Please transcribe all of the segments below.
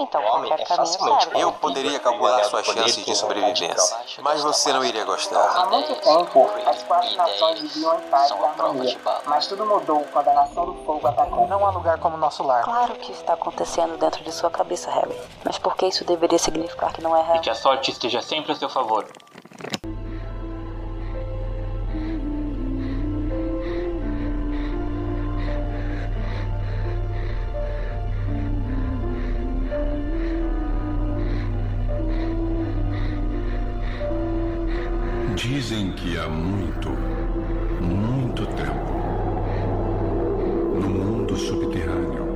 então qualquer caminho serve. Eu poderia calcular suas chances de sobrevivência, mas você não iria gostar. Há muito tempo, as quatro nações viviam em paz e harmonia, mas tudo mudou quando a Nação do Fogo atacou. Não há lugar como nosso lar. Claro que está acontecendo dentro de sua cabeça, Harry. Mas por que isso deveria significar que não é E real? que a sorte esteja sempre a seu favor. Dizem que há muito, muito tempo, no mundo subterrâneo,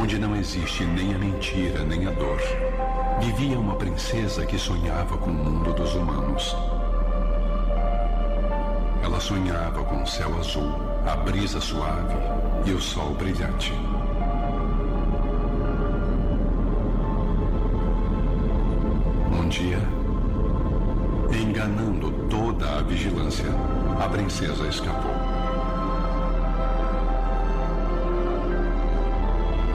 onde não existe nem a mentira nem a dor, vivia uma princesa que sonhava com o mundo dos humanos. Ela sonhava com o céu azul, a brisa suave e o sol brilhante. Um dia, Enganando toda a vigilância, a princesa escapou.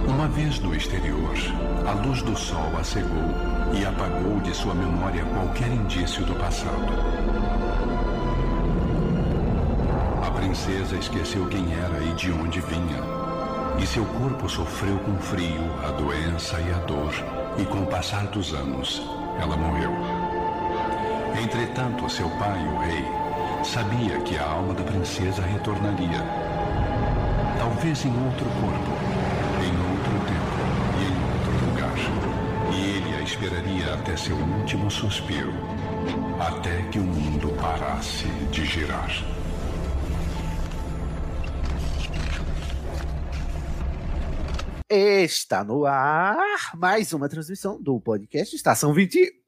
Uma vez no exterior, a luz do sol a cegou e apagou de sua memória qualquer indício do passado. A princesa esqueceu quem era e de onde vinha, e seu corpo sofreu com frio, a doença e a dor, e com o passar dos anos, ela morreu. Entretanto, seu pai, o rei, sabia que a alma da princesa retornaria. Talvez em outro corpo, em outro tempo e em outro lugar. E ele a esperaria até seu último suspiro, até que o mundo parasse de girar. Está no ar mais uma transmissão do podcast Estação 21.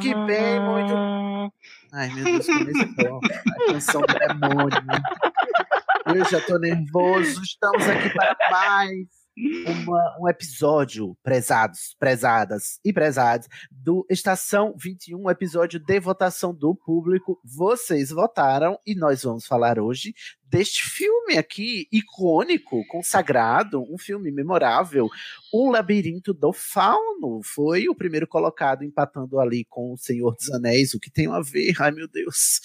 Que bem, muito. Ai, meu Deus, como esse bom. A canção do demônio. Eu já tô nervoso. Estamos aqui para mais uma- um episódio, prezados, prezadas e prezados, do Estação 21, episódio de votação do público. Vocês votaram e nós vamos falar hoje deste filme aqui, icônico, consagrado, um filme memorável, O Labirinto do Fauno. Foi o primeiro colocado, empatando ali com O Senhor dos Anéis, o que tem a ver, ai meu Deus,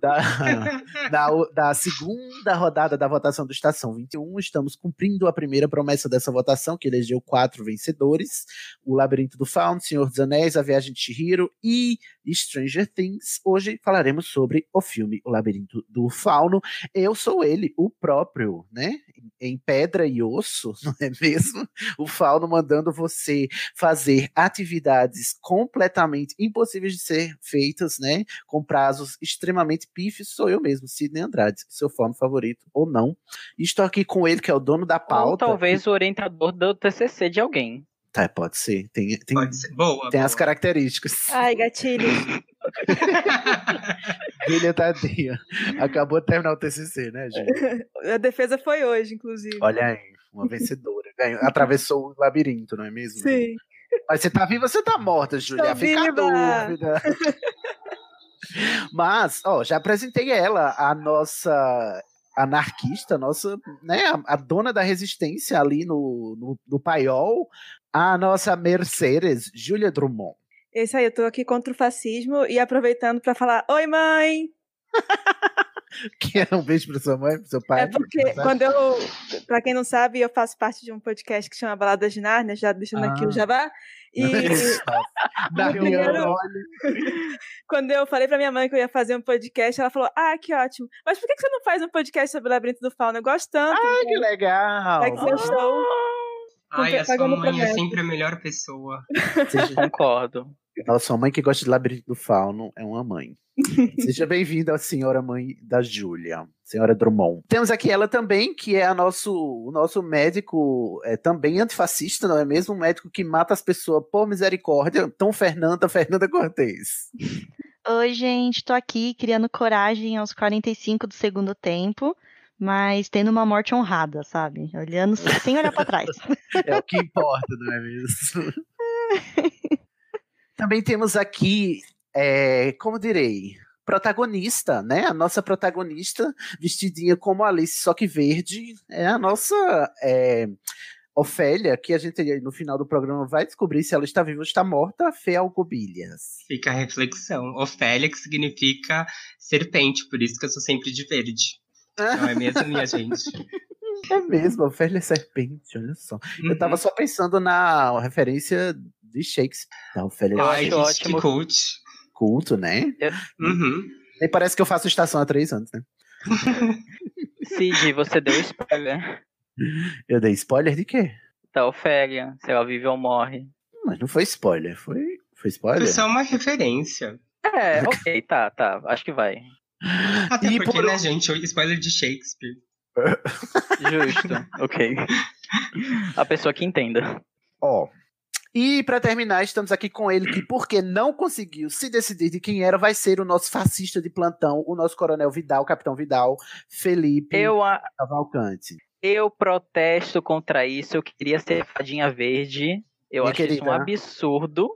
da, da, da segunda rodada da votação do Estação 21. Estamos cumprindo a primeira promessa dessa votação, que elegeu quatro vencedores: O Labirinto do Fauno, Senhor dos Anéis, A Viagem de Chihiro e Stranger Things. Hoje falaremos sobre o filme O Labirinto do Fauno. Eu sou ele, o próprio, né? Em pedra e osso, não é mesmo? O Fauno mandando você fazer atividades completamente impossíveis de ser feitas, né? Com prazos extremamente pífios, sou eu mesmo, Sidney Andrade, seu Fauno favorito ou não. Estou aqui com ele, que é o dono da Ou pauta. talvez o orientador do TCC de alguém. Tá, pode ser. Tem, tem, Pode ser. Boa. tem boa. as características. Ai, gatilho. Júlia Tadinha. Acabou de terminar o TCC, né, Júlia? A defesa foi hoje, inclusive. Olha aí, uma vencedora. Atravessou o labirinto, não é mesmo? Sim. Mas você tá viva ou você tá morta, Júlia? Tô Fica a viva! dúvida. Mas, ó, já apresentei ela, a nossa anarquista, nossa, né, a, a dona da resistência ali no, no, no paiol, a nossa Mercedes, Júlia Drummond. Esse aí, eu tô aqui contra o fascismo e aproveitando pra falar: Oi, mãe! Que é um beijo pra sua mãe, pro seu pai. É porque quando eu. Pra quem não sabe, eu faço parte de um podcast que chama Balada de Nárnia, já deixando aqui Ah. o Jabá. E primeiro- quando eu falei pra minha mãe que eu ia fazer um podcast, ela falou: Ah, que ótimo. Mas por que você não faz um podcast sobre o Labirinto do Fauno? Eu gosto tanto. Ai, que legal! É que você estou. Ai, a sua mãe é promessa. sempre a melhor pessoa. Concordo. Nossa, sua mãe que gosta de Labirinto do Fauno é uma mãe. Seja bem-vinda, senhora mãe da Júlia, senhora Drummond. Temos aqui ela também, que é a nosso, o nosso médico, é, também antifascista, não é mesmo? Um médico que mata as pessoas por misericórdia. Tom Fernanda, Fernanda Cortez. Oi, gente, tô aqui criando coragem aos 45 do segundo tempo, mas tendo uma morte honrada, sabe? Olhando sem olhar pra trás. É o que importa, não é mesmo? Também temos aqui, é, como direi, protagonista, né? A nossa protagonista, vestidinha como Alice, só que verde, é a nossa é, Ofélia, que a gente no final do programa vai descobrir se ela está viva ou está morta, Fé Alcobilhas. Fica a reflexão. Ofélia, que significa serpente, por isso que eu sou sempre de verde. Não é mesmo, minha gente? É mesmo, Ofélia é serpente, olha só. Eu tava só pensando na referência de Shakespeare. Da Ofélia Ai, que ótimo. Cult. Culto, né? Uhum. Nem parece que eu faço estação há três anos, né? Cid, você deu spoiler. Eu dei spoiler de quê? Da Ofélia, se ela vive ou morre. Mas não foi spoiler, foi, foi spoiler? Foi só uma referência. É, ok, tá, tá. Acho que vai. Até E porque, por- né, gente, o spoiler de Shakespeare. Justo, ok. A pessoa que entenda. Ó. E pra terminar, estamos aqui com ele que, porque não conseguiu se decidir de quem era, vai ser o nosso fascista de plantão, o nosso coronel Vidal, capitão Vidal, Felipe Eu, a- Cavalcante. eu protesto contra isso. Eu queria ser fadinha verde. Eu Minha acho isso um querida. absurdo.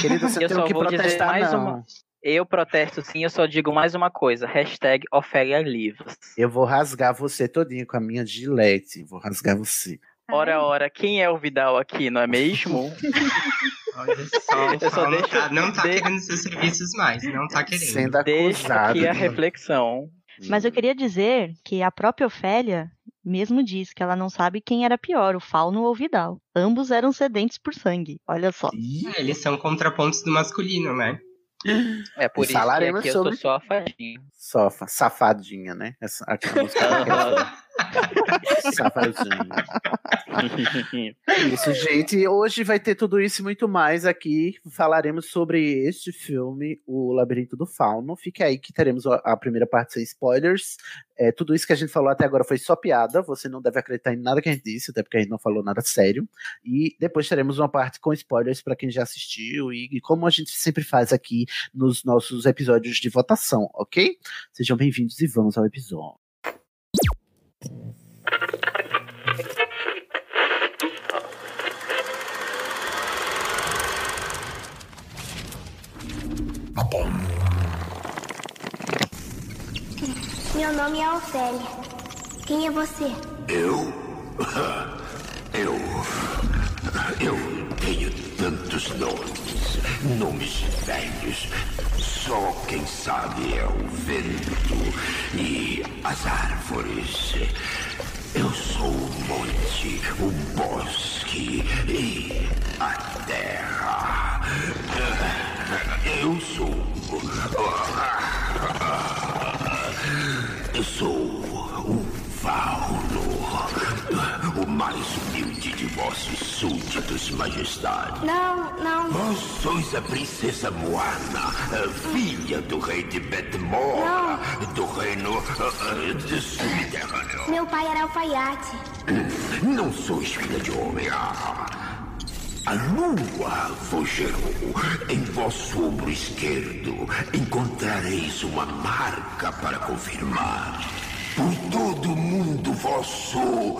Querida, você eu tem só que vou dizer protestar, mais não. uma. Eu protesto sim, eu só digo mais uma coisa. Hashtag Ofélia Livros. Eu vou rasgar você todinho com a minha gilete. Vou rasgar você. Ora, ora, quem é o Vidal aqui, não é mesmo? Olha só, Eu só deixo- tá, não tá de- querendo seus serviços mais, não tá querendo. Sendo Deixa aqui a de- reflexão. Mas eu queria dizer que a própria Ofélia mesmo disse que ela não sabe quem era pior, o Fauno ou o Vidal. Ambos eram sedentes por sangue. Olha só. É, eles são contrapontos do masculino, né? É por E isso que aqui eu sou só a fadinha. Sofa, safadinha, né? Essa, aquela música. safadinha. É isso, gente. Hoje vai ter tudo isso e muito mais aqui. Falaremos sobre este filme, O Labirinto do Fauno. Fique aí que teremos a a primeira parte sem spoilers. É, tudo isso que a gente falou até agora foi só piada. Você não deve acreditar em nada que a gente disse, até porque a gente não falou nada sério. E depois teremos uma parte com spoilers para quem já assistiu e, e como a gente sempre faz aqui nos nossos episódios de votação, ok? Sejam bem-vindos e vamos ao episódio. Meu nome é Ofélia. Quem é você? Eu? Eu. Eu tenho tantos nomes. Nomes velhos. Só quem sabe é o vento e as árvores. Eu sou o monte, o bosque e a terra. Eu sou. Eu sou o Fauno, o mais de vossos súditos, majestade. Não, não. Vós sois a princesa Moana, a filha do rei de Betmora, do reino ah, de subterrâneo. Meu pai era alfaiate. Não sois filha de homem. A lua vos gerou. Em vosso ombro esquerdo encontrareis uma marca para confirmar. Por todo o mundo, vosso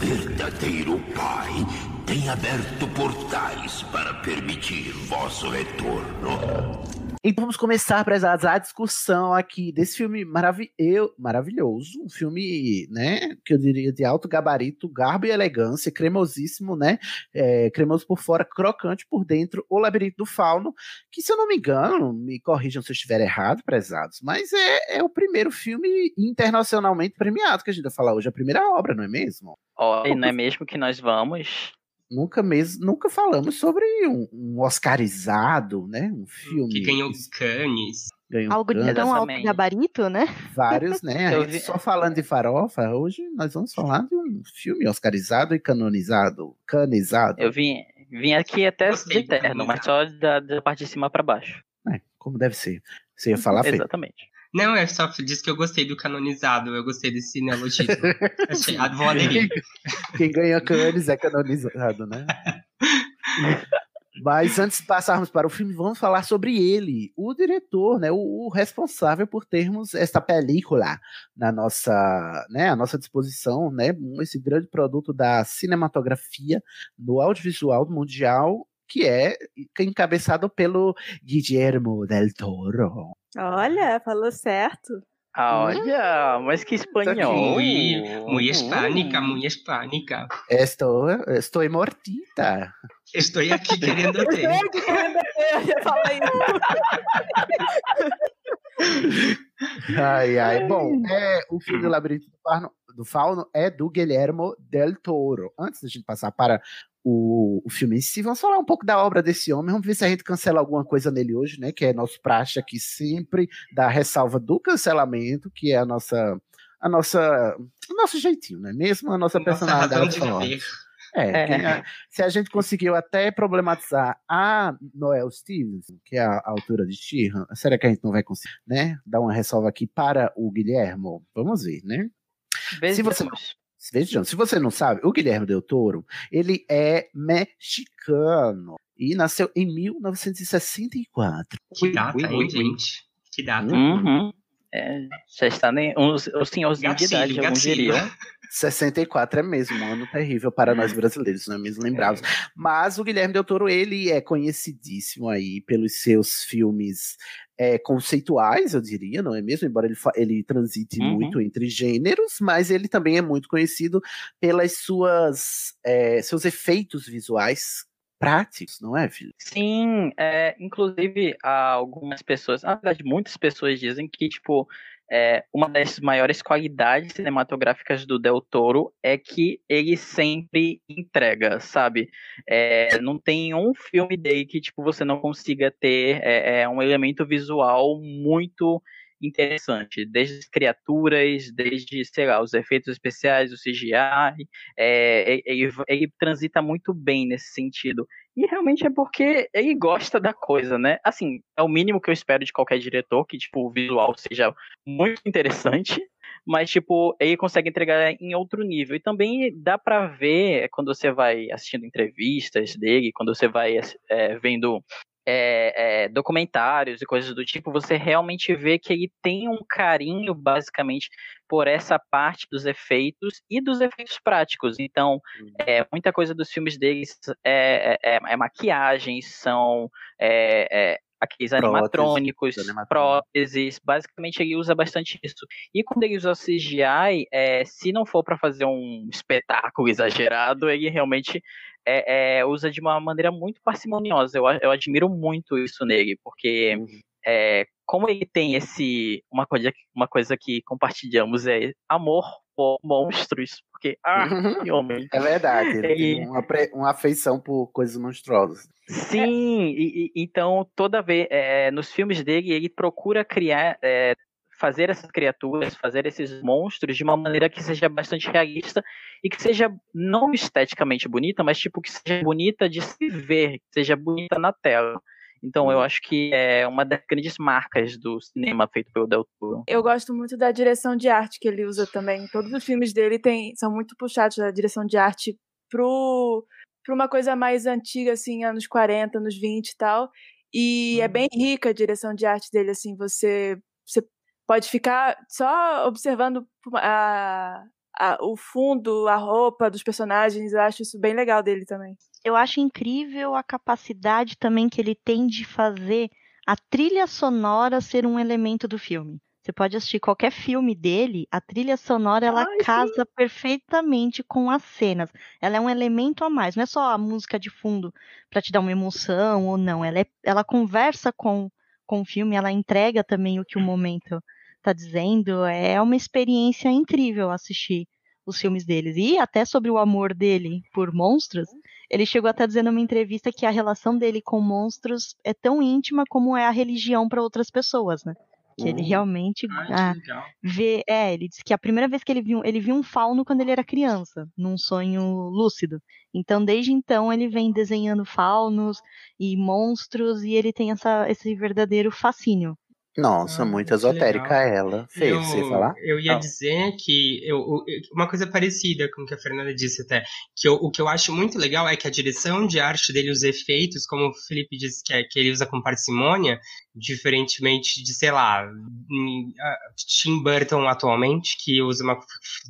verdadeiro pai tem aberto portais para permitir vosso retorno. Então vamos começar, prezados, a discussão aqui desse filme maravi eu- maravilhoso, um filme, né, que eu diria de alto gabarito, garbo e elegância, cremosíssimo, né, é, cremoso por fora, crocante por dentro, O Labirinto do Fauno, que se eu não me engano, me corrijam se eu estiver errado, prezados, mas é, é o primeiro filme internacionalmente premiado que a gente vai falar hoje, a primeira obra, não é mesmo? Olha, não é mesmo que nós vamos? Nunca mesmo, nunca falamos sobre um, um Oscarizado, né? Um filme Que ganhou Cannes. ganhou Algo de Cannes, tão alto gabarito, né? vários, né? A gente Só falando de farofa, hoje nós vamos falar de um filme oscarizado e canonizado, canizado, Eu vim, vim aqui até de terno, mas só da, da parte de cima pra baixo. né? Como deve ser. Você ia falar, Fê? Exatamente. Não, eu só disse que eu gostei do canonizado, eu gostei desse neologismo. Achei, vou aderir. Quem ganha Cannes é canonizado, né? Mas antes de passarmos para o filme, vamos falar sobre ele, o diretor, né, o, o responsável por termos esta película na nossa, né, à nossa disposição, né, esse grande produto da cinematografia no audiovisual mundial, que é encabeçado pelo Guillermo del Toro. Olha, falou certo. Ah, olha, mas que espanhol. Muy, muy hispánica, muy hispánica. Estou, estou mortita. Estou aqui querendo ter. Eu que querendo ter, eu ia falar isso. Ai, ai. Bom, é, o filme do Labirinto do Fauno, do Fauno é do Guilhermo Del Toro. Antes da gente passar para o, o filme em si, vamos falar um pouco da obra desse homem. Vamos ver se a gente cancela alguma coisa nele hoje, né? Que é nosso praxe aqui sempre da ressalva do cancelamento, que é a nossa. A nossa, o nosso jeitinho, não é mesmo? A nossa, Nossa personalidade. de. É, É. se a gente conseguiu até problematizar a Noel Stevens, que é a, autora de Sheehan, será que a gente não vai conseguir, né? Dar uma ressalva aqui para o Guilhermo? Vamos ver, né? Se você, se você não sabe, o Guilherme Del Toro, ele é mexicano e nasceu em 1964. Que data, hein, gente? Que data. Uhum. É, já está nem uns, os senhorzinhos de Gatilho, idade, alguns gatilho. diriam. 64 é mesmo um ano terrível para nós brasileiros, não é mesmo? Lembramos. Mas o Guilherme Del Toro, ele é conhecidíssimo aí pelos seus filmes é, conceituais, eu diria, não é mesmo? Embora ele, ele transite Uhum. muito entre gêneros, mas ele também é muito conhecido pelas suas é, seus efeitos visuais práticos, não é, filho? Sim, é, inclusive algumas pessoas, na verdade muitas pessoas dizem que tipo é, uma das maiores qualidades cinematográficas do Del Toro é que ele sempre entrega, sabe? É, não tem um filme dele que tipo você não consiga ter é, é, um elemento visual muito interessante, desde as criaturas, desde, sei lá, os efeitos especiais, o CGI, é, ele, ele transita muito bem nesse sentido. E realmente é porque ele gosta da coisa, né? Assim, é o mínimo que eu espero de qualquer diretor, que, tipo, o visual seja muito interessante, mas, tipo, ele consegue entregar em outro nível. E também dá pra ver, quando você vai assistindo entrevistas dele, quando você vai é, vendo é, é, documentários e coisas do tipo, você realmente vê que ele tem um carinho, basicamente, por essa parte dos efeitos e dos efeitos práticos. Então, é, muita coisa dos filmes deles é, é, é maquiagem, são é, é, aqueles Próteses, animatrônicos, próteses, basicamente ele usa bastante isso. E quando ele usa CGI, é, se não for para fazer um espetáculo exagerado, ele realmente é, é, usa de uma maneira muito parcimoniosa. Eu, eu admiro muito isso nele, porque é, como ele tem esse uma coisa, uma coisa que compartilhamos é amor por monstros, porque ah, que homem. É verdade, ele uma, uma afeição por coisas monstruosas. Sim, e- e- então toda vez é, nos filmes dele ele procura criar, é, fazer essas criaturas, fazer esses monstros de uma maneira que seja bastante realista e que seja não esteticamente bonita, mas tipo que seja bonita de se ver, que seja bonita na tela. Então eu acho que é uma das grandes marcas do cinema feito pelo Del Toro. Eu gosto muito da direção de arte que ele usa também. Todos os filmes dele tem, são muito puxados da direção de arte pro, pra uma coisa mais antiga, assim, anos 40, anos 20 e tal. E é bem rica a direção de arte dele, assim, você, você pode ficar só observando a, a, o fundo, a roupa dos personagens. Eu acho isso bem legal dele também. Eu acho incrível a capacidade também que ele tem de fazer a trilha sonora ser um elemento do filme. Você pode assistir qualquer filme dele, a trilha sonora ela casa perfeitamente com as cenas. Ela é um elemento a mais, não é só a música de fundo para te dar uma emoção ou não. Ela, é, ela conversa com, com o filme, ela entrega também o que o momento está dizendo. É uma experiência incrível assistir os filmes deles. E até sobre o amor dele por monstros, ele chegou até dizer numa entrevista que a relação dele com monstros é tão íntima como é a religião para outras pessoas, né? Que ele Uhum. realmente Ah, ah, vê. É, ele disse que a primeira vez que ele viu, ele viu um fauno quando ele era criança, num sonho lúcido. Então, desde então, ele vem desenhando faunos e monstros e ele tem essa, esse verdadeiro fascínio Nossa, muito esotérica ela. Fê, Eu, você ia falar? eu ia Ah. dizer que eu, uma coisa parecida com o que a Fernanda disse até, que eu- o que eu acho muito legal é que a direção de arte dele, os efeitos, como o Felipe disse que, é- que ele usa com parcimônia, diferentemente de, sei lá, ah, Tim Burton atualmente, que usa uma.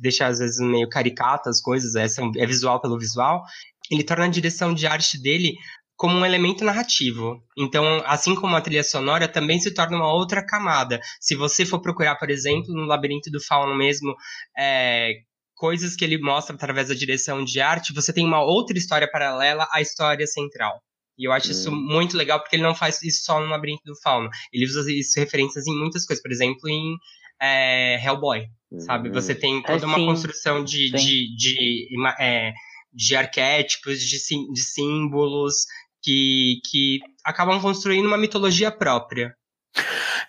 deixa às vezes meio caricata as coisas, é, é visual pelo visual, ele torna a direção de arte dele como um elemento narrativo. Então, assim como a trilha sonora, também se torna uma outra camada. Se você for procurar, por exemplo, no Labirinto do Fauno mesmo, é, coisas que ele mostra através da direção de arte, você tem uma outra história paralela à história central. E eu acho isso Hum. muito legal, porque ele não faz isso só no Labirinto do Fauno. Ele usa isso referências em muitas coisas. Por exemplo, em é, Hellboy, sabe? Você tem toda É, uma sim. construção de, de, de, ima- é, de arquétipos, de, sim- de símbolos, que, que acabam construindo uma mitologia própria.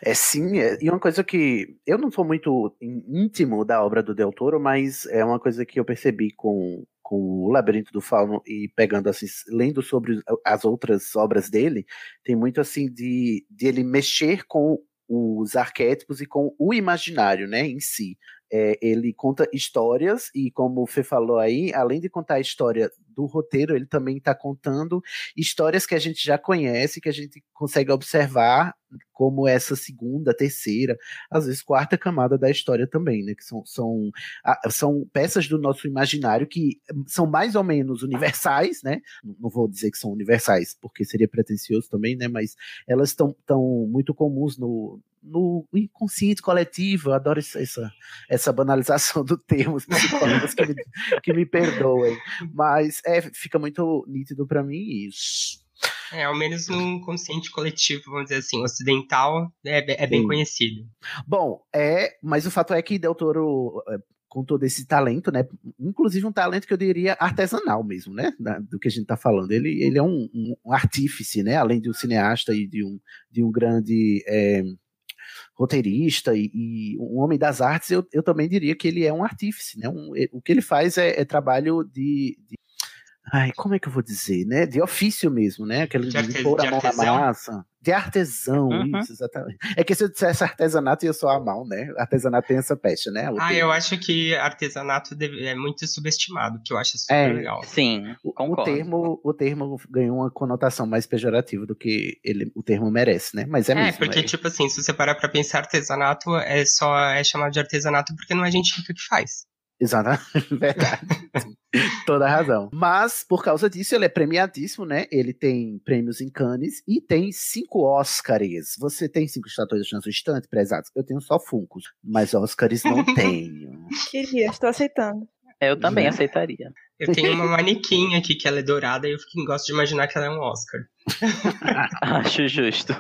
É sim, é- e uma coisa que eu não sou muito íntimo da obra do Del Toro, mas é uma coisa que eu percebi com, com o Labirinto do Fauno e pegando assim, lendo sobre as outras obras dele, tem muito assim de, de ele mexer com os arquétipos e com o imaginário, né, em si. É, ele conta histórias e como o Fê falou aí, além de contar a história do roteiro, ele também está contando histórias que a gente já conhece, que a gente consegue observar como essa segunda, terceira, às vezes quarta camada da história também, né? Que são, são, são peças do nosso imaginário que são mais ou menos universais, né? Não não vou dizer que são universais, porque seria pretencioso também, né? Mas elas estão tão muito comuns no, no inconsciente coletivo. Eu adoro essa, essa, banalização do termo, os psicólogos que me, que me perdoem. Mas é, fica muito nítido para mim isso. É, ao menos no consciente coletivo, vamos dizer assim, ocidental, é, é bem Sim. conhecido. Bom, é, mas o fato é que Del Toro, é, com todo esse talento, né? Inclusive um talento que eu diria artesanal mesmo, né? do que a gente tá falando. Ele, ele é um, um- um artífice, né? Além de um cineasta e de um, de um grande é, roteirista e, e um homem das artes, eu, eu também diria que ele é um artífice, né? Um- o que ele faz é, é trabalho de, de- Ai, como é que eu vou dizer, né? De ofício mesmo, né? Aquele De de, pôr a mão na massa. De artesão, Uhum. isso, exatamente. É que se eu dissesse artesanato, ia soar mal, né? Artesanato tem essa peste, né? O Ah, eu acho que artesanato é muito subestimado, que eu acho super É. legal. Sim, O termo, o termo ganhou uma conotação mais pejorativa do que ele, o termo merece, né? Mas é, É, mesmo. porque, é. tipo assim, se você parar pra pensar artesanato, é só é chamado de artesanato porque não é gente rica que faz. Exatamente, verdade. Toda a razão. Mas, por causa disso, ele é premiadíssimo, né? Ele tem prêmios em Cannes e tem cinco Oscars. Você tem cinco estatuetas na sua estante, prezados? Eu tenho só Funcos, mas Oscars não tenho. Queria, estou aceitando. Eu também Né? aceitaria. Eu tenho uma manequim aqui que ela é dourada e eu fico- gosto de imaginar que ela é um Oscar. Acho justo.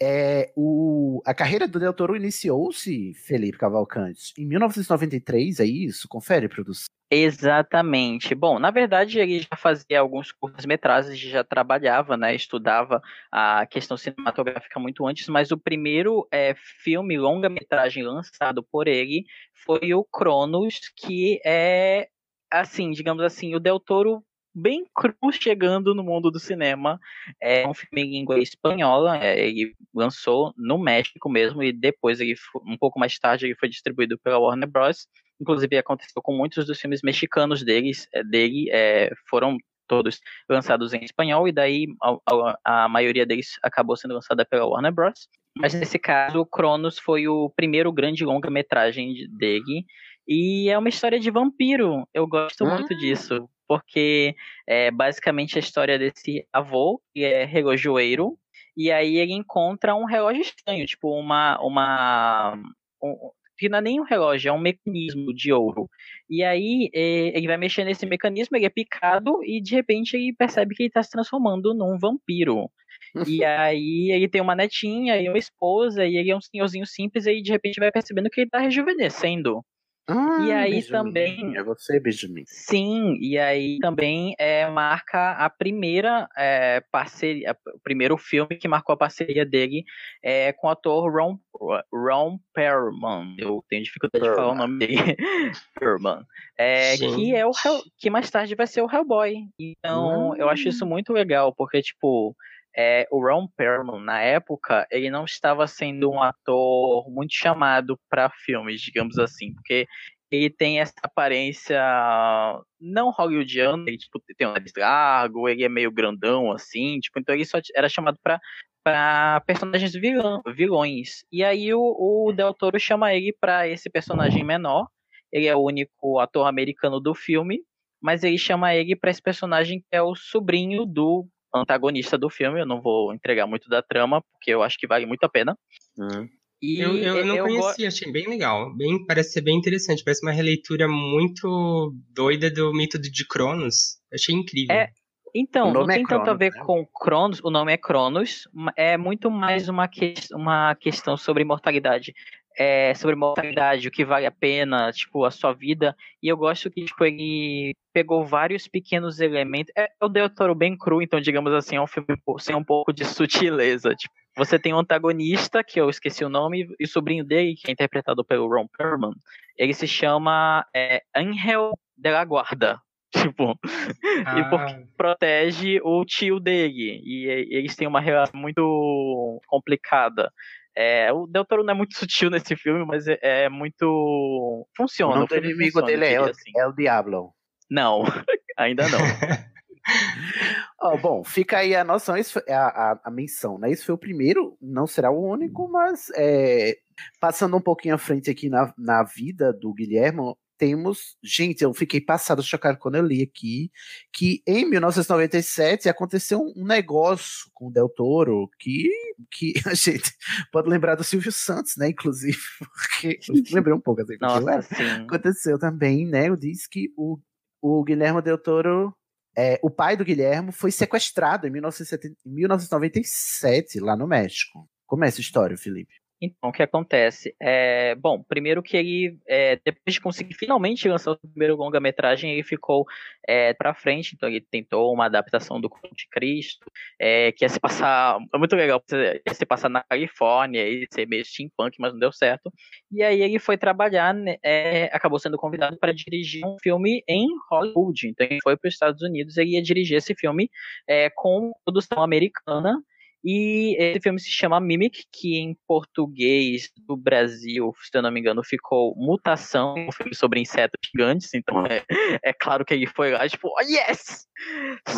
É, o, a carreira do Del Toro iniciou-se, Felipe Cavalcante, em 1993, é isso? Confere, produção. Exatamente. Bom, na verdade, ele já fazia alguns curtas-metragens, já trabalhava, né, estudava a questão cinematográfica muito antes, mas o primeiro é, filme longa-metragem lançado por ele foi o Cronos, que é, assim, digamos assim, o Del Toro bem cru chegando no mundo do cinema. É um filme em língua espanhola, é, ele lançou no México mesmo, e depois, ele, um pouco mais tarde, ele foi distribuído pela Warner Bros., Inclusive aconteceu com muitos dos filmes mexicanos deles, eh, dele, eh, foram todos lançados em espanhol e daí a, a- maioria deles acabou sendo lançada pela Warner Bros. Mas nesse caso, o Cronos foi o primeiro grande longa-metragem de- dele e é uma história de vampiro. Eu gosto muito disso porque é basicamente a história desse avô que é relojoeiro e aí ele encontra um relógio estranho, tipo uma uma um- que não é nem um relógio, é um mecanismo de ouro. E aí eh, ele vai mexer nesse mecanismo, ele é picado e de repente ele percebe que ele está se transformando num vampiro. E aí ele tem uma netinha e uma esposa, e ele é um senhorzinho simples, e aí de repente vai percebendo que ele tá rejuvenescendo. E Ah, aí Benjamin, também. É você, Benjamin. Sim, e aí também é, marca a primeira é, parceria, o primeiro filme que marcou a parceria dele é, com o ator Ron, Ron Perlman. Eu tenho dificuldade de falar o nome dele. Perlman. É, que é o que mais tarde vai ser o Hellboy. Então, eu acho isso muito legal, porque, tipo, é, o Ron Perlman, na época, ele não estava sendo um ator muito chamado para filmes, digamos assim, porque ele tem essa aparência não hollywoodiana, ele tipo, tem um nariz largo, ele é meio grandão, assim, tipo, então ele só era chamado para para personagens vilão, vilões. E aí o, o Del Toro chama ele para esse personagem menor. Ele é o único ator americano do filme, mas ele chama ele para esse personagem que é o sobrinho do antagonista do filme. Eu não vou entregar muito da trama, porque eu acho que vale muito a pena. Uhum. E eu, eu não eu conhecia, achei bem legal. Bem, parece ser bem interessante. Parece uma releitura muito doida do mito de Cronos. Achei incrível. É, então, não tem é tanto a ver né? com Cronos, o nome é Cronos, é muito mais uma, que, uma questão sobre imortalidade. É, sobre mortalidade, o que vale a pena, tipo, a sua vida. E eu gosto que, tipo, ele pegou vários pequenos elementos. É, o Del Toro bem cru, então, digamos assim, é um filme sem um pouco de sutileza. Tipo, você tem um antagonista, que eu esqueci o nome, e o sobrinho dele, que é interpretado pelo Ron Perlman, ele se chama é, Angel de la Guarda. Tipo, ah. e porque protege o tio dele. E eles têm uma relação muito complicada. É, o Del Toro não é muito sutil nesse filme, mas é, é muito. Funciona. O, o inimigo funciona, dele é o, assim. é o Diablo. Não, ainda não. oh, bom, fica aí a noção, a, a, a, menção, né? Isso foi o primeiro, não será o único, mas é, passando um pouquinho à frente aqui na, na vida do Guilherme, temos. Gente, eu fiquei passado, chocado quando eu li aqui que em 1997 aconteceu um negócio com o Del Toro que, que a gente pode lembrar do Silvio Santos, né? Inclusive, porque lembrei um pouco assim. Nossa, aconteceu também, né? Eu disse que o, o Guilherme Del Toro. É, o pai do Guilherme foi sequestrado em 1997, lá no México. Como é essa história, Felipe? Então, o que acontece? É, bom, primeiro que ele, é, depois de conseguir finalmente lançar o primeiro longa-metragem, ele ficou é, para frente, então ele tentou uma adaptação do Conto de Cristo, é, que ia se passar, é muito legal, ia se passar na Califórnia, ia ser meio steampunk, mas não deu certo. E aí ele foi trabalhar, né, é, acabou sendo convidado para dirigir um filme em Hollywood, então ele foi para os Estados Unidos e ia dirigir esse filme é, com produção americana, e esse filme se chama Mimic, que em português do Brasil, se eu não me engano, ficou Mutação, um filme sobre insetos gigantes. Então é, é claro que ele foi lá, tipo, oh, yes!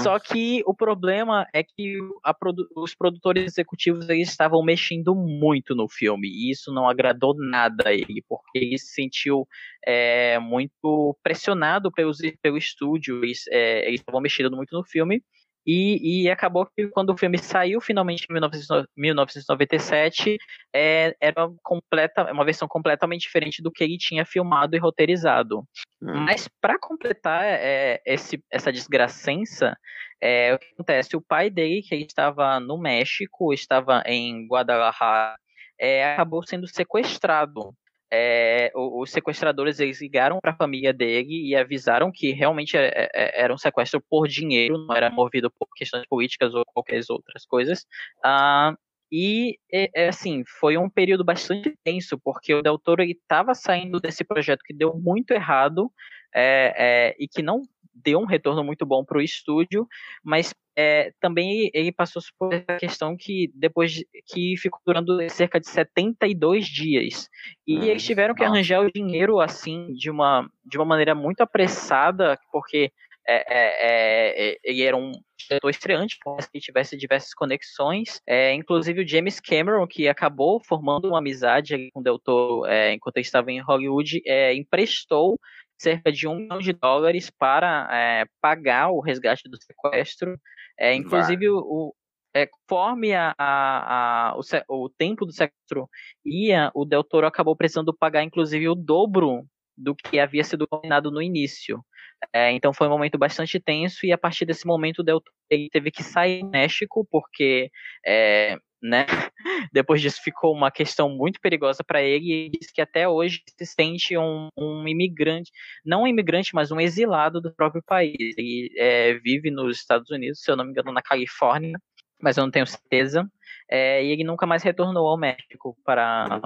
Só que o problema é que produ os produtores executivos eles estavam mexendo muito no filme, e isso não agradou nada a ele, porque ele se sentiu é, muito pressionado pelos, pelo estúdio, eles, é, estavam mexendo muito no filme, e, e, acabou que quando o filme saiu finalmente em 1997, é, era completa, uma versão completamente diferente do que ele tinha filmado e roteirizado. Hum. Mas para completar é, esse, essa desgracença, é, o que acontece? O pai dele, que estava no México, estava em Guadalajara, é, acabou sendo sequestrado é, os sequestradores eles ligaram para a família dele e avisaram que realmente é, é, é, era um sequestro por dinheiro, não era movido por questões políticas ou qualquer outras coisas. Ah, e, é, assim, foi um período bastante tenso, porque o Del Toro estava saindo desse projeto que deu muito errado é, é, e que não deu um retorno muito bom para o estúdio, mas é, também ele passou por essa questão que depois de, que ficou durando cerca de 72 dias. E hum, eles tiveram que arranjar o dinheiro assim de uma de uma maneira muito apressada porque é, é, é ele era um diretor estreante, que tivesse diversas conexões, é, inclusive o James Cameron, que acabou formando uma amizade com o Del Toro é, enquanto ele estava em Hollywood, é, emprestou cerca de um milhão de dólares para é, pagar o resgate do sequestro. É, inclusive, o, é, conforme a, a, a, o, o tempo do sequestro ia, o Del Toro acabou precisando pagar, inclusive, o dobro do que havia sido combinado no início. É, então foi um momento bastante tenso e a partir desse momento o Del Toro teve que sair do México porque é, né? Depois disso ficou uma questão muito perigosa para ele e diz que até hoje se sente um, um, imigrante, não um imigrante, mas um exilado do próprio país. Ele é, vive nos Estados Unidos, se eu não me engano, na Califórnia, mas eu não tenho certeza. É, e ele nunca mais retornou ao México para,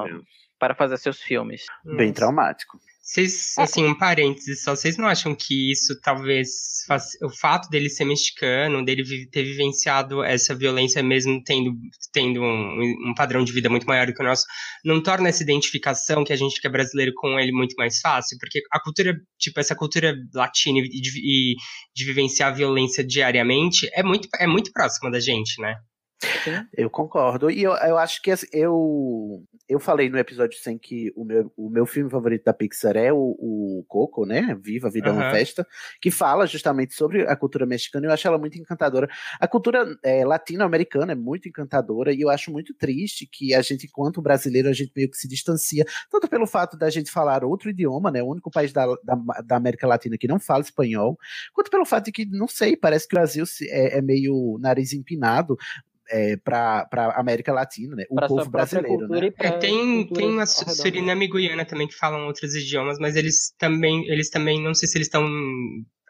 para fazer seus filmes. Bem traumático. Vocês, assim, um parênteses só, vocês não acham que isso talvez, faz- o fato dele ser mexicano, dele ter vivenciado essa violência mesmo tendo, tendo um, um padrão de vida muito maior do que o nosso, não torna essa identificação que a gente que é brasileiro com ele muito mais fácil? Porque a cultura, tipo, essa cultura latina e de, e de vivenciar a violência diariamente é muito, é muito próxima da gente, né? Eu concordo. E eu, eu acho que assim, eu, eu falei no episódio 100 que o meu, o meu filme favorito da Pixar é o, o Coco, né? Viva a Vida é uma. Festa, que fala justamente sobre a cultura mexicana. e Eu acho ela muito encantadora. A cultura é, latino-americana é muito encantadora e eu acho muito triste que a gente, enquanto brasileiro, a gente meio que se distancia, tanto pelo fato da gente falar outro idioma, né? O único país da, da, da América Latina que não fala espanhol, quanto pelo fato de que, não sei, parece que o Brasil é, é meio nariz empinado é, para a América Latina, né? O Pra povo brasileiro, né? É, tem, tem a Suriname e Guiana também que falam outros idiomas, mas eles também, eles também, não sei se eles estão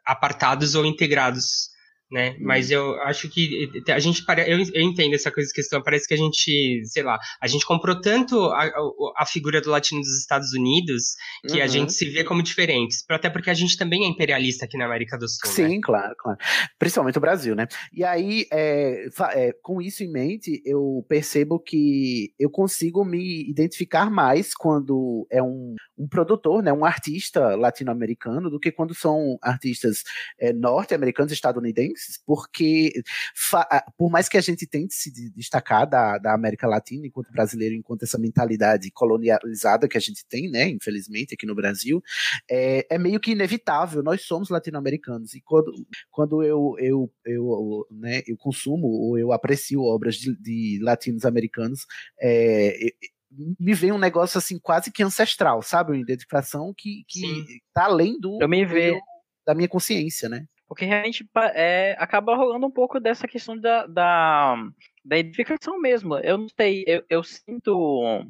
apartados ou integrados, né? Mas eu acho que a gente, pare- eu, eu entendo essa coisa questão, parece que a gente, sei lá, a gente comprou tanto a, a, a figura do latino dos Estados Unidos que a Uhum. gente se vê como diferentes, até porque a gente também é imperialista aqui na América do Sul, né? Sim, claro, claro. Principalmente o Brasil, né? E aí, é, é, com isso em mente, eu percebo que eu consigo me identificar mais quando é um, um produtor, né, um artista latino-americano, do que quando são artistas é, norte-americanos, estadunidenses, porque por mais que a gente tente se de- destacar da, da América Latina enquanto brasileiro, enquanto essa mentalidade colonializada que a gente tem, né, infelizmente, aqui no Brasil, é, é meio que inevitável. Nós somos latino-americanos e quando, quando eu, eu, eu, né, eu consumo ou eu aprecio obras de, de latinos americanos, é, me vem um negócio assim quase que ancestral, sabe? Uma identificação que, que tá além do, Eu me do ve- meu- da minha consciência, né? Porque realmente é, acaba rolando um pouco dessa questão da, da, da identificação mesmo. Eu não sei, eu, eu sinto.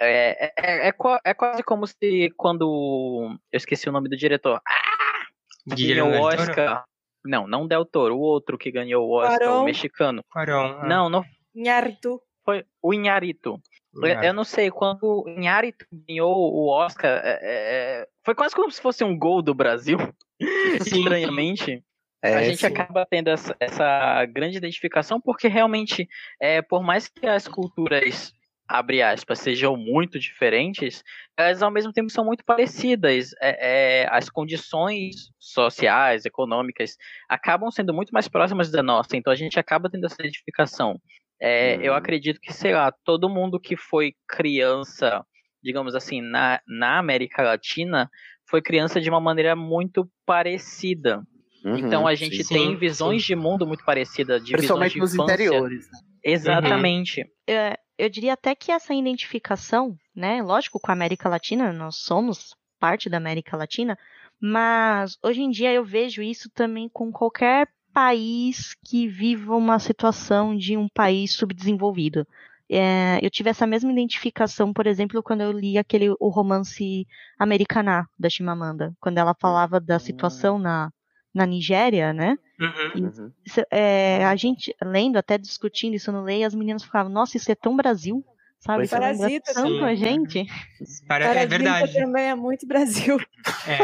É, é, é, é quase como se quando. Eu esqueci o nome do diretor. Ah! Ganhou o? Oscar. Não, não Del Toro, o outro que ganhou o Oscar, Cuarón. o mexicano. Cuarón, ah. Não, não Inhárritu. foi o Inharito. Eu, Inharito. eu não sei, quando o Inharito ganhou o Oscar, é, é, foi quase como se fosse um gol do Brasil. Estranhamente. É, a gente sim. acaba tendo essa, essa grande identificação porque realmente, é, por mais que as culturas, abre aspas, sejam muito diferentes, elas ao mesmo tempo são muito parecidas. É, é, as condições sociais, econômicas, acabam sendo muito mais próximas da nossa, então a gente acaba tendo essa identificação. É, Eu acredito que, sei lá, todo mundo que foi criança, digamos assim, na, na América Latina, foi criança de uma maneira muito parecida. Uhum, então a gente sim. tem Sim, visões de mundo muito parecidas, de Principalmente visões de nos infância. interiores. Né? Exatamente. É, eu diria até que essa identificação, né? Lógico, com a América Latina, nós somos parte da América Latina, mas hoje em dia eu vejo isso também com qualquer país que viva uma situação de um país subdesenvolvido. É, eu tive essa mesma identificação, por exemplo, quando eu li aquele o romance Americaná da Chimamanda, quando ela falava da situação na, na Nigéria, né? Uhum. Isso, é, a gente lendo, até discutindo isso no Lei, as meninas ficavam, nossa, isso é tão Brasil, sabe? Pois Isso é. Parasita, tanto a gente. Para- é verdade. também é muito Brasil. É.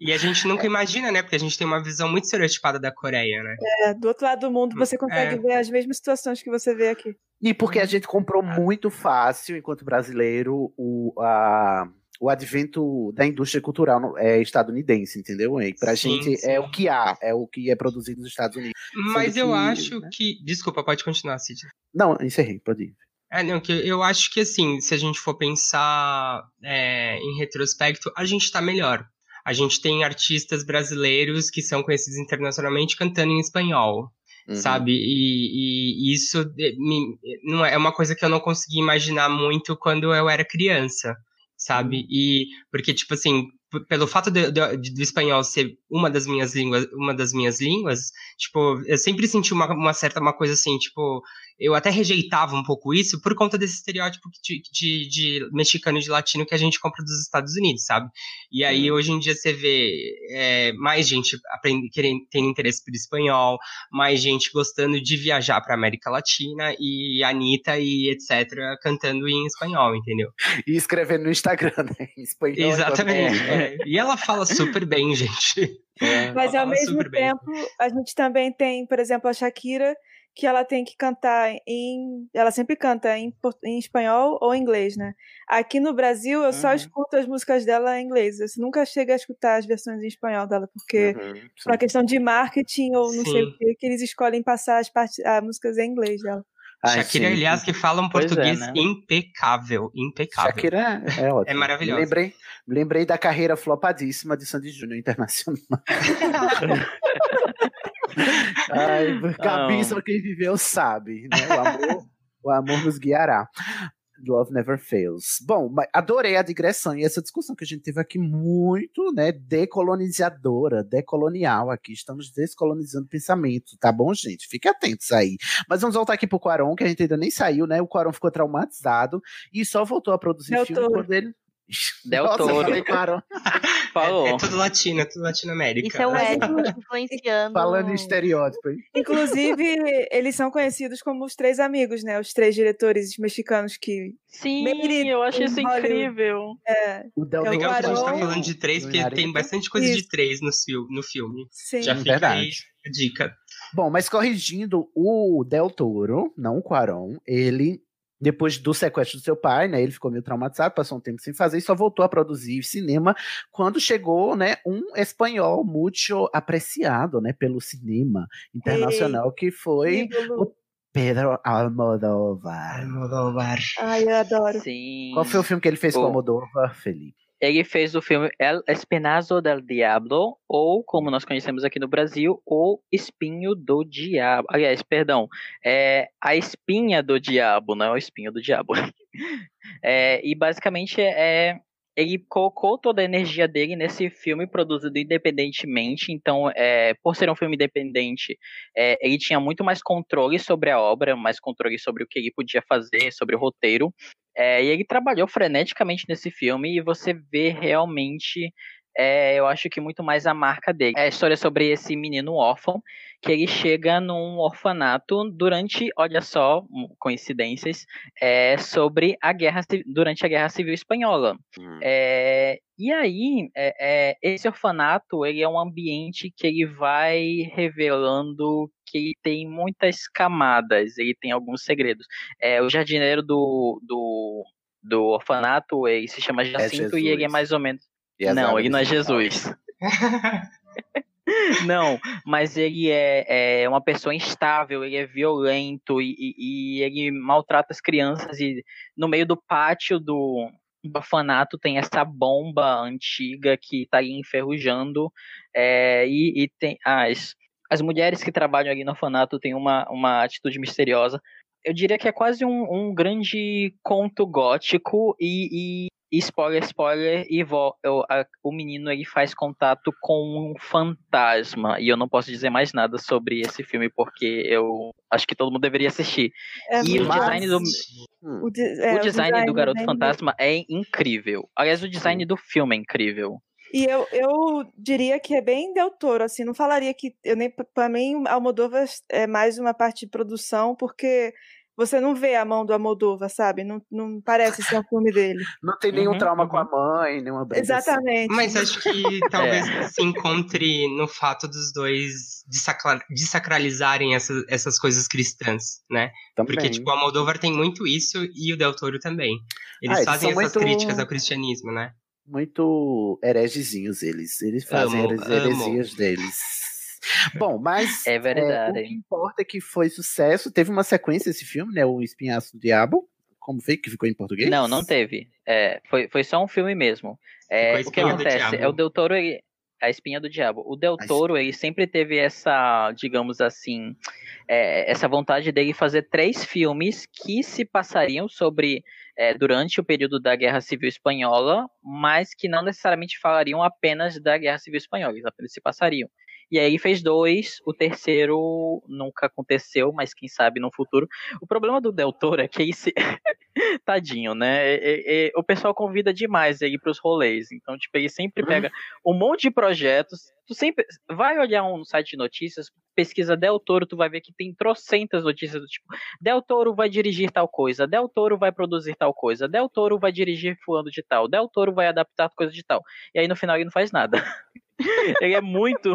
E a gente nunca imagina, né? Porque a gente tem uma visão muito estereotipada da Coreia, né? É, do outro lado do mundo você consegue É. ver as mesmas situações que você vê aqui. E porque a gente comprou Ah. muito fácil, enquanto brasileiro, o, a, o advento da indústria cultural é, estadunidense, entendeu? E pra Sim, gente sim. é o que há, é o que é produzido nos Estados Unidos. Mas eu que, acho né? que. Desculpa, pode continuar, Cid. Não, encerrei, pode ir. É, não, que eu acho que assim, se a gente for pensar é, em retrospecto, a gente tá melhor. A gente tem artistas brasileiros que são conhecidos internacionalmente cantando em espanhol, Uhum. sabe? E, e isso me- não é é uma coisa que eu não consegui imaginar muito quando eu era criança, sabe? E porque tipo assim, pelo fato do, do, do espanhol ser uma das minhas línguas, uma das minhas línguas, tipo, eu sempre senti uma, uma certa uma coisa assim, tipo, eu até rejeitava um pouco isso por conta desse estereótipo de, de, de mexicano e de latino que a gente compra dos Estados Unidos, sabe? E aí, hoje em dia, você vê é, mais gente aprende, querendo, tendo interesse por espanhol, mais gente gostando de viajar para América Latina e Anitta e etc. cantando em espanhol, entendeu? E escrevendo no Instagram, né? Em espanhol. Exatamente. É. E ela fala super bem, gente. É. Mas ao mesmo super bem. tempo, a gente também tem, por exemplo, a Shakira, que ela tem que cantar em. Ela sempre canta em, em espanhol ou em inglês, né? Aqui no Brasil, eu Uhum. só escuto as músicas dela em inglês. Eu nunca chego a escutar as versões em espanhol dela, porque Uhum, por uma questão de marketing ou não sei o que, que eles escolhem passar as, partes, as músicas em inglês dela. Ai, Shakira, sim. aliás, que fala um Pois é, português né? impecável. Impecável. Shakira é ótimo. É maravilhosa. Me lembrei, lembrei da carreira flopadíssima de Sandy Júnior Internacional. Ai, Gabi, só quem viveu sabe, né? O amor, o amor nos guiará. Love Never Fails. Bom, adorei a digressão e essa discussão que a gente teve aqui muito, né, decolonizadora, decolonial aqui. Estamos descolonizando pensamento, tá bom, gente? Fiquem atentos aí. Mas vamos voltar aqui pro Quaron, que a gente ainda nem saiu, né? O Quaron ficou traumatizado e só voltou a produzir Del filme Toro. quando ele. Del Nossa, Toro. falei Quaron. Falou. É tudo latino, é tudo Latinoamérica. Isso é o Ed influenciando. Falando em estereótipo? Inclusive, eles são conhecidos como os três amigos, né? Os três diretores mexicanos que. Sim, eu acho in isso Hollywood. incrível. É, O Del É o Legal que a gente tá falando de três, porque tem bastante coisa Isso. de três no, fil- no filme. sim. Já Sim, fica verdade. aí a dica. Bom, mas corrigindo, o Del Toro, não o Quaron, ele, depois do sequestro do seu pai, né, ele ficou meio traumatizado, passou um tempo sem fazer e só voltou a produzir cinema quando chegou, né, um espanhol muito apreciado, né, pelo cinema internacional, que foi Ídolo. o Pedro Almodóvar. Almodóvar. Ai, eu adoro. Sim. Qual foi o filme que ele fez com O- Almodóvar, Felipe? Ele fez o filme El Espinazo del Diablo, ou como nós conhecemos aqui no Brasil, O Espinho do Diabo. Aliás, perdão, é A Espinha do Diabo, não é o Espinho do Diabo. É, e basicamente é ele colocou toda a energia dele nesse filme produzido independentemente. Então, é, por ser um filme independente, é, ele tinha muito mais controle sobre a obra, mais controle sobre o que ele podia fazer, sobre o roteiro. É, e ele trabalhou freneticamente nesse filme e você vê realmente, é, eu acho que muito mais a marca dele. É a história sobre esse menino órfão que ele chega num orfanato durante, olha só, coincidências, é, sobre a guerra durante a Guerra Civil Espanhola. É, e aí, é, é, esse orfanato ele é um ambiente que ele vai revelando que tem muitas camadas, ele tem alguns segredos. É, o jardineiro do, do, do orfanato ele se chama Jacinto e ele é mais ou menos. Não, ele não é? Jesus. Não, mas ele é, é uma pessoa instável, ele é violento e, e- e ele maltrata as crianças. E no meio do pátio do, do orfanato tem essa bomba antiga que tá ali enferrujando. é, e, e tem as, as mulheres que trabalham ali no orfanato têm uma, uma atitude misteriosa. Eu diria que é quase um, um grande conto gótico e- e spoiler, spoiler, e vo- eu- a- o menino ele faz contato com um fantasma. E eu não posso dizer mais nada sobre esse filme porque eu acho que todo mundo deveria assistir. É e o design do, Hum. O, de- é, o design do Garoto bem- Fantasma é incrível. Aliás, o design do filme é incrível. E eu, eu diria que é bem Del Toro, assim, não falaria que eu nem para mim Almodóvar é mais uma parte de produção, porque você não vê a mão do Almodóvar, sabe? Não, não parece ser um filme dele. Não tem nenhum Uhum, trauma com a mãe, nenhuma briga assim. Exatamente. Mas acho que talvez É. se encontre no fato dos dois desacra- desacralizarem essas, essas coisas cristãs, né? Também. Porque, tipo, o Almodóvar tem muito isso e o Del Toro também. Eles Ah, fazem essas muito- críticas ao cristianismo, né? muito heregezinhos eles. Eles fazem Amo, as heresias deles. Bom, mas É verdade. o que importa é que foi sucesso. Teve uma sequência esse filme, né? O Espinhaço do Diabo. Como foi que ficou em português? Não, não teve. É, foi, foi só um filme mesmo. É, o que acontece? É o Del Toro, ele- a espinha do diabo. O Del Toro, ele sempre teve essa, digamos assim, é, essa vontade dele fazer três filmes que se passariam sobre é, durante o período da Guerra Civil Espanhola, mas que não necessariamente falariam apenas da Guerra Civil Espanhola, eles apenas se passariam. E aí fez dois, o terceiro nunca aconteceu, mas quem sabe no futuro. O problema do Del Toro é que esse. Tadinho, né? É, é, o pessoal convida demais ele para os rolês. Então, tipo, ele sempre Uhum. pega um monte de projetos. Tu sempre vai olhar um site de notícias, pesquisa Del Toro, tu vai ver que tem trocentas notícias do tipo: Del Toro vai dirigir tal coisa, Del Toro vai produzir tal coisa, Del Toro vai dirigir fulano de tal, Del Toro vai adaptar coisa de tal. E aí no final ele não faz nada. ele é muito.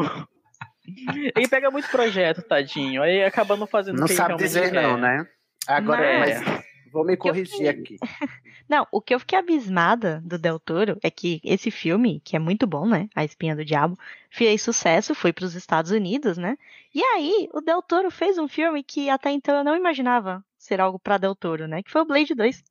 Ele pega muito projeto, tadinho. Aí acaba não fazendo Não sabe dizer quer. não, né? Agora, É. mas vou me corrigir aqui. Não, o que eu fiquei abismada do Del Toro é que esse filme, que é muito bom, né? A Espinha do Diabo, fez sucesso, foi para os Estados Unidos, né? E aí, o Del Toro fez um filme que até então eu não imaginava ser algo para Del Toro, né? Que foi o Blade 2.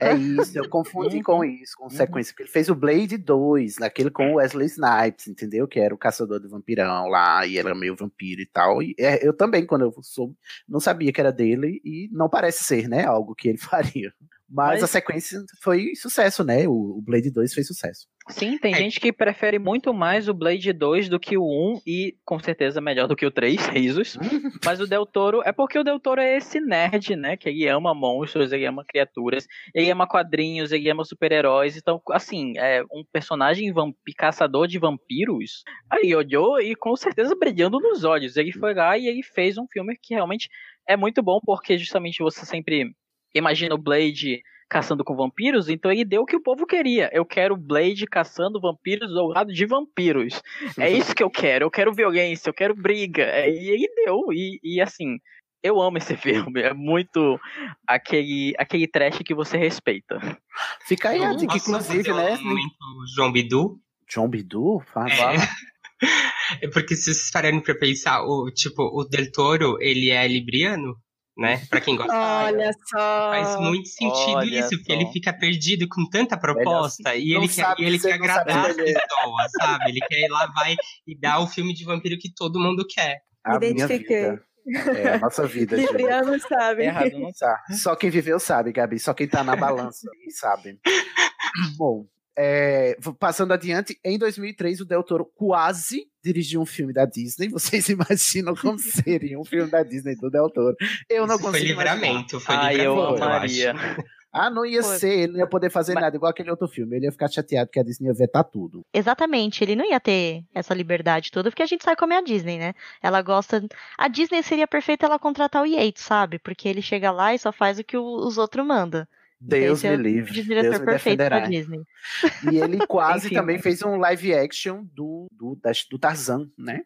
É isso, eu confundi com isso, com sequência, porque ele fez o Blade 2, naquele com o Wesley Snipes, entendeu? Que era o caçador do vampirão lá, e ele era meio vampiro e tal. E é, eu também, quando eu soube, não sabia que era dele, e não parece ser, né? Algo que ele faria. Mas, Mas- a sequência foi sucesso, né? O, Blade 2 fez sucesso. Sim, É. tem gente que prefere muito mais o Blade 2 do que o 1 e com certeza melhor do que o 3, risos. Mas o Del Toro é porque o Del Toro é esse nerd, né? Que ele ama monstros, ele ama criaturas, ele ama quadrinhos, ele ama super-heróis. Então, assim, é um personagem caçador de vampiros. Aí olhou e com certeza brilhando nos olhos. Ele foi lá e ele fez um filme que realmente é muito bom porque justamente você sempre imagina o Blade caçando com vampiros, então ele deu o que o povo queria. Eu quero Blade caçando vampiros ao lado de vampiros. É isso que eu quero. Eu quero violência, eu quero briga. É, E ele deu. E, e, assim, eu amo esse filme. É muito aquele, aquele trash que você respeita. Fica aí a dica, inclusive, né? um momento João Bidu? João Bidu? Fala. É porque se vocês pararem pra pensar, o, tipo, o Del Toro, ele é libriano, né? Pra quem gosta. Olha só. Faz muito sentido Olha isso, porque só. ele fica perdido com tanta proposta e não ele quer, e ele quer agradar as pessoas, sabe? Ele quer ir lá, vai e dar o filme de vampiro que todo mundo quer. A minha Identifiquei. vida. É a nossa vida, gente. Libriano sabe. Errado não Tá. Só quem viveu sabe, Gabi. Só quem tá na balança sabe. Bom, é, passando adiante, em 2003 o Del Toro quase dirigiu um filme da Disney. Vocês imaginam como seria um filme da Disney do Del Toro? Eu não Isso foi consigo imaginar. livramento, foi Ai, eu livramento, eu amaria. acho. Ah, não ia Foi. ser, ele não ia poder fazer nada, igual aquele outro filme. Ele ia ficar chateado que a Disney ia vetar tudo. Exatamente, ele não ia ter essa liberdade toda, porque a gente sabe como é a Disney, né? Ela gosta. A Disney seria perfeita ela contratar o Yates, sabe? Porque ele chega lá e só faz o que o- os outros mandam. Deus Esse é me livre. de diretor Deus me perfeito pra defenderá. Disney. E ele quase Enfim. também fez um live action do, do, da- do Tarzan, né?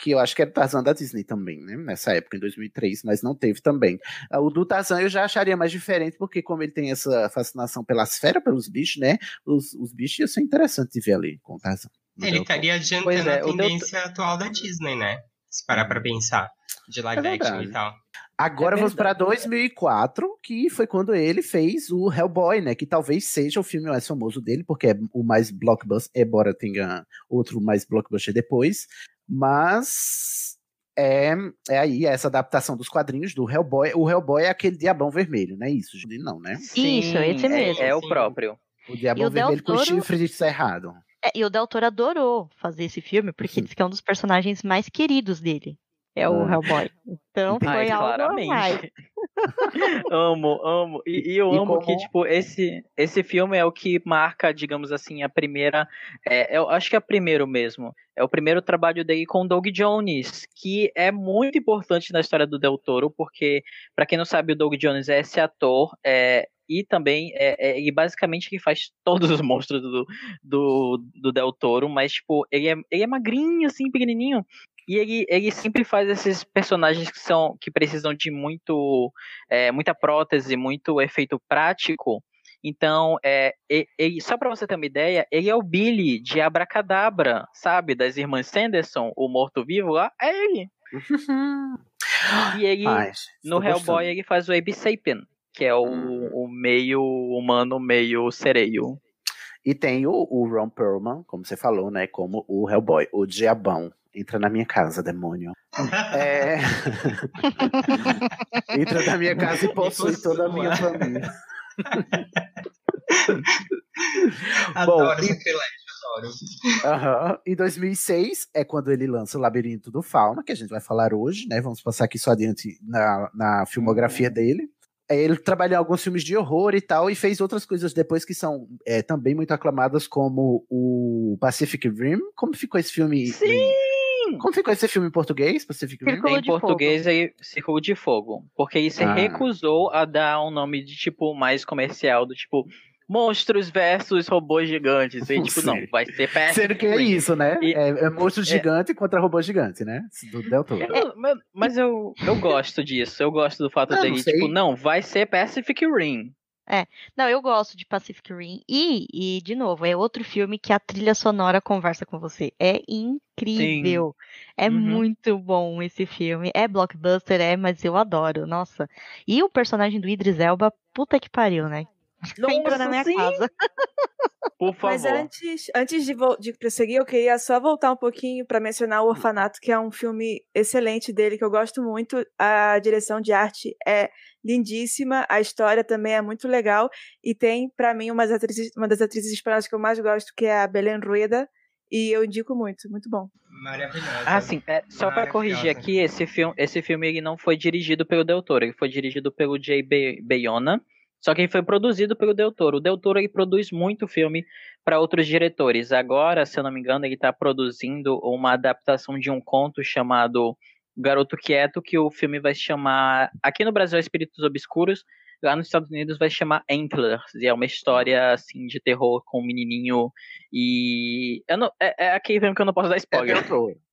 Que eu acho que era o Tarzan da Disney também, né? Nessa época, em 2003, mas não teve também. Ah, O do Tarzan eu já acharia mais diferente, porque como ele tem essa fascinação pelas feras, pelos bichos, né? Os, os bichos ia ser interessante de ver ali com o Tarzan. Ele estaria adiantando Pois é, a tendência atual da Disney, né? Se parar pra pensar. De live É action e tal. Agora É vamos para verdade. 2004, que foi quando ele fez o Hellboy, né? Que talvez seja o filme mais famoso dele, porque é o mais blockbuster, embora tenha outro mais blockbuster depois. Mas é, é aí essa adaptação dos quadrinhos do Hellboy. O Hellboy é aquele diabão vermelho, não é isso? Não, né? Isso, esse é- mesmo. É, o Sim. próprio. O diabão o vermelho com Toro- chifre de cerrado. É, e o Del Toro adorou fazer esse filme, porque diz que é um dos personagens mais queridos dele. É o Hum. Hellboy. Então Entendi. foi algo a mais. claramente. amo, amo. E, e eu E amo que, como- tipo, esse, esse filme é o que marca, digamos assim, a primeira. É, eu acho que é o primeiro mesmo. É o primeiro trabalho dele com o Doug Jones, que é muito importante na história do Del Toro, porque, pra quem não sabe, o Doug Jones é esse ator. É, e também, é, é, ele basicamente que faz todos os monstros do, do, do Del Toro, mas, tipo, ele é, ele é magrinho, assim, pequenininho. E ele, ele sempre faz esses personagens que são que precisam de muito é, muita prótese, muito efeito prático. Então, é, ele, só para você ter uma ideia, ele é o Billy de Abracadabra, sabe? Das irmãs Sanderson, o morto-vivo lá, é ele. E ele, Ai, no Hellboy, gostando. ele faz o Abe Sapien, que é o, o meio humano, meio sereio. E tem o, o Ron Perlman, como você falou, né? Como o Hellboy, o diabão. Entra na minha casa, demônio. É... Entra na minha casa e possui toda a minha família. Adoro Bom, e-. Aham. Em 2006 é quando ele lança o Labirinto do Fauno, que a gente vai falar hoje, né? Vamos passar aqui só adiante na, na filmografia dele. É, Ele trabalhou em alguns filmes de horror e tal, e fez outras coisas depois que são é, também muito aclamadas, como o Pacific Rim. Como ficou esse filme? Sim! Como ficou esse filme em português? Pacific Rim? em português é Círculo de Fogo. Porque ele se Ah. recusou a dar um nome de tipo mais comercial, do tipo monstros versus robôs gigantes. E tipo, não, Sim. vai ser Pacific Sendo que é isso, né? E- É, é monstro é- gigante contra robô gigante, né? Do Del Toro. Eu- mas- eu, eu gosto disso. Eu gosto do fato não dele, sei. tipo, não, vai ser Pacific Rim. É, não, eu gosto de Pacific Rim. E, e, de novo, é outro filme que a trilha sonora conversa com você. É incrível. É Uhum. muito bom esse filme. É blockbuster, é, mas eu adoro. Nossa. E o personagem do Idris Elba, puta que pariu, né? Entra na minha sim. casa. Por Mas antes, antes de, de prosseguir, eu queria só voltar um pouquinho para mencionar O Orfanato, que é um filme excelente dele, que eu gosto muito. A direção de arte é lindíssima, a história também é muito legal. E tem, para mim, uma das, atrizes, uma das atrizes espanholas que eu mais gosto, que é a Belén Rueda. E eu indico muito, muito bom. Maravilhosa. Ah, sim. é, só pra corrigir aqui, esse filme, esse filme ele não foi dirigido pelo Del Toro, ele foi dirigido pelo Jay Be- Bayona, só que ele foi produzido pelo Del Toro. O Del Toro ele produz muito filme para outros diretores. Agora, se eu não me engano, ele está produzindo uma adaptação de um conto chamado Garoto Quieto, que o filme vai se chamar. Aqui no Brasil é Espíritos Obscuros, lá nos Estados Unidos vai chamar Antlers, e é uma história assim de terror com um menininho e eu não, é, é aquele filme que eu não posso dar spoiler. Del Toro.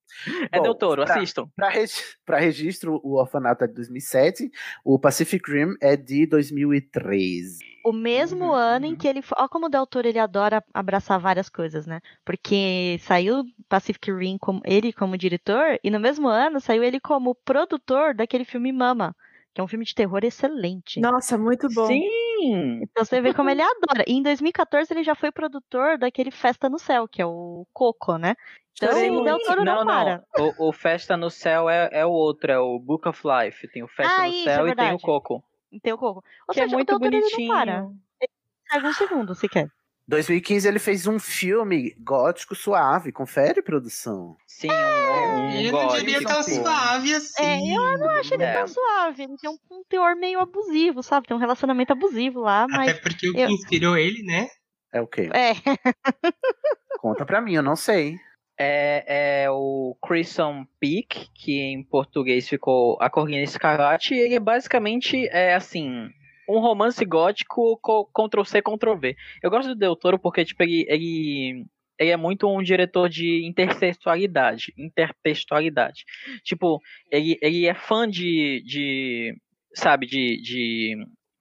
É Bom, Del Toro, pra- assistam. Pra, regi- pra registro, o Orfanato é de 2007, o Pacific Rim é de 2013. O mesmo ano em que ele. Olha como o Del Toro ele adora abraçar várias coisas, né? Porque saiu Pacific Rim como ele como diretor, e no mesmo ano saiu ele como produtor daquele filme Mama, que é um filme de terror excelente. Nossa, muito bom. Sim! Então você vê como ele adora. E em 2014 ele já foi produtor daquele Festa no Céu, que é o Coco, né? Então o Del Toro não, não, para. O, o Festa no Céu é, é o outro, é o Book of Life. Tem o Festa Ah, no isso, Céu é e tem o. Coco. Tem o Coco. Ou Que é seja, muito o Del Toro ele bonitinho. não para. Ele segue um segundo, se quer. 2015 ele fez um filme gótico suave, confere produção. Sim, um, um Eu não gótico. diria tão suave assim. É, eu não acho ele É. tão suave. Ele tem um, um teor meio abusivo, sabe? Tem um relacionamento abusivo lá, mas. Até porque o que eu- inspirou ele, né? É o quê? É. Conta pra mim, eu não sei. É, é o Crimson Peak, que em português ficou A Corrida Escarlate, e ele basicamente é assim. Um romance gótico co- Ctrl-C, Ctrl-V. Eu gosto do Del Toro porque, tipo, ele, ele, ele é muito um diretor de intertextualidade. Intertextualidade. Tipo, ele, ele é fã de. de sabe, de, de.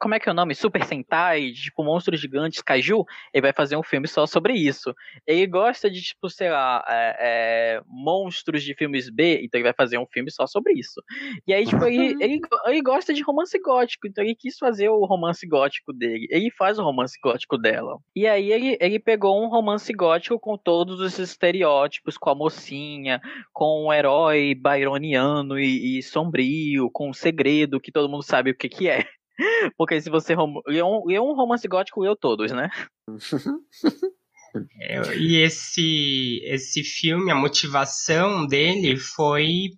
Como é que é o nome? Super Sentai, tipo, monstros gigantes, kaiju. Ele vai fazer um filme só sobre isso. Ele gosta de, tipo, sei lá, é, é, monstros de filmes B, então ele vai fazer um filme só sobre isso. E aí, tipo, ele, ele, ele gosta de romance gótico, então ele quis fazer o romance gótico dele. Ele faz o romance gótico dela. E aí ele, ele pegou um romance gótico com todos os estereótipos, com a mocinha, com um herói byroniano e, e sombrio, com um segredo que todo mundo sabe o que que é. Porque se você rom- lê um, lê um romance gótico, leu todos, né? É, E esse, esse filme, a motivação dele foi,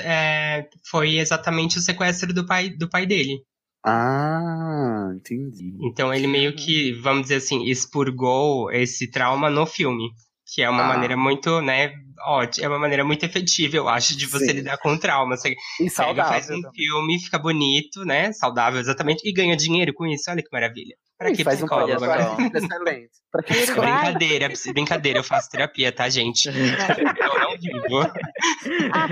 é, foi exatamente o sequestro do pai, do pai dele. Ah, entendi. Então ele meio que, vamos dizer assim, expurgou esse trauma no filme. Que é uma Ah. maneira muito, né, ótima, é uma maneira muito efetiva, eu acho, de você Sim. lidar com o trauma. Você E pega, saudável faz um também. filme, fica bonito, né, saudável exatamente, e ganha dinheiro com isso, olha que maravilha. Pra que faz um psicólogo, né? excelente. Pra que Brincadeira, brincadeira, eu faço terapia, tá, gente? Eu não vivo. Ah,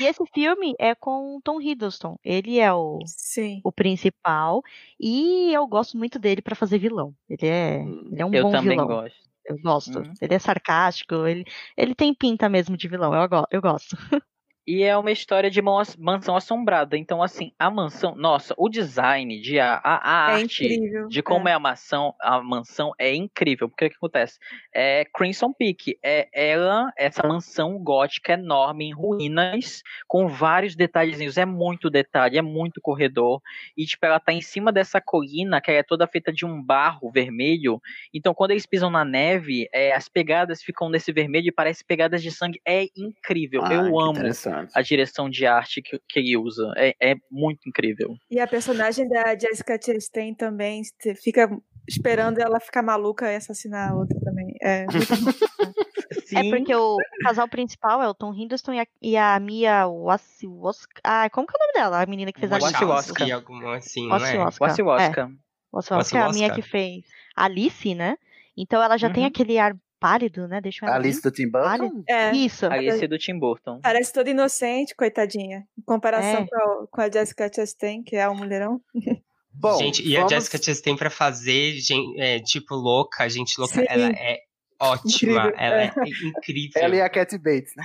e esse filme é com o Tom Hiddleston. Ele é o, Sim. o principal. E eu gosto muito dele pra fazer vilão. Ele é, ele é um Eu bom também vilão. gosto. Eu gosto. Uhum. Ele é sarcástico, ele, ele tem pinta mesmo de vilão. Eu, eu gosto. E é uma história de mansão assombrada. Então, assim, a mansão. Nossa, o design, de a, a, a É arte incrível, de como é. a mansão, a mansão é incrível. Porque o que acontece? É Crimson Peak. É ela, essa mansão gótica enorme, em ruínas, com vários detalhezinhos. É muito detalhe, é muito corredor. E, tipo, ela tá em cima dessa colina, que ela é toda feita de um barro vermelho. Então, quando eles pisam na neve, é, as pegadas ficam nesse vermelho e parece pegadas de sangue. É incrível. Ah, Eu amo interessante. A direção de arte que, que ele usa. É, é muito incrível. E a personagem da Jessica Chastain também, você fica esperando ela ficar maluca e assassinar a outra também. É muito É porque o casal principal é o Tom Hiddleston e a, e a Mia Wasikowska. Ah, como que é o nome dela? A menina que fez a Wachowski, alguma assim, não é? Wasikowska. Wasikowska. É. É a minha Wasikowska. que fez Alice, né? Então ela já tem Uhum. aquele ar pálido, né? Deixa eu Alice do Tim Burton? Pálido. É. Isso. Alice do Tim Burton. Parece toda inocente, coitadinha. Em comparação É. com, a, com a Jessica Chastain, que é um mulherão. Bom, gente, e a vamos- Jessica Chastain pra fazer, gen- é, tipo, louca, gente louca, Sim. ela é ótima, Incrível, ela é, é. incrível. Ela e a Cat Bates, né?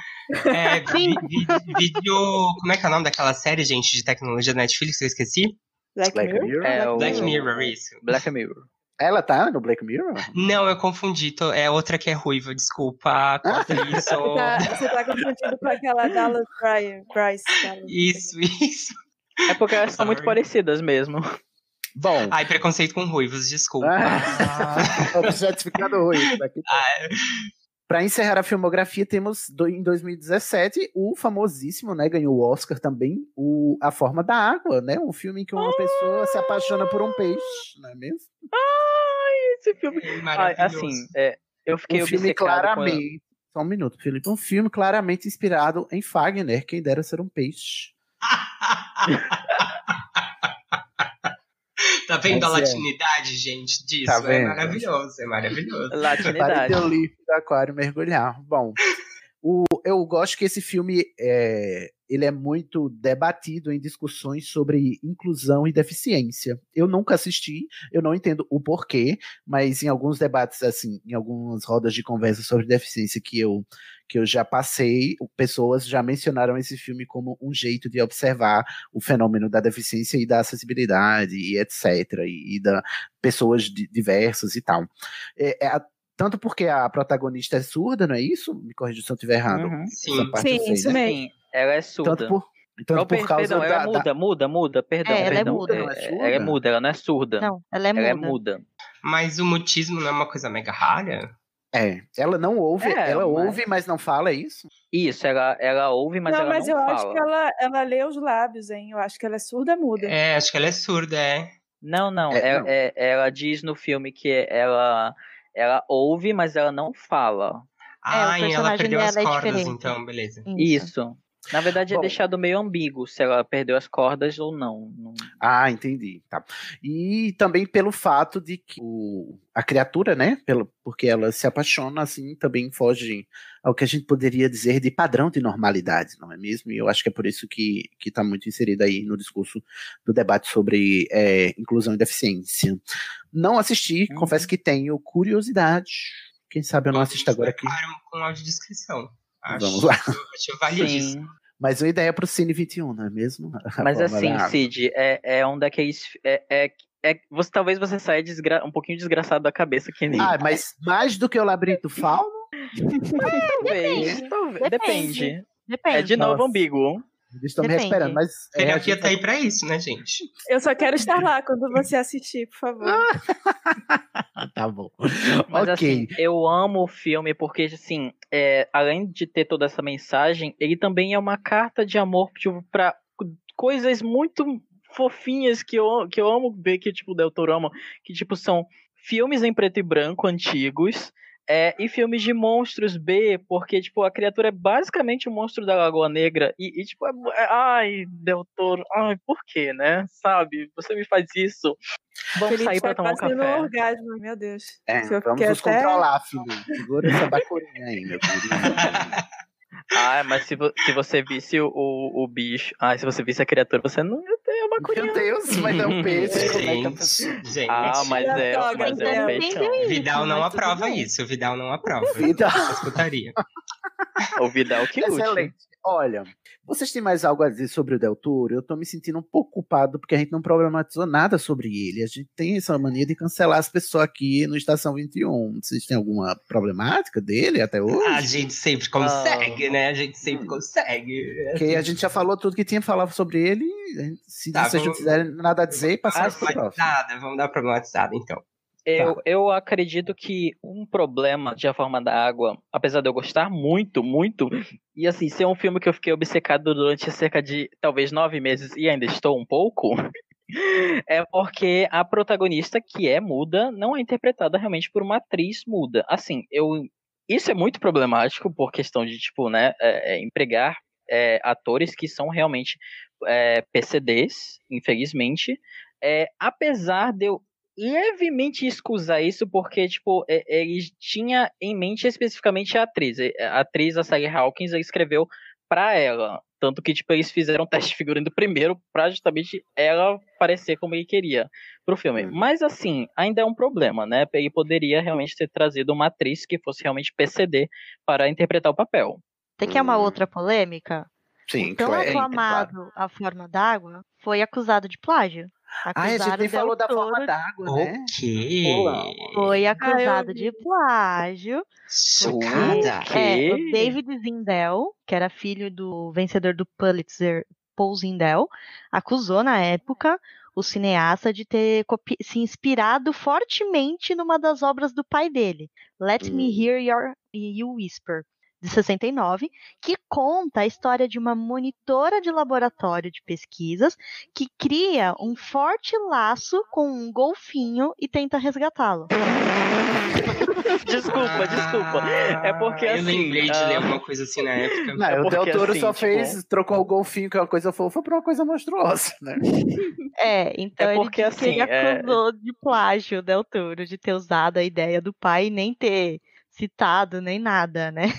É, vi- vi- vídeo. Como é que é o nome daquela série, gente, de tecnologia da Netflix que eu esqueci? Black, Black Mirror? Mirror? É o Black Mirror, isso. Black Mirror. Ela tá no Black Mirror? Não, eu confundi. tô- é outra que é ruiva, desculpa. Corta isso. Tá, você tá confundindo com aquela Dallas Bry- Bryce. Dallas. Isso, isso. É porque elas são muito parecidas mesmo. Bom, Ai, preconceito com ruivos, desculpa. Ah. certificado ruim. Daqui. Ah, Pra encerrar a filmografia, temos do- em 2017 o famosíssimo, né? Ganhou o Oscar também, o A Forma da Água, né? Um filme em que uma pessoa se apaixona por um peixe, não é mesmo? Ai, esse filme. Ai, maravilhoso. assim, é, eu fiquei um filme claramente. Só um minuto, Felipe. Um filme claramente inspirado em Fagner, quem dera ser um peixe. Tá vendo a é. latinidade, gente, disso? Tá É maravilhoso, é maravilhoso. Para Latinidade. teu livro do aquário mergulhar. Bom, o, eu gosto que esse filme é, ele é muito debatido em discussões sobre inclusão e deficiência. Eu nunca assisti, eu não entendo o porquê, mas em alguns debates, assim, em algumas rodas de conversa sobre deficiência que eu, que eu já passei, pessoas já mencionaram esse filme como um jeito de observar o fenômeno da deficiência e da acessibilidade e etc. E, e da pessoas di- diversas e tal. É, é a- tanto porque a protagonista é surda, não é isso? Me corrija se eu estiver errado. Uhum. Sim. Sim, sei, isso né? mesmo. Ela é surda. Tanto por, tanto Oh, per- por causa perdão, da, ela da- muda, muda, muda, perdão, É, ela é perdão. muda, não é É, ela é muda, ela não é surda. Não, ela é ela muda. é muda. Mas o mutismo não é uma coisa mega rara? É, ela não ouve, É, ela mas- ouve, mas não fala, é isso? Isso, ela, ela ouve, mas não, ela mas não eu fala. acho que ela, ela lê os lábios, hein? Eu acho que ela é surda muda. É, acho que ela é surda, é. Não, não, É, ela, não. é- ela diz no filme que ela, ela ouve, mas ela não fala. Ah, e ela perdeu as é cordas, então, beleza. Isso. Na verdade, é Bom. deixado meio ambíguo se ela perdeu as cordas ou não. Ah, entendi. Tá. E também pelo fato de que o- a criatura, né? Pelo, porque ela se apaixona, assim, também foge ao que a gente poderia dizer de padrão de normalidade, não é mesmo? E eu acho que é por isso que está muito inserido aí no discurso do debate sobre é, inclusão e deficiência. Não assisti, Uhum. confesso que tenho curiosidade. Quem sabe eu não assisto agora aqui. Com audiodescrição. Acho, Vamos lá. Acho validíssimo. Sim. Mas uma ideia é pro Cine 21, não é mesmo? Mas assim, água. Cid, é, é um daqueles. É, é, é- você, talvez você saia desgra- um pouquinho desgraçado da cabeça que nem. Ah, mas mais do que o labirinto fauno? talvez, talvez. Depende. Depende. É de novo Nossa. ambíguo. Eles estão me esperando, mas. é, a Terapia gente tá aí pra isso, né, gente? Eu só quero estar lá quando você assistir, por favor. Tá bom. Mas ok. assim, eu amo o filme porque, assim, é, além de ter toda essa mensagem, ele também é uma carta de amor tipo, pra coisas muito fofinhas que eu, que eu amo ver que, tipo, o Del Toro ama, que, tipo, são filmes em preto e branco antigos, é, e filmes de monstros B, porque, tipo, a criatura é basicamente o monstro da Lagoa Negra, e, e, tipo, é, é- ai, Del Toro, ai, por quê, né? Sabe? Você me faz isso. Vamos Felipe sair pra tomar um café. orgasmo, meu Deus. É, Se eu vamos nos até- controlar, filho. Segura essa bacurinha aí, meu querido. Ah, mas se, vo- se você visse o, o, o bicho. Ah, se você visse a criatura, você não ia ter uma curinha. Meu Deus, mas é um peixe. Como é. Gente, gente. Ah, mas é, Droga, mas é um peixão. Vidal não aprova isso, Vidal não aprova. Vidal. Essa putaria. O Vidal que lute. Excelente. Olha, vocês têm mais algo a dizer sobre o Del Toro? Eu tô me sentindo um pouco culpado porque a gente não problematizou nada sobre ele. A gente tem essa mania de cancelar as pessoas aqui no Estação 21. Vocês têm alguma problemática dele até hoje? A gente sempre consegue, né? A gente sempre consegue. Porque a gente já falou tudo que tinha falar sobre ele. Se Tá, vocês não vamos- quiserem nada a dizer, passar pro próximo. Problematizada, vamos dar problematizada, então. Eu, eu acredito que um problema de A Forma da Água, apesar de eu gostar muito, muito, e assim, ser um filme que eu fiquei obcecado durante cerca de talvez nove meses e ainda estou um pouco, é porque a protagonista, que é muda, não é interpretada realmente por uma atriz muda. Assim, eu. Isso é muito problemático por questão de, tipo, né, é, é, empregar é, atores que são realmente é, PCDs, infelizmente. É, apesar de eu levemente escusar isso, porque, tipo, é- ele tinha em mente especificamente a atriz. É, A atriz, a Sally Hawkins, ele escreveu pra ela. Tanto que, tipo, eles fizeram um teste de figurino primeiro pra justamente ela parecer como ele queria pro filme. Mas, assim, ainda é um problema, né? Ele poderia realmente ter trazido uma atriz que fosse realmente PCD para interpretar o papel. Tem que é uma outra polêmica? Sim, O tão claro, aclamado A Forma d'Água foi acusado de plágio. Ah, a gente Acusaram nem Del falou da forma d'água, né? Que? Foi Ah, acusado de plágio. Chocada. porque, É, o David Zindel, que era filho do vencedor do Pulitzer, Paul Zindel, acusou na época o cineasta de ter se inspirado fortemente numa das obras do pai dele, Let Me Hear Your, You Whisper, de 69, que conta a história de uma monitora de laboratório de pesquisas que cria um forte laço com um golfinho e tenta resgatá-lo. desculpa, desculpa. É porque eu assim. lembrei de ah, ler uma coisa assim na época. Não, É o Del Toro assim, só tipo- fez, trocou o golfinho, que é uma coisa fofa, pra uma coisa monstruosa, né? É, então É ele porque, ele assim, é- acusou de plágio o Del Toro, de ter usado a ideia do pai e nem ter citado nem nada, né?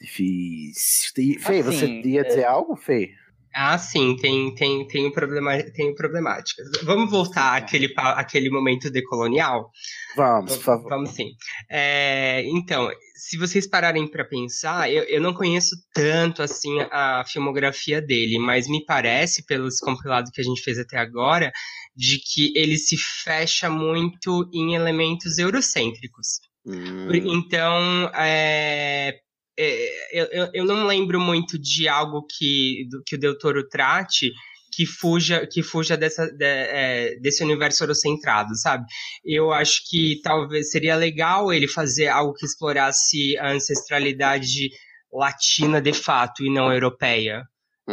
Difícil. Fê, você Assim, ia dizer algo, Fê? Ah, sim, tem, tem, tem, problema, tem problemáticas. Vamos voltar àquele, pa- àquele momento decolonial? Vamos, por favor. Vamos sim. É, então, se vocês pararem para pensar, eu, eu não conheço tanto assim a filmografia dele, mas me parece, pelos compilados que a gente fez até agora, de que ele se fecha muito em elementos eurocêntricos. Por- Então, é, é, eu, eu- não lembro muito de algo que, do, que o Del Toro trate que fuja, que fuja dessa, de- é, desse universo eurocentrado, sabe? Eu acho que talvez seria legal ele fazer algo que explorasse a ancestralidade latina de fato e não europeia.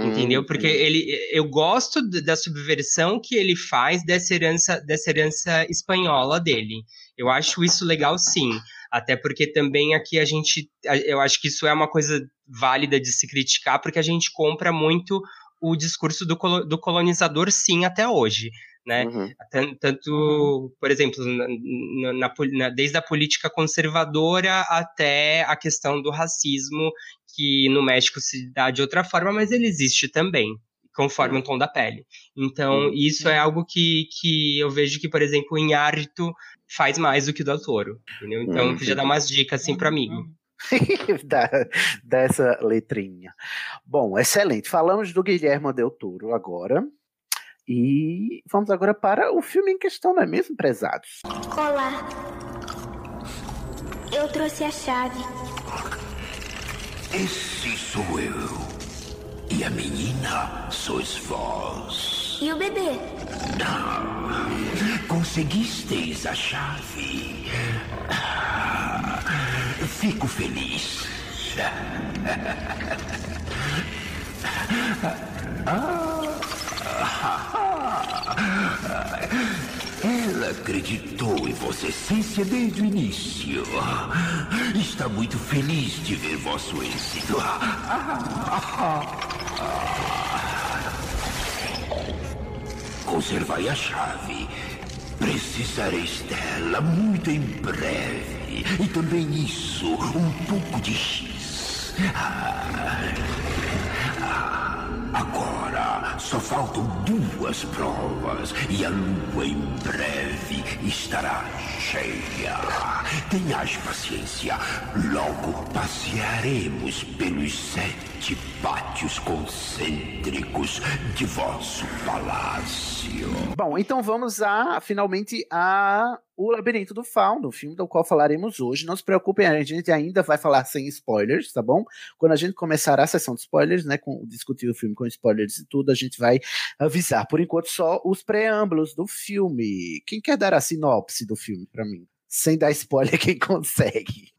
Entendeu? Porque ele, eu gosto da subversão que ele faz dessa herança, dessa herança espanhola dele. Eu acho isso legal, sim. Até porque também aqui a gente, eu acho que isso é uma coisa válida de se criticar, porque a gente compra muito o discurso do, do colonizador, sim, até hoje. Né? Tan- Tanto, por exemplo, na- na- na- desde a política conservadora até a questão do racismo, que no México se dá de outra forma, mas ele existe também, conforme o tom da pele. Então, isso é algo que, que eu vejo que, por exemplo, em Árito faz mais do que o Toro, entendeu? Então, Hum, podia dar umas dicas assim para da, dessa letrinha. Bom, excelente. Falamos do Guilherme Del Toro agora. E vamos agora para o filme em questão, não é mesmo, prezados? Olá. Eu trouxe a chave. Esse sou eu. E a menina sois vós. E o bebê? Não. Conseguisteis a chave. Ah, Fico feliz. Ela acreditou em vossa essência desde o início. Está muito feliz de ver vosso êxito. Conservai a chave. Precisareis dela muito em breve. E também isso, um pouco de X. Agora só faltam duas provas e a lua em breve estará cheia. Tenhas paciência, logo passearemos pelos sete pátios concêntricos de vosso palácio. Bom, então vamos a finalmente a o Labirinto do Fauno, o filme do qual falaremos hoje. Não se preocupem, a gente ainda vai falar sem spoilers, tá bom? Quando a gente começar a sessão de spoilers, né, com discutir o filme com spoilers e tudo, a gente vai avisar. Por enquanto só os preâmbulos do filme. Quem quer dar a sinopse do filme para mim? Sem dar spoiler, quem consegue?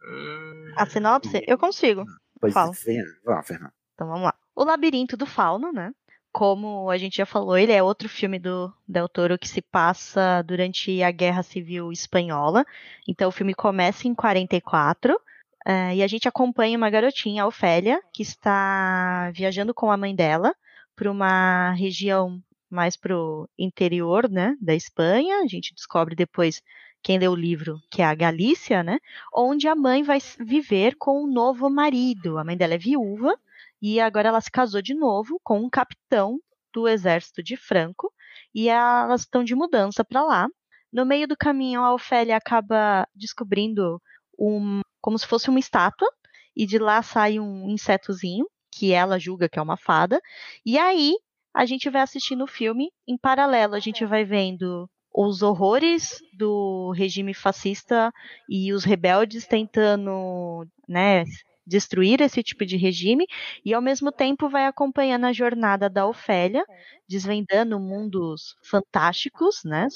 A sinopse? Eu consigo. Pois Fala. vem, vamos, Fernando. Então vamos lá. O Labirinto do Fauno, né? Como a gente já falou, ele é outro filme do Del Toro que se passa durante a Guerra Civil Espanhola. Então o filme começa em 44 eh, e a gente acompanha uma garotinha, a Ofélia, que está viajando com a mãe dela para uma região mais pro interior, né, da Espanha. A gente descobre depois quem lê o livro, que é a Galícia, né, onde a mãe vai viver com um novo marido. A mãe dela é viúva e agora ela se casou de novo com um capitão do exército de Franco e elas estão de mudança para lá. No meio do caminho, a Ofélia acaba descobrindo um, como se fosse uma estátua e de lá sai um insetozinho que ela julga que é uma fada. E aí a gente vai assistindo o filme em paralelo, a gente vai vendo os horrores do regime fascista e os rebeldes tentando, né, destruir esse tipo de regime e ao mesmo tempo vai acompanhando a jornada da Ofélia, desvendando mundos fantásticos, né,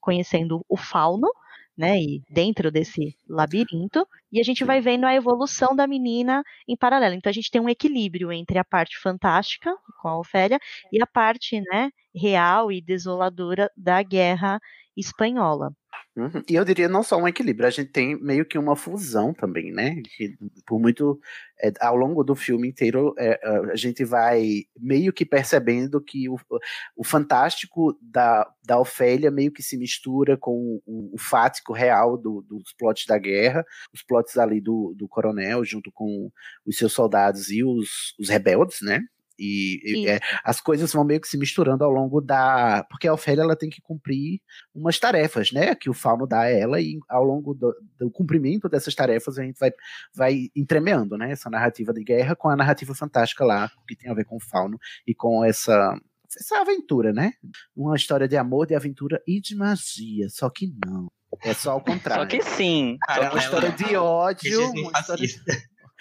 conhecendo o fauno, né, e dentro desse labirinto, e a gente vai vendo a evolução da menina em paralelo. Então a gente tem um equilíbrio entre a parte fantástica com a Ofélia e a parte, né, real e desoladora da guerra espanhola. Uhum. E eu diria não só um equilíbrio, a gente tem meio que uma fusão também, né? Que por muito é, ao longo do filme inteiro é, a gente vai meio que percebendo que o, o fantástico da, da Ofélia meio que se mistura com o, o fático real do- dos plots da guerra, os plots ali do, do coronel junto com os seus soldados e os, os rebeldes, né? E, e, é, as coisas vão meio que se misturando ao longo da. Porque a Ofélia ela tem que cumprir umas tarefas, né? Que o Fauno dá a ela, e ao longo do, do cumprimento dessas tarefas a gente vai, vai entremeando, né? Essa narrativa de guerra com a narrativa fantástica lá, que tem a ver com o Fauno e com essa. Essa aventura, né? Uma história de amor, de aventura e de magia. Só que não. É só ao contrário. Só que sim. É uma história de ódio, uma história,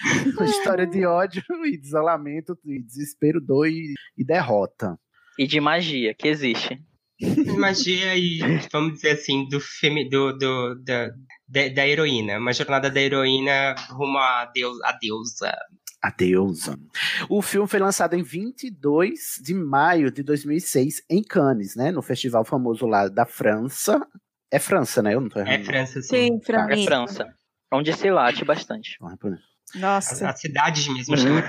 uma história de ódio e de isolamento, e desespero, dor e, e derrota. E de magia, que existe. Magia e, vamos dizer assim, do femi, do, do, da, da, da heroína. Uma jornada da heroína rumo a, Deus, a deusa. A deusa. O filme foi lançado em 22 de maio de 2006 em Cannes, né? No festival famoso lá da França. É França, né? Eu não tô errando. É França, sim. Sim, França. É França. Onde se late bastante. Nossa. A cidade mesmo chama.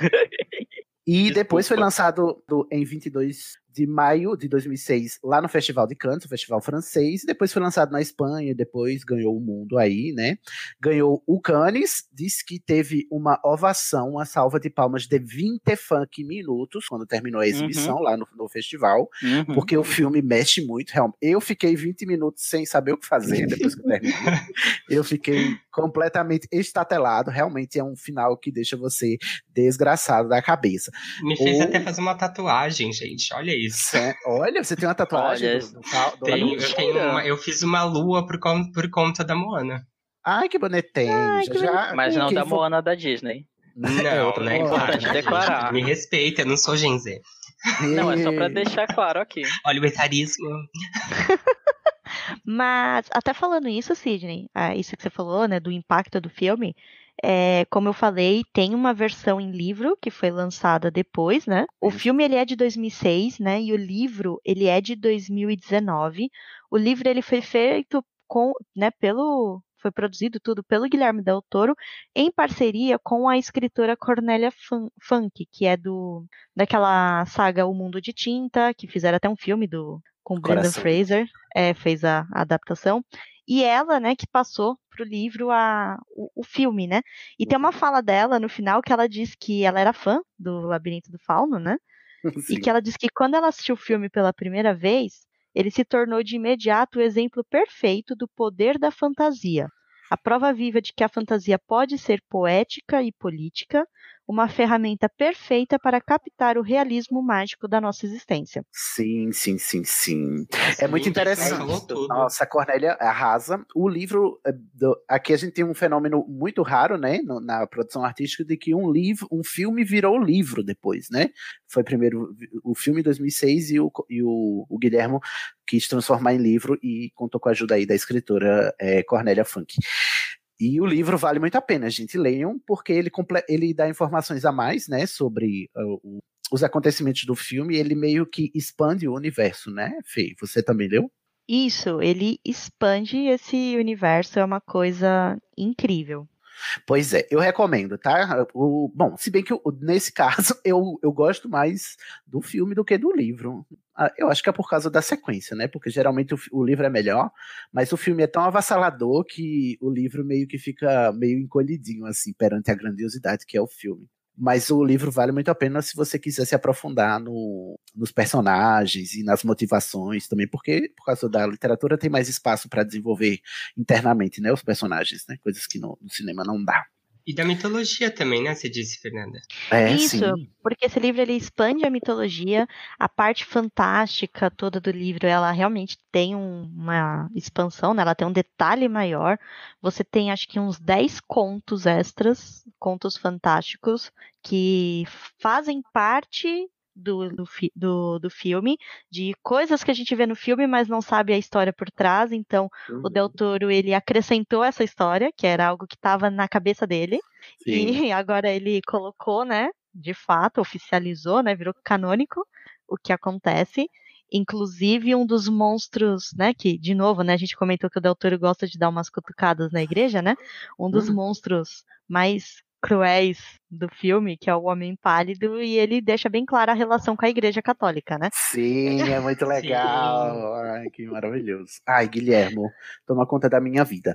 E depois foi lançado do- em 22 de maio de 2006 lá no Festival de Cannes, o festival francês. Depois foi lançado na Espanha, depois ganhou o mundo aí, né? Ganhou o Cannes, disse que teve uma ovação, uma salva de palmas de 20 funk minutos quando terminou a exibição lá no, no festival, Uhum. porque o filme mexe muito. realmente. Eu fiquei 20 minutos sem saber o que fazer depois que eu terminei. Eu fiquei completamente estatelado. Realmente é um final que deixa você desgraçado da cabeça. Me fez Ou- até fazer uma tatuagem, gente. Olha isso. É, Olha, você tem uma tatuagem Olha, do, do, do Labirinto? eu, tenho uma- eu fiz uma lua por, por conta da Moana. Ai, que bonitinho. já, já- Mas não da for- Moana da Disney. Não, né? Moana. Claro, Importante né, declarar. gente? Me respeita, eu não sou Gen Z. Não, é só pra deixar claro aqui. Olha o etarismo. Mas, até falando isso, Sidney, ah, isso que você falou, né, do impacto do filme, é, como eu falei, tem uma versão em livro que foi lançada depois, né? O filme ele é de 2006, né? E o livro ele é de 2019. O livro ele foi feito com, né, pelo foi produzido tudo pelo Guilherme Del Toro em parceria com a escritora Cornélia Fun- Funk, que é do daquela saga O Mundo de Tinta, que fizeram até um filme do com Brendan Coração. Fraser, é, fez a, a adaptação. E ela, né, que passou pro livro a, o, o filme, né? E tem uma fala dela no final que ela diz que ela era fã do Labirinto do Fauno, né? Sim. E que ela diz que quando ela assistiu o filme pela primeira vez, ele se tornou de imediato o exemplo perfeito do poder da fantasia. A prova viva de que a fantasia pode ser poética e política, uma ferramenta perfeita para captar o realismo mágico da nossa existência. Sim, sim, sim, sim. é muito interessante. Nossa, a Cornélia arrasa. O livro, eh, do- aqui a gente tem um fenômeno muito raro, né, no- na produção artística, de que um livro, um filme virou livro depois, né? Foi primeiro o filme em 2006 e o, e o, o Guilhermo quis transformar em livro e contou com a ajuda aí da escritora eh, Cornélia Funk. E o livro vale muito a pena, gente. Leiam, porque ele, ele dá informações a mais, né, sobre uh, os acontecimentos do filme. Ele meio que expande o universo, né, Fê? Você também leu? Isso, ele expande esse universo, é uma coisa incrível. Pois é, eu recomendo, tá? O, bom, se bem que o- nesse caso eu, eu gosto mais do filme do que do livro. Ah, Eu acho que é por causa da sequência, né? Porque geralmente o, o livro é melhor, mas o filme é tão avassalador que o livro meio que fica meio encolhidinho, assim, perante a grandiosidade que é o filme. Mas o livro vale muito a pena se você quiser se aprofundar no- nos personagens e nas motivações também, porque por causa da literatura tem mais espaço para desenvolver internamente, né, os personagens, né, coisas que no, no cinema não dá. E da mitologia também, né? Você disse, Fernanda. É, Isso, sim. porque esse livro ele expande a mitologia, a parte fantástica toda do livro, ela realmente tem um- uma expansão, né? Ela tem um detalhe maior. Você tem acho que uns 10 contos extras, contos fantásticos, que fazem parte do, do, do, do filme, de coisas que a gente vê no filme, mas não sabe a história por trás. Então, o Del Toro ele acrescentou essa história, que era algo que estava na cabeça dele. Sim. E agora ele colocou, né? De fato, oficializou, né? Virou canônico o que acontece. Inclusive, um dos monstros, né? Que, de novo, né? A gente comentou que o Del Toro gosta de dar umas cutucadas na igreja, né? Um dos Uhum. monstros mais cruéis do filme, que é o Homem Pálido, e ele deixa bem clara a relação com a igreja católica, né? Sim, é muito legal. Ai, que maravilhoso. Ai, Guilhermo, toma conta da minha vida.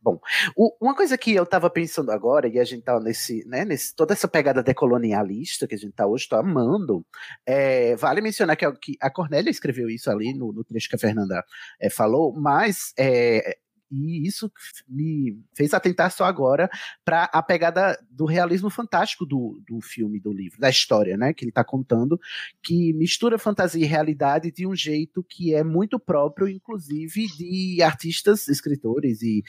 Bom, o- uma coisa que eu tava pensando agora, e a gente tá nesse, né, nesse, toda essa pegada decolonialista que a gente tá hoje, tô amando, é, vale mencionar que, a- que a Cornélia escreveu isso ali no, no trecho que a Fernanda é, falou, mas é, e isso me fez atentar só agora para a pegada do realismo fantástico do, do filme, do livro, da história, né, que ele está contando, que mistura fantasia e realidade de um jeito que é muito próprio, inclusive, de artistas, escritores e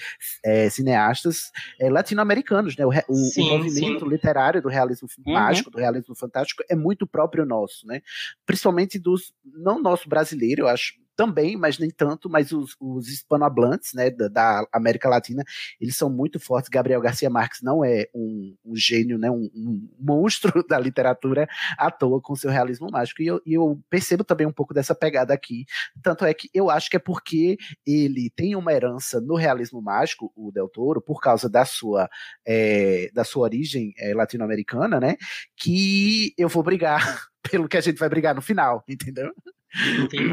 é, cineastas é, latino-americanos, né? O, o- o movimento sim. literário do realismo Uhum. mágico, do realismo fantástico, é muito próprio nosso, né? Principalmente dos, não nosso brasileiro, eu acho também, mas nem tanto, mas os, os hispanohablantes, né, da, da América Latina, eles são muito fortes. Gabriel Garcia Marques não é um, um gênio, né, um, um monstro da literatura à toa com seu realismo mágico. E eu, eu percebo também um pouco dessa pegada aqui. Tanto é que eu acho que é porque ele tem uma herança no realismo mágico, o Del Toro, por causa da sua, é, da sua origem é, latino-americana, né? Que eu vou brigar pelo que a gente vai brigar no final, entendeu? Entendi.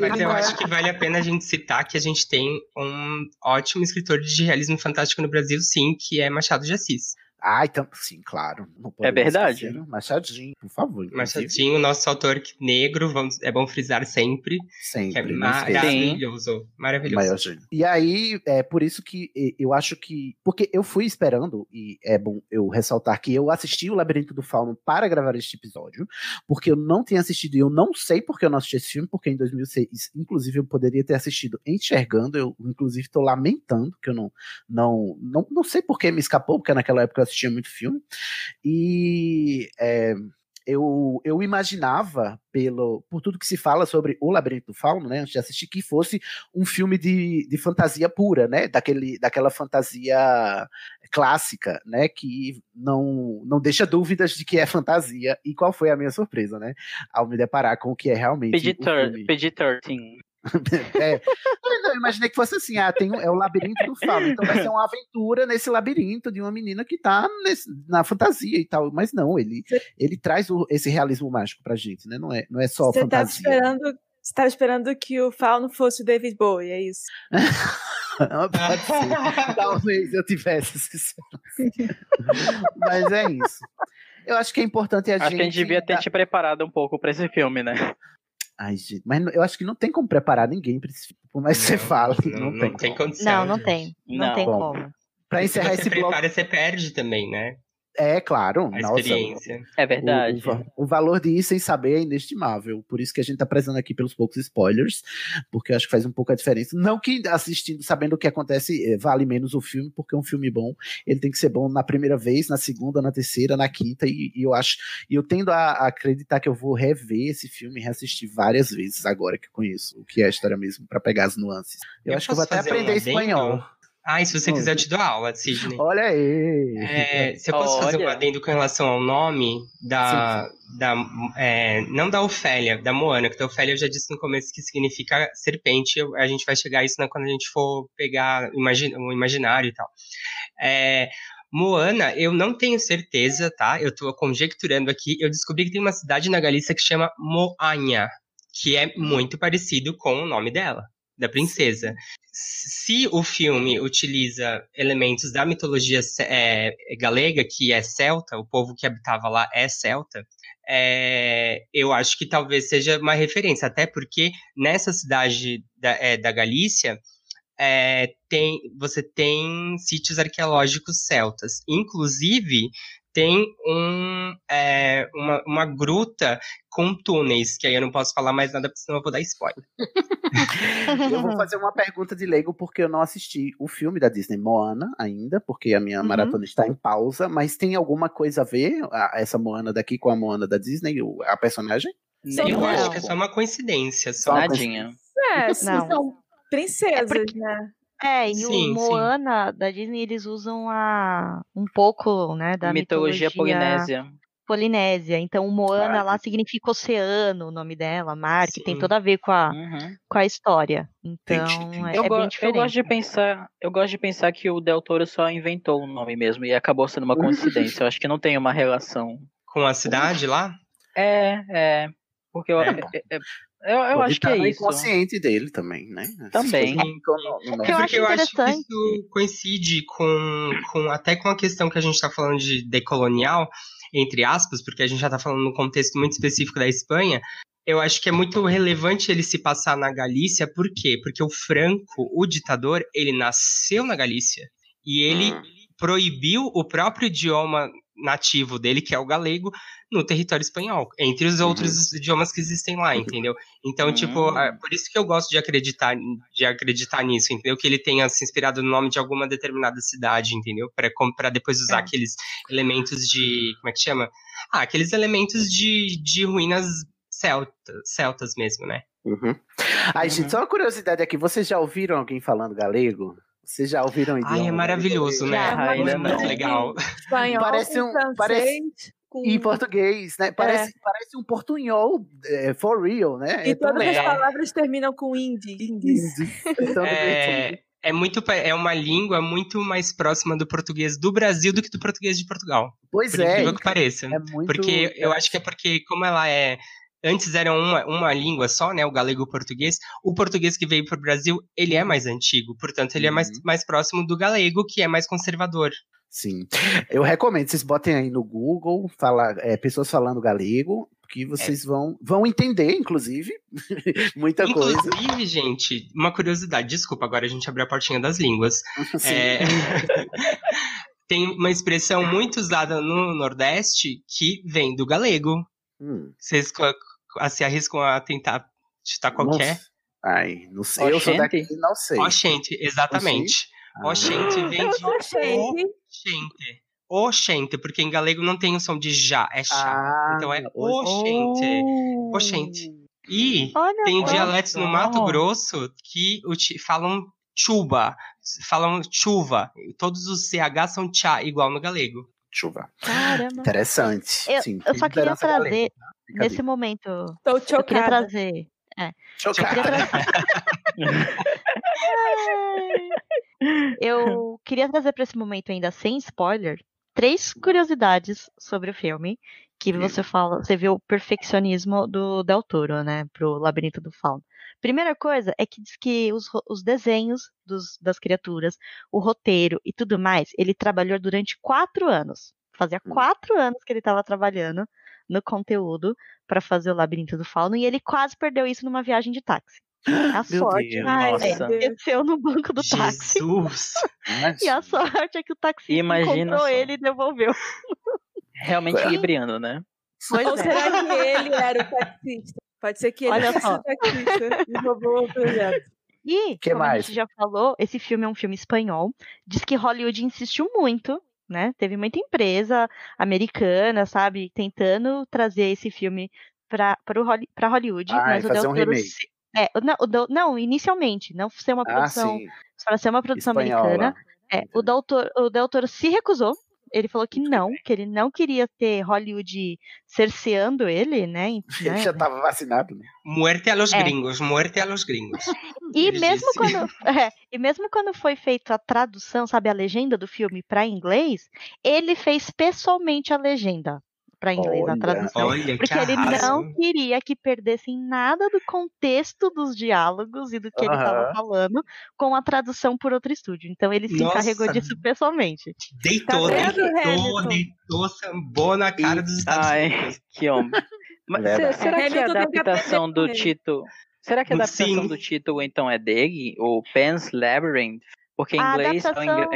Mas eu acho que vale a pena a gente citar que a gente tem um ótimo escritor de realismo fantástico no Brasil, sim, que é Machado de Assis. Ah, então, sim, claro. Não É verdade. esquecer, Machadinho, por favor. inclusive. Machadinho, nosso autor negro, vamos, é bom frisar sempre, Sempre. que é não esqueça. maravilhoso. Maravilhoso. Maior gênio. E aí, é por isso que eu acho que. Porque eu fui esperando, e é bom eu ressaltar que eu assisti o Labirinto do Fauno para gravar este episódio, porque eu não tinha assistido, e eu não sei porque eu não assisti esse filme, porque em 2006, inclusive, eu poderia ter assistido enxergando, eu, inclusive, estou lamentando que eu não, não, não. Não sei por que me escapou, porque naquela época eu assistia muito filme. E. é, eu, eu imaginava, pelo, por tudo que se fala sobre o Labirinto do Fauno, né, antes de assistir, que fosse um filme de, de fantasia pura, né, daquele, daquela fantasia clássica, né, que não, não deixa dúvidas de que é fantasia. E qual foi a minha surpresa, né, ao me deparar com o que é realmente o filme. PG-13. É. Não, eu imaginei que fosse assim, ah, tem, um- é o labirinto do fauno, então vai ser uma aventura nesse labirinto de uma menina que tá nesse- na fantasia e tal, mas não, ele, ele traz o- esse realismo mágico pra gente, né, não é, não é só Você tava fantasia. esperando. Você tava esperando que o Fauno fosse o David Bowie, é isso? Pode ser. Talvez eu tivesse esse Mas é isso. Eu acho que é importante a Acho gente. que a gente devia ter te preparado um pouco pra esse filme, né? Ai, gente, mas eu acho que não tem como preparar ninguém pra esse filme. Por mais que você fale, não, Não, tem. não tem condição. Não, não tem. Não, Não. tem Bom, como. Pra encerrar você esse bloco. prepara, você perde também, né? É, claro. A nossa, experiência. É O, verdade. o o valor de ir sem saber é inestimável. Por isso que a gente tá prezando aqui pelos poucos spoilers, porque eu acho que faz um pouco a diferença. Não que assistindo, sabendo o que acontece, eh, vale menos o filme, porque é um filme bom. Ele tem que ser bom na primeira vez, na segunda, na terceira, na quinta, e, e eu acho. E eu tendo a, a acreditar que eu vou rever esse filme e reassistir várias vezes agora que eu conheço o que é a história mesmo, pra pegar as nuances. Eu, acho que eu vou até um aprender adendo? espanhol. Ah, e se você quiser, eu te dou aula, Sidney. Olha aí! É, se eu posso fazer um adendo com relação ao nome da. da é, não da Ofélia, da Moana, que da Ofélia eu já disse no começo que significa serpente. A gente vai chegar a isso né, quando a gente for pegar o imaginário e tal. É, Moana, eu não tenho certeza, tá? Eu tô conjecturando aqui. Eu descobri que tem uma cidade na Galícia que chama Moanha, que é muito parecido com o nome dela, da princesa. Se o filme utiliza elementos da mitologia é, galega, que é celta, o povo que habitava lá é celta, é, eu acho que talvez seja uma referência, até porque nessa cidade da, é, da Galícia é, tem, você tem sítios arqueológicos celtas. Inclusive, tem um, é, uma, uma gruta com túneis, que aí eu não posso falar mais nada, porque senão eu vou dar spoiler. Eu vou fazer uma pergunta de leigo porque eu não assisti o filme da Disney Moana ainda, porque a minha Uhum. maratona está em pausa, mas tem alguma coisa a ver a- essa Moana daqui com a Moana da Disney, a personagem? São eu não. acho que é só uma coincidência. Só. Nadinha. É, Não. são princesas, né? É, e Sim, o sim. Moana da Disney, eles usam a, um pouco, né, da mitologia, polinésia. polinésia. Então, Moana Ah, lá significa oceano, o nome dela, mar, que tem Sim. tudo a ver com a, Uhum. com a história. Então, Entendi, é, Eu, é go- bem eu gosto de pensar, eu gosto de pensar que o Del Toro só inventou o nome mesmo e acabou sendo uma coincidência. Eu acho que não tem uma relação. Com a cidade lá? É, é, porque eu, É. é- é- eu, eu acho que estar é no isso. inconsciente dele também, né? Também. Essas coisas ficam no- no que nosso- eu acho Porque eu acho que isso coincide com, com até com a questão que a gente está falando de decolonial, entre aspas, porque a gente já está falando num contexto muito específico da Espanha. Eu acho que é muito relevante ele se passar na Galícia, por quê? Porque o Franco, o ditador, ele nasceu na Galícia e ele proibiu o próprio idioma nativo dele, que é o galego, no território espanhol, entre os outros idiomas que existem lá, entendeu? Então, tipo, Uhum. ah, por isso que eu gosto de acreditar, de acreditar nisso, entendeu? Que ele tenha se inspirado no nome de alguma determinada cidade, entendeu? Para para depois usar É. aqueles elementos de, como é que chama? Ah, aqueles elementos de, de ruínas celtas, celtas mesmo, né? Uhum. Ai, gente, só uma curiosidade aqui, vocês já ouviram alguém falando galego? Vocês já ouviram o Ai, é idioma maravilhoso, né? Ainda é muito legal. Espanhol, Parece um- francês, parece- com... Em português, né? Parece, parece um portunhol é, for real, né? E É todas as palavras terminam com indi. Indies. Então, É, é muito é uma língua muito mais próxima do português do Brasil do que do português de Portugal. Pois por é, incrível que pareça. é muito. Porque eu acho que é porque, como ela é. Antes era uma, uma língua só, né? O galego e o português. O português que veio para o Brasil, ele é mais antigo. Portanto, ele é mais, Uhum. mais próximo do galego, que é mais conservador. Sim. Eu recomendo, vocês botem aí no Google, fala, é, pessoas falando galego, que vocês vão, vão entender, inclusive, muita coisa. Inclusive, gente, uma curiosidade. Desculpa, agora a gente abriu a portinha das línguas. Sim. É, Tem uma expressão muito usada no Nordeste que vem do galego. Hum, Vocês se arriscam a tentar chutar qualquer? nossa. Ai, não sei. Eu sou Oxente? daqui, não sei. Oxente, exatamente. Ah. Oxente vem de Oxente. oxente. Oxente, porque em galego não tem o som de já, é chá. Ah, então é oxente. oxente. Oh. Oxente. E Olha tem dialetos no Mato Grosso que falam chuva, falam chuva. Todos os CH são tchá, igual no galego. Chuva. Caramba. Interessante. Eu, Sim, eu só queria trazer, tá? Nesse momento, Tô eu queria chocada. trazer. É, eu queria Chocada. trazer. Eu queria trazer para esse momento ainda sem spoiler três curiosidades sobre o filme que você fala, você vê o perfeccionismo do Del Toro, né, pro Labirinto do Fauno. Primeira coisa é que diz que os, os desenhos dos- das criaturas, o roteiro e tudo mais, ele trabalhou durante quatro anos. Fazia Hum. quatro anos que ele estava trabalhando no conteúdo para fazer o Labirinto do Fauno e ele quase perdeu isso numa viagem de táxi. A Meu sorte Deus. Ai, Nossa. ele desceu no banco do táxi. Jesus! E a sorte é que o taxista Imagina encontrou só. ele e devolveu. Realmente libriando, né? Pois Ou é. será que ele era o taxista? Pode ser que ele Olha fosse só. o taxista e roubou o projeto. E, Que como a mais? gente já falou, esse filme é um filme espanhol. Diz que Hollywood insistiu muito, né? Teve muita empresa americana, sabe, tentando trazer esse filme para Hollywood, Ah, mas o Del um Toro remake. se- é, o- não, não, inicialmente, não ser uma Ah, produção, sim. para ser uma produção Espanhola. americana. É, o Del Toro, o Del Toro se recusou. Ele falou que não, que ele não queria ter Hollywood cerceando ele, né? Ele né? já tava vacinado, né? Muerte a los É. gringos, muerte a los gringos. E Ele mesmo, disse. quando, é, e mesmo quando foi feita a tradução, sabe, a legenda do filme para inglês, ele fez pessoalmente a legenda para inglês, a Olha, tradução. Olha, que Porque ele arraso. não queria que perdessem nada do contexto dos diálogos e do que ele estava falando com a tradução por outro estúdio. Então ele se Nossa. encarregou disso pessoalmente. Deitou, Tá vendo, deitou, Hamilton? deitou, sambou na cara dos Estados Ai, Unidos. que homem. Mas Verdade. será que a adaptação do título. Será que a adaptação Sim. do título então é dele? O Pan's Labyrinth? Porque em A inglês. adaptação-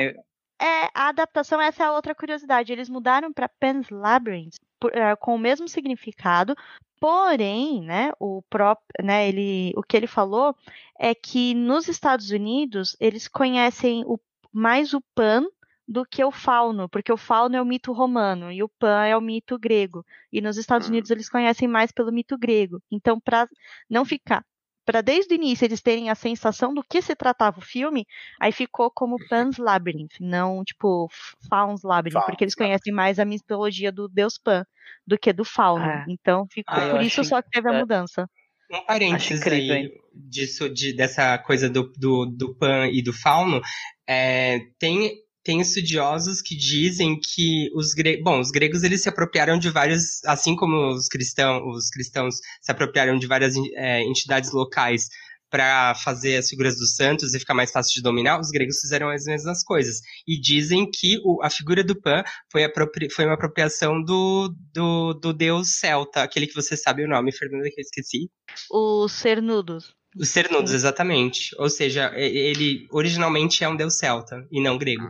é- É, a adaptação, essa é a outra curiosidade. Eles mudaram para Pan's Labyrinth por- eh, com o mesmo significado, porém, né, o próprio, né, ele, o que ele falou é que nos Estados Unidos eles conhecem o, mais o Pan do que o fauno, porque o fauno é o mito romano e o pan é o mito grego. E nos Estados Hum. Unidos eles conhecem mais pelo mito grego. Então, para não ficar, para desde o início eles terem a sensação do que se tratava o filme, aí ficou como Pan's Labyrinth, não tipo Faun's Labyrinth, porque eles conhecem mais a mitologia do deus Pan do que do fauno. Ah. Então ficou Ah, por isso só que teve a é. mudança. Um parênteses incrível, aí disso, de, dessa coisa do, do, do pan e do fauno. É, tem, tem estudiosos que dizem que os gregos. Bom, os gregos eles se apropriaram de vários. Assim como os cristãos, os cristãos se apropriaram de várias é, entidades locais para fazer as figuras dos santos e ficar mais fácil de dominar, os gregos fizeram as mesmas coisas. E dizem que o- a figura do Pan foi, apropri- foi uma apropriação do, do, do deus celta, aquele que você sabe o nome, Fernanda, que eu esqueci. Os cernudos. Os Cernudos, exatamente. Ou seja, ele originalmente é um deus celta e não grego.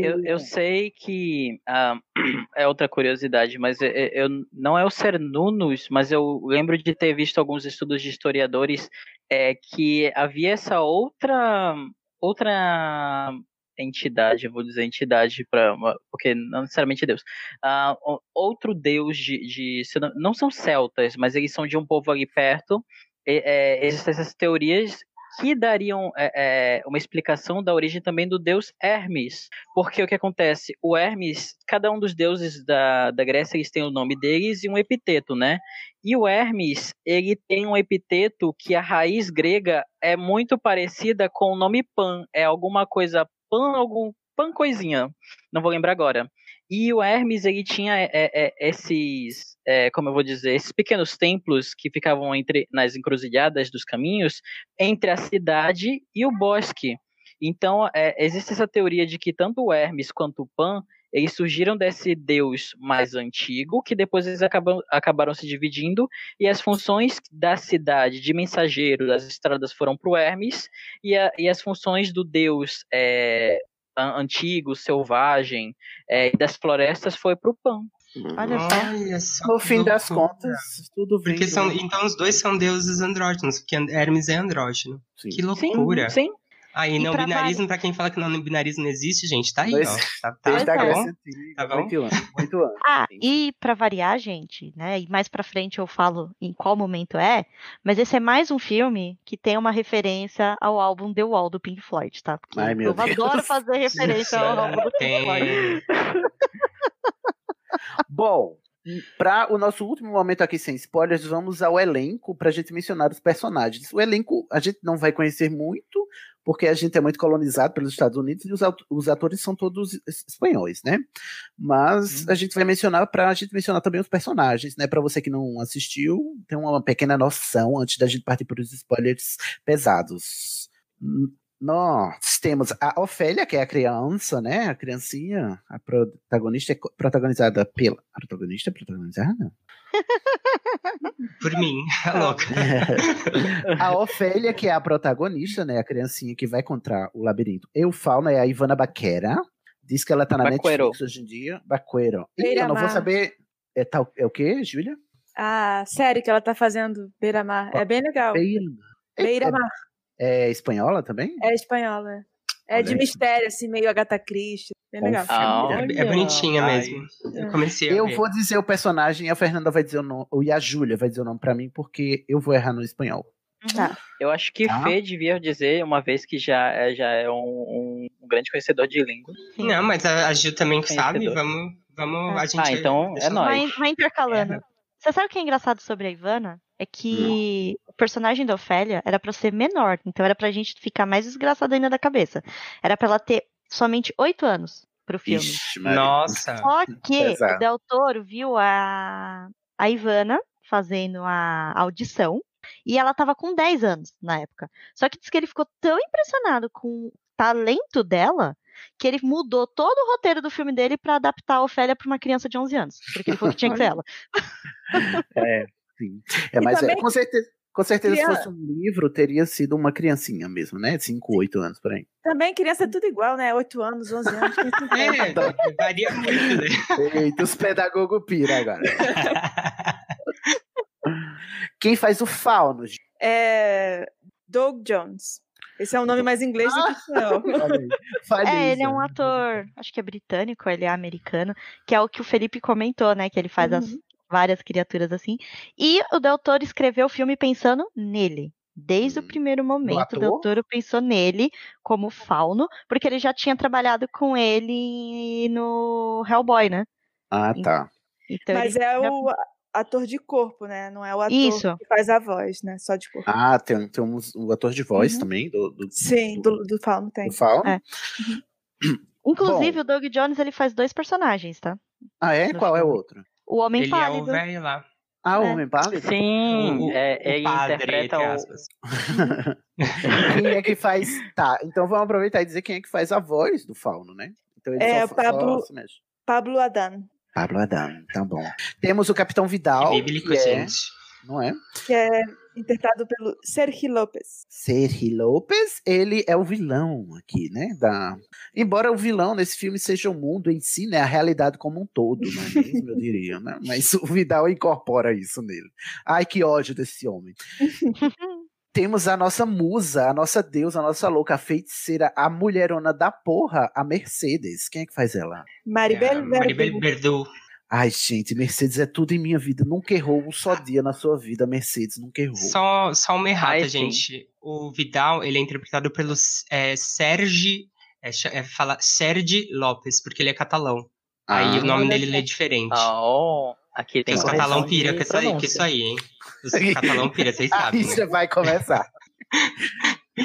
Eu, eu sei que ah, é outra curiosidade, mas eu, eu- não é o Cernunnos, mas eu lembro de ter visto alguns estudos de historiadores é, que havia essa outra outra entidade, vou dizer entidade para porque não necessariamente Deus, ah, outro Deus de, de não, não são celtas, mas eles são de um povo ali perto. É, existem essas teorias que dariam é, é, uma explicação da origem também do deus Hermes. Porque o que acontece? O Hermes, cada um dos deuses da, da Grécia, eles têm o nome deles e um epiteto, né? E o Hermes, ele tem um epiteto que a raiz grega é muito parecida com o nome Pan. É alguma coisa Pan, algum Pan coisinha. Não vou lembrar agora. E o Hermes, ele tinha é, é, esses, é, como eu vou dizer, esses pequenos templos que ficavam entre nas encruzilhadas dos caminhos entre a cidade e o bosque. Então, existe essa teoria de que tanto o Hermes quanto o Pan, eles surgiram desse deus mais antigo, que depois eles acabam, acabaram se dividindo, e as funções da cidade, de mensageiro, das estradas foram para o Hermes, e, a, e as funções do deus é, antigo, selvagem, é, e das florestas foi para o Pan. Olha só. Olha só. No fim das loucura. contas, tudo vem. Porque são, então os dois são deuses andrógenos, porque Hermes é andrógeno. Sim. Que loucura. Sim, Aí, E não pra binarismo, pra quem fala que não binarismo não existe, gente, tá aí, ó. Tá, tá, tá bom? Tá bom? muito antes. Muito antes. Ah, e pra variar, gente, né? E mais pra frente eu falo em qual momento é, mas esse é mais um filme que tem uma referência ao álbum The Wall do Pink Floyd, tá? Porque Ai, meu eu adoro Deus. fazer referência ao álbum do Pink Floyd. Tem. Bom, Para o nosso último momento aqui sem spoilers, vamos ao elenco para a gente mencionar os personagens. O elenco a gente não vai conhecer muito, porque a gente é muito colonizado pelos Estados Unidos e os, atores são todos espanhóis, né? Mas a gente vai mencionar para a gente mencionar também os personagens, né? Para você que não assistiu, tem uma pequena noção antes da gente partir para os spoilers pesados. Nós temos a Ofélia, que é a criança, né? A criancinha, a protagonista é protagonizada pela. A protagonista é protagonizada? Por mim, é louca. a Ofélia, que é a protagonista, né? A criancinha que vai contra o labirinto. Eu Fauna é a Ivana Baquera. Diz que ela tá na Baquero. Netflix hoje em dia. Baquero. Eu não vou saber. É, tal, é o quê, Júlia? A série que ela tá fazendo, Beira-Mar. É bem legal. Beira-Mar. É espanhola também? É espanhola. É Olha de aí. mistério, assim, meio Agatha Christie. Bem legal. É, é bonitinha mesmo. Eu comecei a Eu ver. vou dizer o personagem e a Fernanda vai dizer o nome, e a Júlia vai dizer o nome pra mim, porque eu vou errar no espanhol. Tá. Eu acho que Tá. Fê devia dizer, uma vez que já é, já é um, um grande conhecedor de língua. Não, mas a, a Gil também que sabe, vamos, vamos, a gente... Ah, então é deixa- Vai, vai intercalando. Você sabe o que é engraçado sobre a Ivana? É que o personagem da Ofélia era pra ser menor, então era pra gente ficar mais desgraçado ainda da cabeça. Era pra ela ter somente oito anos pro filme. Ixi. Nossa. Só que o Del Toro viu a, a Ivana fazendo a audição e ela tava com 10 anos na época. Só que diz que ele ficou tão impressionado com o talento dela que ele mudou todo o roteiro do filme dele pra adaptar a Ofélia pra uma criança de 11 anos. Porque ele falou que tinha que ser ela. É, sim. É, mas é, também- com certeza, com certeza se Criança- fosse um livro, teria sido uma criancinha mesmo, né? 5, 8 anos por aí. Também criança é tudo igual, né? 8 anos, 11 anos. se? É, varia muito, né? Eita, os pedagogos pira agora. Quem faz o fauno? É Doug Jones. Esse é um nome mais inglês do que. Fale É, ele é um ator, acho que é britânico, ele é americano, que é o que o Felipe comentou, né? Que ele faz as várias criaturas assim. E o Del Toro escreveu o filme pensando nele. Desde o primeiro momento, o Del? Toro pensou nele como fauno, porque ele já tinha trabalhado com ele no Hellboy, né? Ah, tá. Então Mas é já- o ator de corpo, né? Não é o ator Isso. que faz a voz, né? Só de corpo. Ah, tem, tem um, um ator de voz Uhum. também, do, do, Sim, do, do Fauno tem. do fauno. É. Inclusive, o Doug Jones ele faz dois personagens, tá? Ah, é? No Qual é o filme. outro? O Homem Ele é o Pálido. velho lá. Ah, o É. Homem Pálido? Sim, O- é, o ele padre, interpreta o. aspas. Quem é que faz. Tá, então vamos aproveitar e dizer quem é que faz a voz do fauno, né? Então ele É, só, o só Pablo- mexe. Pablo Adan, Pablo Adam, tá bom. Temos o Capitão Vidal, Bíblico, que é, gente. não é? que é interpretado pelo Sergi Lopes. Sergi Lopes, ele é o vilão aqui, né? Da... Embora o vilão nesse filme seja o mundo em si, né? A realidade como um todo, não é mesmo? Eu diria, né? Mas o Vidal incorpora isso nele. Ai, que ódio desse homem. Temos a nossa musa, a nossa deusa, a nossa louca, a feiticeira, a mulherona da porra, a Mercedes. Quem é que faz ela? Maribel, É, Maribel Verdú. Ai, gente, Mercedes é tudo em minha vida. Nunca errou um só dia na sua vida, Mercedes. Nunca errou. Só, só uma errata, Ai, sim. gente. O Vidal, ele é interpretado pelo é, Sergi... É, é, fala Sergi Lopes, porque ele é catalão. Aí Ah. o nome dele é diferente. Ah, ó, aqui tem Os correção catalão pira com isso, aí, com isso hein? Os catalão pira, vocês Aí sabem, você né? vai começar.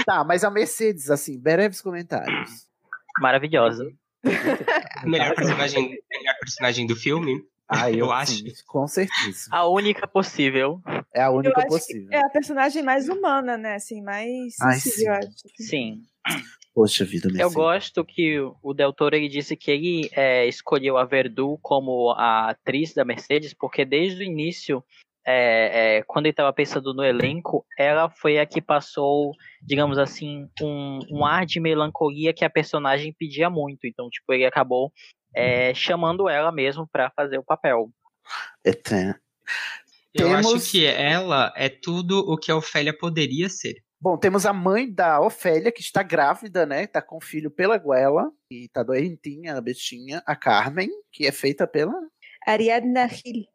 tá, mas a Mercedes, assim, breves comentários. Maravilhosa. Melhor personagem, melhor personagem do filme, Ah, eu, eu, acho. sim, com certeza. A única possível. É a Eu única acho possível. que é a personagem mais humana, né? Assim, mais Ai, sensível, sim. eu acho. Sim. Poxa vida, Mercedes. Eu gosto que o Del Toro ele disse que ele é, escolheu a Verdu como a atriz da Mercedes, porque desde o início, é, é, quando ele estava pensando no elenco, ela foi a que passou, digamos assim, um, um ar de melancolia que a personagem pedia muito. Então, tipo, ele acabou é, chamando ela mesmo para fazer o papel. Eterno. Eu Temos- acho que ela é tudo o que a Ofélia poderia ser. Bom, temos a mãe da Ofélia, que está grávida, né? Tá com o filho pela goela. E tá doentinha, a bestinha. A Carmen, que é feita pela Ariadna Gil.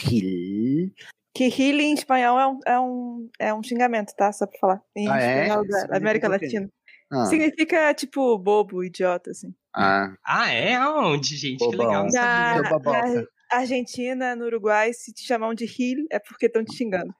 Gil. Que Gil em espanhol é um, é um, é um xingamento, tá? Só pra falar. Em Ah, é? espanhol da Significa América? Latina. Ah, Significa, tipo, bobo, idiota, assim. ah, Ah, é? Aonde, gente? Que Bobão. legal, não Na, na Argentina, no Uruguai, se te chamam de Hil, é porque estão te xingando.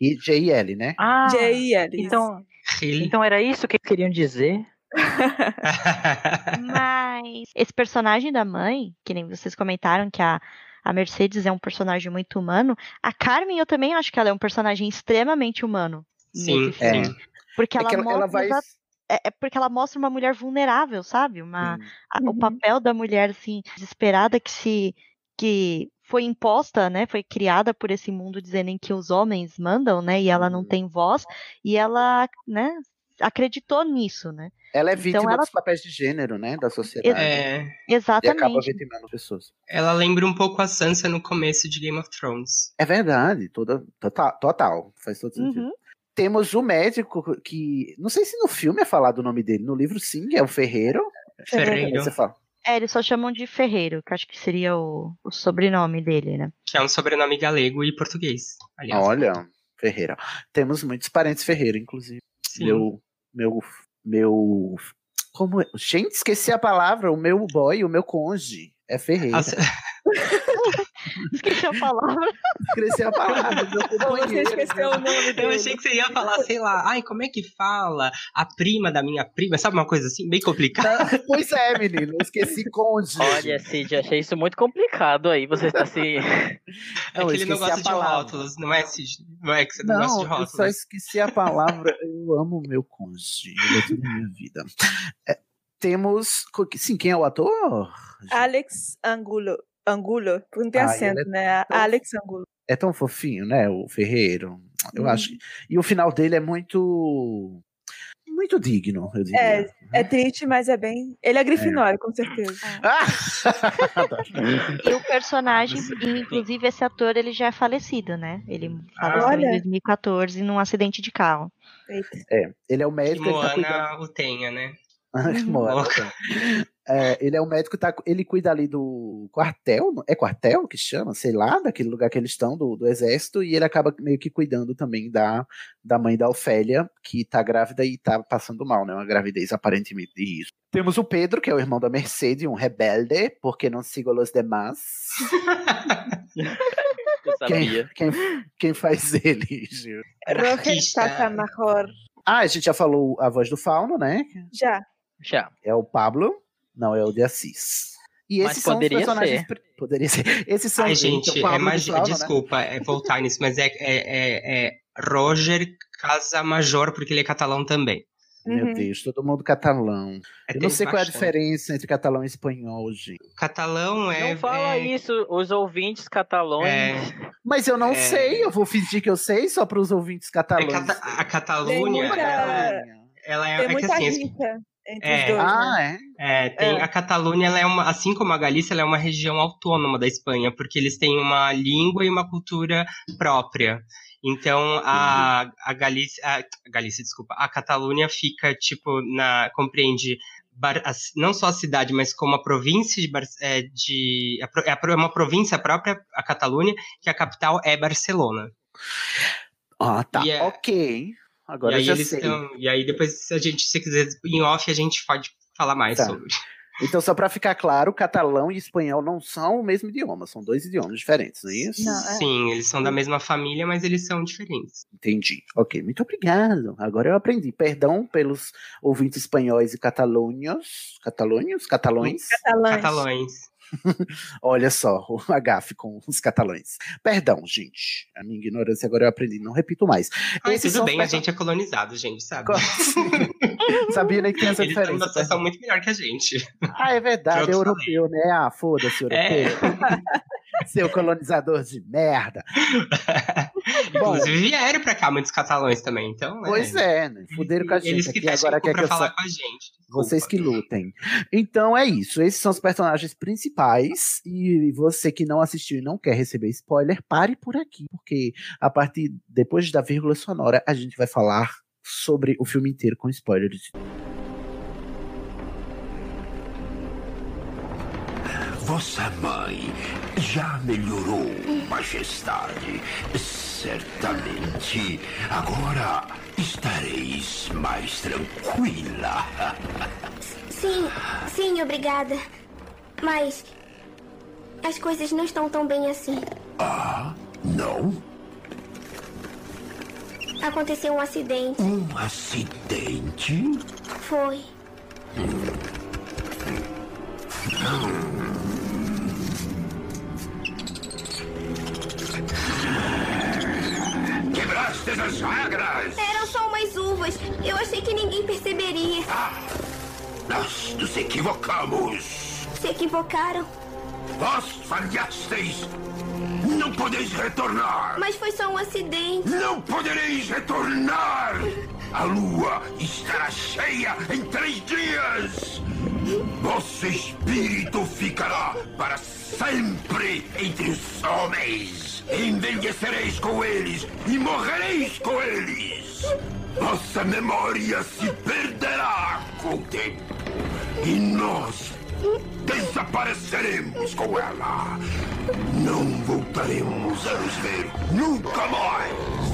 E J-I-L, né? Ah, J-I-L. então, então era isso que eles queriam dizer? Mas esse personagem da mãe, que nem vocês comentaram que a, a Mercedes é um personagem muito humano, a Carmen eu também acho que ela é um personagem extremamente humano Sim, nesse filme. É. Porque É ela ela- mostra ela vai- é, é porque ela mostra uma mulher vulnerável, sabe? Uma, a- Uhum. O papel da mulher assim desesperada que se que foi imposta, né? Foi criada por esse mundo dizendo em que os homens mandam, né? E ela não Uhum. tem voz e ela, né? Acreditou nisso, né? Ela é Então vítima ela- dos papéis de gênero, né? Da sociedade. É, E acaba Exatamente. vitimando pessoas. ela lembra um pouco a Sansa no começo de Game of Thrones. É verdade, toda, total, total. Faz todo sentido. Uhum. Temos o médico que. Não sei se no filme é falado o nome dele. No livro, sim, é o Ferreiro. Ferreiro. Você fala. É, eles só chamam de Ferreiro, que acho que seria o, o sobrenome dele, né? Que é um sobrenome galego e português. Aliás. Olha, Ferreira. Temos muitos parentes Ferreira, inclusive. Sim. Meu. Meu. Meu. Como é? Gente, esqueci a palavra. O meu boy, o meu conge. É Ferreira. As- Esqueci a palavra. Esqueci a palavra. Você esqueceu o nome Eu dele. achei que você ia falar, sei lá, ai, como é que fala a prima da minha prima? Sabe uma coisa assim, bem complicada? Pois é, menino. Eu esqueci conge. Olha, Cid, achei isso muito complicado aí. Você está se. É Não, que eu ele não gosta de rótulos, não é, Cid? Não é que você não, Não, gosta de eu só rótulos. esqueci a palavra. Eu amo meu cônjuge. Ele é tudo na minha vida. É, temos. Sim, quem é o ator? Alex Angulo. Angulo, porque não tem Ah, acento, é né? tão- Alex Angulo. É tão fofinho, né? O Ferreiro. Eu Uhum. acho. que- E o final dele é muito. Muito digno, eu diria. É, é triste, mas é bem. Ele é Grifinória, com certeza. Ah! E o personagem, e, inclusive esse ator, ele já é falecido, né? Ele faleceu Olha. em 2014 num acidente de carro. Eita. É, ele é o Que médico. Ele tá cuidando... Moana o tenha, né? Moana. É, ele é o médico, tá, ele cuida ali do quartel, é quartel que chama, sei lá, daquele lugar que eles estão, do, do exército, e ele acaba meio que cuidando também da, da mãe da Ofélia, que tá grávida e tá passando mal, né? Uma gravidez aparentemente de risco. Temos o Pedro, que é o irmão da Mercedes, um rebelde, porque não sigo los demás. Eu Quem, sabia. quem, quem faz ele, Gil? Takamahor. Ah, a gente já falou a voz do Fauno, né? Já. Já. É o Pablo, não é o de Assis. E Mas esses são os poderia personagens. ser. Poderia ser. Esses são Ai, gente, é mais. Né? Desculpa é voltar nisso, mas é, é, é, é Roger Casamajor, porque ele é catalão também. Meu Uhum. Deus, todo mundo catalão. É, Eu não sei qual é a diferença entre catalão e espanhol, gente. Catalão é. Não fala é- isso, os ouvintes catalões. É, Mas eu não É. sei, eu vou fingir que eu sei só para os ouvintes é catalães. cata- a Tem Catalunha, muita- ela, ela é, Tem é que muita assim, as- rixa entre É. os dois. Ah, né? é? É, tem É. a Catalunha, ela é uma, assim como a Galícia, ela é uma região autônoma da Espanha, porque eles têm uma língua e uma cultura própria. Então a, a Galícia, a, a Galícia, desculpa, a Catalunha fica tipo na compreende Bar- não só a cidade, mas como a província de, Bar- é, de é é uma província própria, a Catalunha, que a capital é Barcelona. Ah, tá. E é- Ok. Agora e aí já eles sei. tão- e aí depois se a gente se quiser em off a gente pode falar mais Tá. sobre. Então, só para ficar claro, catalão e espanhol não são o mesmo idioma, são dois idiomas diferentes, não é isso? Não, é. Sim, eles são da mesma família, mas eles são diferentes. Entendi. Ok, muito obrigado. Agora eu aprendi. Perdão pelos ouvintes espanhóis e catalônios. Catalônios? Catalões? Catalães. Catalões. Olha só, o agafe com os catalães. Perdão, gente. A minha ignorância agora eu aprendi, não repito mais. Ai, Esses tudo bem, a gente é colonizado, gente, sabe? Sabia nem que tem essa Eles diferença. numa situação muito melhor que a gente. Ah, é verdade, é europeu, né? Ah, foda-se, É. europeu. Seu colonizador de merda. Bom, Inclusive vieram pra cá muitos catalães também, então. pois é, né? Fuderam com a gente Eles que aqui, agora quer que eu falar sa- com a gente. Vocês que lutem. Então é isso. Esses são os personagens principais. E você que não assistiu e não quer receber spoiler, pare por aqui. Porque a partir depois da vírgula sonora, a gente vai falar sobre o filme inteiro com spoilers. Vossa mãe já melhorou, Majestade. Certamente. Agora estareis mais tranquila. Sim, sim, obrigada. Mas. As coisas não estão tão bem assim. Ah, não? Aconteceu um acidente. Um acidente? Foi. Quebraste as regras! Eram só umas uvas. Eu achei que ninguém perceberia. Nós nos equivocamos! Se equivocaram. Vós falhasteis! Não podeis retornar! Mas foi só um acidente. Não podereis retornar! A lua estará cheia em três dias! Vosso espírito ficará para sempre entre os homens! Envelhecereis com eles e morrereis com eles! Vossa memória se perderá com o tempo! E nós desapareceremos com ela! Não voltaremos a nos ver nunca mais!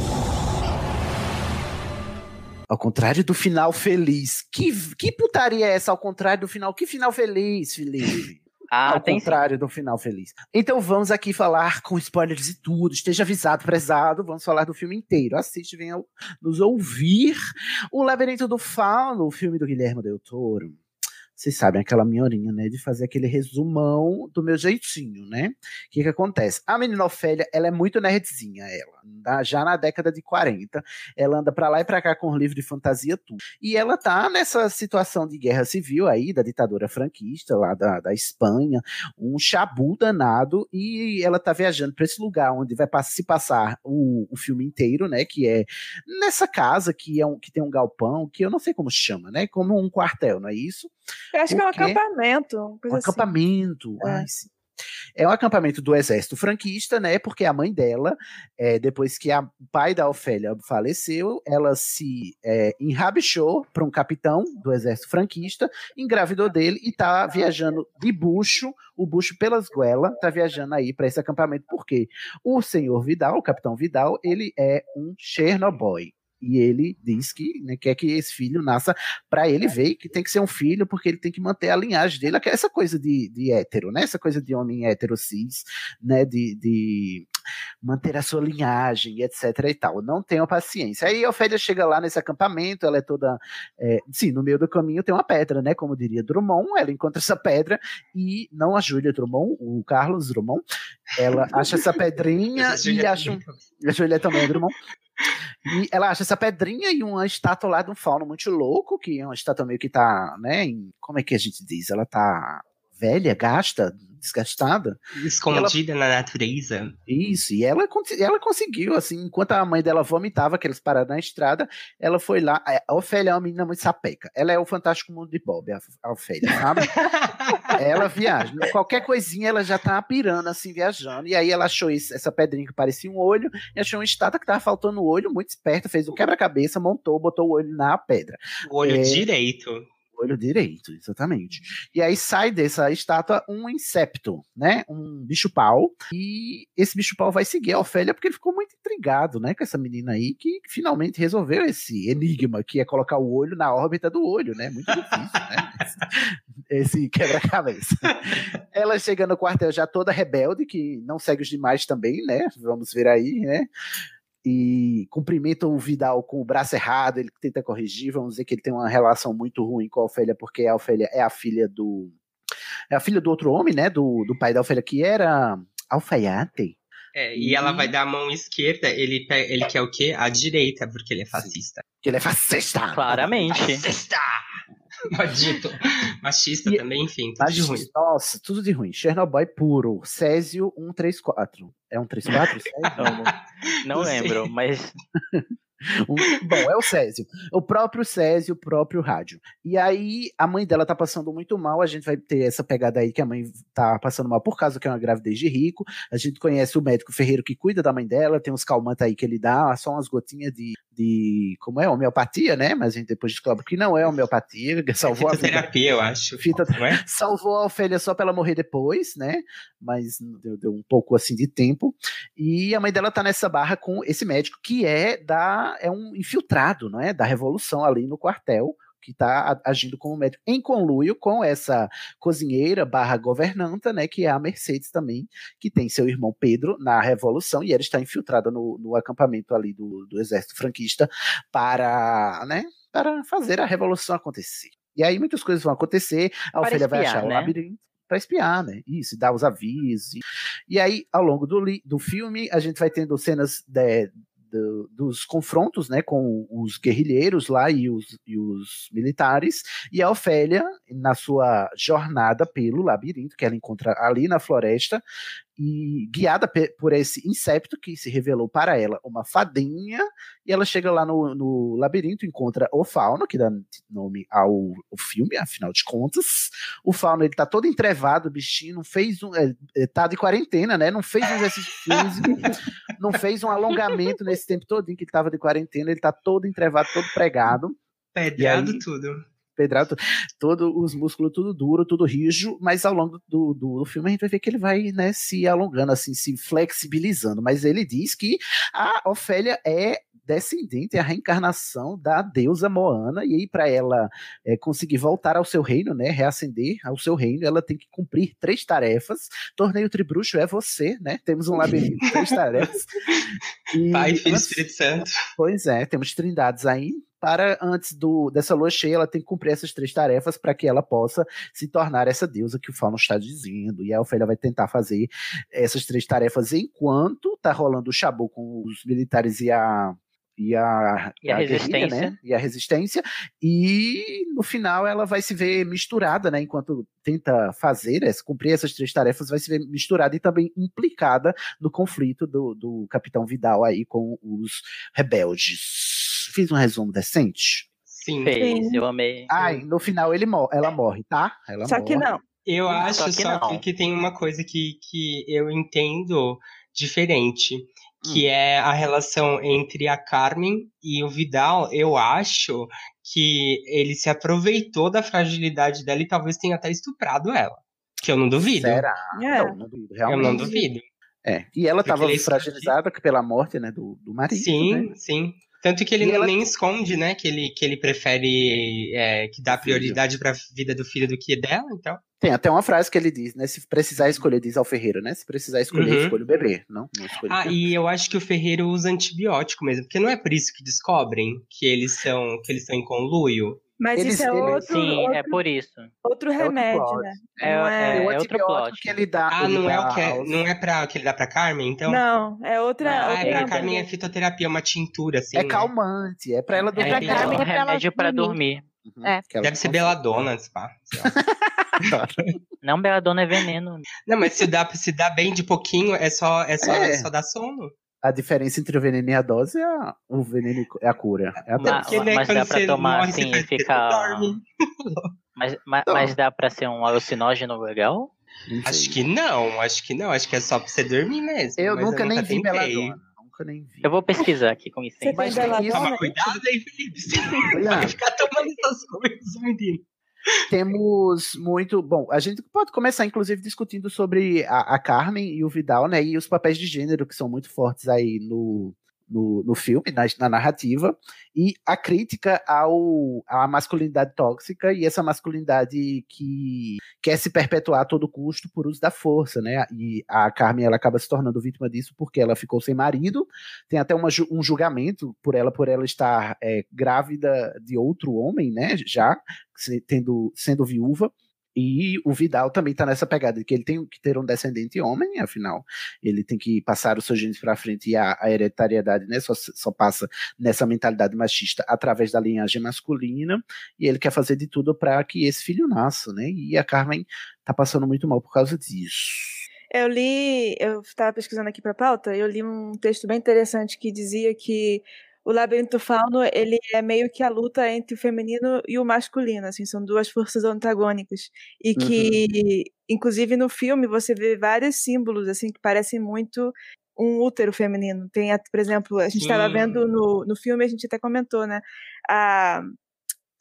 Ao contrário do final feliz. Que, que putaria é essa ao contrário do final? Que final feliz, Felipe? Ah, ao tem contrário do final feliz. Então vamos aqui falar com spoilers e tudo. Esteja avisado, prezado. Vamos falar do filme inteiro. Assiste, venha nos ouvir. O Labirinto do Fauno, o filme do Guilherme Del Toro. Vocês sabem aquela minha horinha, né? De fazer aquele resumão do meu jeitinho, né? O que que acontece? A menina Ofélia, ela é muito nerdzinha, ela. Já na década de 40. Ela anda pra lá e pra cá com livro de fantasia, tudo. E ela tá nessa situação de guerra civil aí, da ditadura franquista, lá da, da Espanha. Um chabu danado. E ela tá viajando pra esse lugar onde vai se passar o, o filme inteiro, né? Que é nessa casa que, é um, que tem um galpão, que eu não sei como chama, né? Como um quartel, não é isso? Eu acho que é um Porque- acampamento. Um assim. acampamento. É. ai, sim. É um acampamento do exército franquista, né? Porque a mãe dela, é, depois que a- o pai da Ofélia faleceu, ela se é, enrabixou para um capitão do exército franquista, engravidou dele e tá viajando de bucho, o bucho pelas goelas, tá viajando aí para esse acampamento. Por quê? O senhor Vidal, o capitão Vidal, ele é um Chernobyl. E ele diz que né, quer que esse filho nasça para ele ver que tem que ser um filho, porque ele tem que manter a linhagem dele. Essa coisa de, de hétero, né? Essa coisa de homem hétero cis, né? De, de manter a sua linhagem, etc. e tal. Não tenho paciência. Aí a Ofélia chega lá nesse acampamento, ela é toda. é, sim, no meio do caminho tem uma pedra, né? Como diria Drummond, ela encontra essa pedra e não a Júlia Drummond, o Carlos Drummond, ela acha essa pedrinha Essa e acha. um- A Júlia também é Drummond. E ela acha essa pedrinha e uma estátua lá de um fauno muito louco, que é uma estátua meio que tá, né? em- como é que a gente diz? Ela tá velha, gasta, desgastada. Escondida na natureza. Isso, e ela, ela conseguiu, assim, enquanto a mãe dela vomitava, que eles pararam na estrada, ela foi lá. A Ofélia é uma menina muito sapeca. Ela é o fantástico mundo de Bob, a Ofélia, sabe? ela viaja. Qualquer coisinha ela já tá pirando, assim, viajando. E aí ela achou esse- essa pedrinha que parecia um olho, e achou uma estátua que tava faltando o olho, muito esperta, fez um quebra-cabeça, montou, botou o olho na pedra. O olho É, direito. Olho direito, exatamente. E aí sai dessa estátua um insepto, né? Um bicho-pau. E esse bicho-pau vai seguir a Ofélia porque ele ficou muito intrigado, né? Com essa menina aí que finalmente resolveu esse enigma, que é colocar o olho na órbita do olho, né? Muito difícil, né? Esse, esse quebra-cabeça. Ela chega no quartel já toda rebelde, que não segue os demais também, né? Vamos ver aí, né? E cumprimenta o Vidal com o braço errado, ele tenta corrigir, vamos dizer que ele tem uma relação muito ruim com a Ofélia, porque a Ofélia é a filha do é a filha do outro homem, né, do, do pai da Ofélia, que era alfaiate. É, e ela vai dar a mão esquerda, ele, ele quer o quê? A direita, porque ele é fascista. Que ele é fascista. Claramente. Fascista! Maldito. Machista também, enfim, tudo de ruim. Nossa, tudo de ruim. Chernobyl puro. Césio 134. É 134? Césio? Não, não lembro, mas bom, é o Césio. O próprio Césio, o próprio rádio. E aí, a mãe dela tá passando muito mal. A gente vai ter essa pegada aí que a mãe tá passando mal por causa que é uma gravidez de rico. A gente conhece o médico ferreiro que cuida da mãe dela. Tem uns calmantes aí que ele dá, só umas gotinhas de, de como é? Homeopatia, né? Mas a gente depois descobre que não é homeopatia. Salvou a vida. Fitoterapia, eu acho. Fita- é? salvou a Ofélia só pra ela morrer depois, né? Mas deu, deu um pouco assim de tempo. E a mãe dela tá nessa barra com esse médico que é da é um infiltrado, não é? Da revolução ali no quartel, que está agindo como médico em conluio com essa cozinheira barra governanta, né, que é a Mercedes também, que tem seu irmão Pedro na Revolução, e ela está infiltrada no, no acampamento ali do, do exército franquista para, né, para fazer a revolução acontecer. E aí muitas coisas vão acontecer, a Para Ofélia vai achar o né? labirinto para espiar, né? Isso, dar os avisos. E, aí, ao longo do, do filme, a gente vai tendo cenas de- do- dos confrontos, né, com os guerrilheiros lá e os, e os militares, e a Ofélia, na sua jornada pelo labirinto, que ela encontra ali na floresta, e guiada por esse incepto que se revelou para ela uma fadinha, e ela chega lá no, no labirinto, encontra o Fauno, que dá nome ao, ao filme, afinal de contas. O Fauno, ele tá todo entrevado, o bichinho, não fez um. é, é, tá de quarentena, né? Não fez um exercício físico, não fez um alongamento nesse tempo todo que ele tava de quarentena, ele tá todo entrevado, todo pregado. Pedrado aí- tudo. Pedrado, todos os músculos tudo duro, tudo rijo, mas ao longo do, do, do filme a gente vai ver que ele vai né, se alongando, assim, se flexibilizando. Mas ele diz que a Ofélia é descendente, é a reencarnação da deusa Moana, e aí para ela é, conseguir voltar ao seu reino, né, reacender ao seu reino, ela tem que cumprir três tarefas. Torneio Tribruxo é você, né? Temos um labirinto de três tarefas. E Pai, Filho Espírito Santo. Pois é, temos trindades aí. Para antes do, dessa lua cheia, ela tem que cumprir essas três tarefas para que ela possa se tornar essa deusa que o Fauno está dizendo. E a Ofélia vai tentar fazer essas três tarefas enquanto tá rolando o chabu com os militares e a e a, E a guerrilha, resistência. né? E a resistência. E no final ela vai se ver misturada, né? Enquanto tenta fazer, cumprir essas três tarefas, vai se ver misturada e também implicada no conflito do, do Capitão Vidal aí com os rebeldes. Fiz um resumo decente? Sim. Fez, eu amei. Ai, no final ele mor ela morre, tá? Ela morre. Eu acho Só só, que que, não. que tem uma coisa que, que eu entendo diferente, que é a relação entre a Carmen e o Vidal. Eu acho que ele se aproveitou da fragilidade dela e talvez tenha até estuprado ela. Que eu não duvido. Será? É. Não, não duvido, Eu realmente. não duvido. É, e ela estava é fragilizada pela morte, né, do, do marido, Sim, né? sim. Tanto que ele não ela- nem esconde, né? Que ele, que ele prefere é, que dá prioridade pra vida do filho do que dela, então. Tem até uma frase que ele diz, né, se precisar escolher, diz ao Ferreira, né, se precisar escolher, Uhum. escolha o bebê, não? Não Ah, e eu acho que o Ferreiro usa antibiótico mesmo, porque não é por isso que descobrem que eles são que eles estão em conluio. Mas Eles- isso é ele- outro, Sim, outro, é por isso. outro outro remédio, plot. né? É- não é- é, o outro antibiótico plot. que ele dá... Ah, ele não é dá o que é, não é para que ele dá pra Carmen, então? Não, é outra. Ah, outra é pra Carmen é fitoterapia, uma tintura assim. É né? calmante, é pra ela É, dormir. pra é Carmen, um é pra ela remédio pra dormir. dormir. Uhum, É. Deve ser beladona, pá. Não, beladona é veneno. Não, mas se dá, se dá bem de pouquinho, é só, é só, É. é só dar sono. A diferença entre o veneno e a dose é a, o veneno é a cura. É a Ma- dose. Mas dá pra tomar morre, assim e ficar. Mas, mas, mas dá pra ser um alucinógeno legal? Acho que não, acho que não, acho que é só pra você dormir mesmo. Eu mas nunca nem vi tentei. Beladona. Nunca nem vi. Eu vou pesquisar aqui com Você licença. Mas tem Beladona? isso. Toma cuidado aí, Felipe. Você vai ficar tomando essas coisas, menino. Temos muito. Bom, a gente pode começar, inclusive, discutindo sobre a, a Carmen e o Vidal, né? E os papéis de gênero que são muito fortes aí no, no, no filme, na, na narrativa, e a crítica ao, à masculinidade tóxica e essa masculinidade que quer se perpetuar a todo custo por uso da força, né? E a Carmen ela acaba se tornando vítima disso porque ela ficou sem marido, tem até uma um julgamento por ela por ela estar é, grávida de outro homem, né? Já se- tendo, sendo viúva. E o Vidal também tá nessa pegada de que ele tem que ter um descendente homem, afinal, ele tem que passar os seus genes para frente e a, a hereditariedade né, só, só passa nessa mentalidade machista através da linhagem masculina, e ele quer fazer de tudo para que esse filho nasça, né? E a Carmen tá passando muito mal por causa disso. Eu li, eu estava pesquisando aqui para pauta, eu li um texto bem interessante que dizia que o labirinto fauno ele é meio que a luta entre o feminino e o masculino, assim, são duas forças antagônicas e que, inclusive no filme você vê vários símbolos assim que parecem muito um útero feminino. Tem, por exemplo, a gente estava vendo no, no filme, a gente até comentou, né? A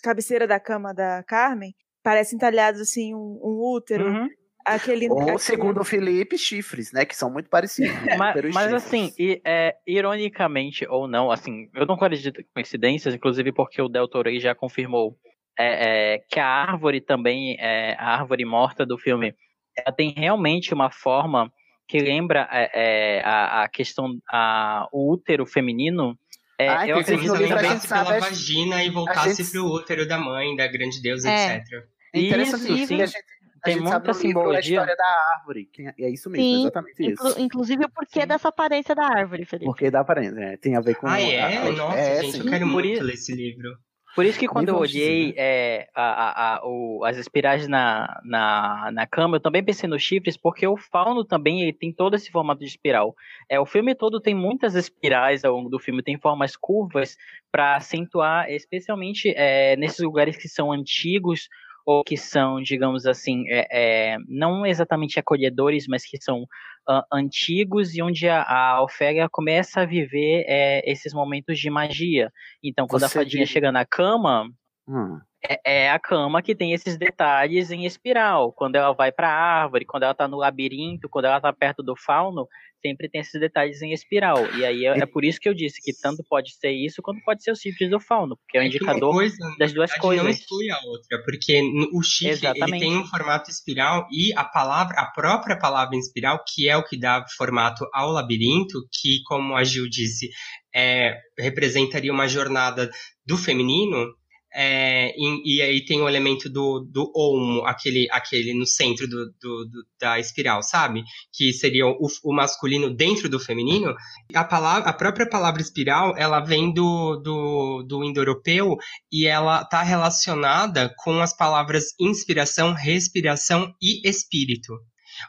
cabeceira da cama da Carmen parece entalhados assim um, um útero. Uhum. Aquele, Ou, aquele- segundo o Felipe, chifres, né? Que são muito parecidos. Mas, e mas chifres. assim, e, é, ironicamente ou não, assim, eu não acredito em coincidências, inclusive porque o Del Toro aí já confirmou é, é, que a árvore também, é, a árvore morta do filme, ela tem realmente uma forma que lembra é, é, a, a, questão, a, o útero feminino. É, ah, eu acredito que pela vagina e voltasse gente... para o útero da mãe, da grande deusa, etc. É interessante isso, sim. A gente, tem gente muita simbologia. a história da árvore. É isso mesmo, Sim, exatamente inclu isso. Inclusive o porquê sim. dessa aparência da árvore, Felipe. Porquê da aparência, é, tem a ver com... Ah, é? A... Nossa, é, gente, eu quero muito ler esse livro. Por isso que quando eu olhei né? é, a, a, a, o, as espirais na, na, na cama, eu também pensei nos chifres, porque o fauno também ele tem todo esse formato de espiral. É, o filme todo tem muitas espirais ao longo do filme, tem formas curvas para acentuar, especialmente é, nesses lugares que são antigos ou que são, digamos assim, é, é, não exatamente acolhedores, mas que são uh, antigos e onde a, a Ofélia começa a viver é, esses momentos de magia. Então, quando Você a fadinha diz... chega na cama, hum. É, é, a cama que tem esses detalhes em espiral. Quando ela vai para a árvore, quando ela está no labirinto, quando ela está perto do fauno, sempre tem esses detalhes em espiral. E aí é, é, por isso que eu disse que tanto pode ser isso quanto pode ser os chifres do fauno, porque é um é indicador coisa, das duas coisas. Não exclui a outra, porque o chifre ele tem um formato espiral e a palavra, a própria palavra espiral, que é o que dá formato ao labirinto, que como a Gil disse, é, representaria uma jornada do feminino, é, e, e, aí tem o elemento do, do olmo, aquele, aquele no centro do, do, do da espiral, sabe? Que seria o, o, masculino dentro do feminino. A, palavra, a própria palavra espiral, ela vem do, do, do indo-europeu e ela está relacionada com as palavras inspiração, respiração e espírito.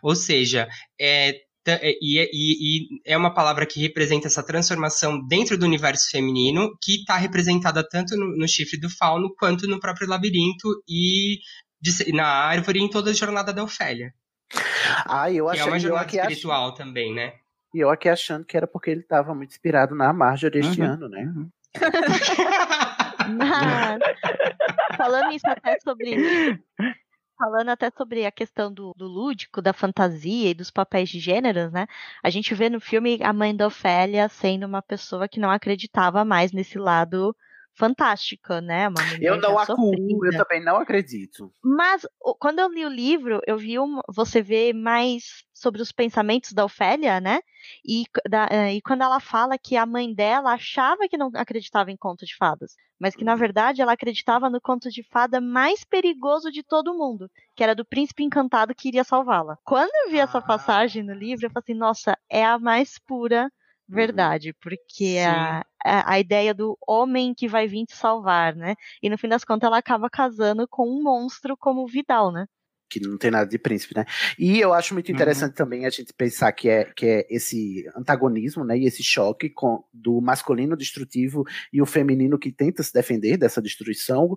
Ou seja, é, e, e, e, é uma palavra que representa essa transformação dentro do universo feminino, que está representada tanto no, no, chifre do fauno quanto no próprio labirinto e de, na árvore em toda a jornada da Ofélia. Ah, eu achei, que é uma jornada espiritual ach... também, né? E eu aqui achando que era porque ele estava muito inspirado na Marjorie este uhum. ano, né? Uhum. Mas, falando isso até sobre falando até sobre a questão do, do, lúdico, da fantasia e dos papéis de gêneros, né? A gente vê no filme a mãe da Ofélia sendo uma pessoa que não acreditava mais nesse lado fantástico, né? Uma eu não acuo, eu também não acredito. Mas quando eu li o livro, eu vi você vê mais sobre os pensamentos da Ofélia, né? E, da, eh, e quando ela fala que a mãe dela achava que não acreditava em conto de fadas, mas que na uhum. verdade ela acreditava no conto de fada mais perigoso de todo mundo, que era do príncipe encantado que iria salvá-la. Quando eu vi essa ah. passagem no livro, eu falei assim, nossa, é a mais pura. Verdade, porque a, a, a, ideia do homem que vai vir te salvar, né? E no fim das contas ela acaba casando com um monstro como Vidal, né? que não tem nada de príncipe, né? E eu acho muito uhum. interessante uhum. também a gente pensar que é, que é esse antagonismo, né? E esse choque com, do masculino destrutivo e o feminino que tenta se defender dessa destruição.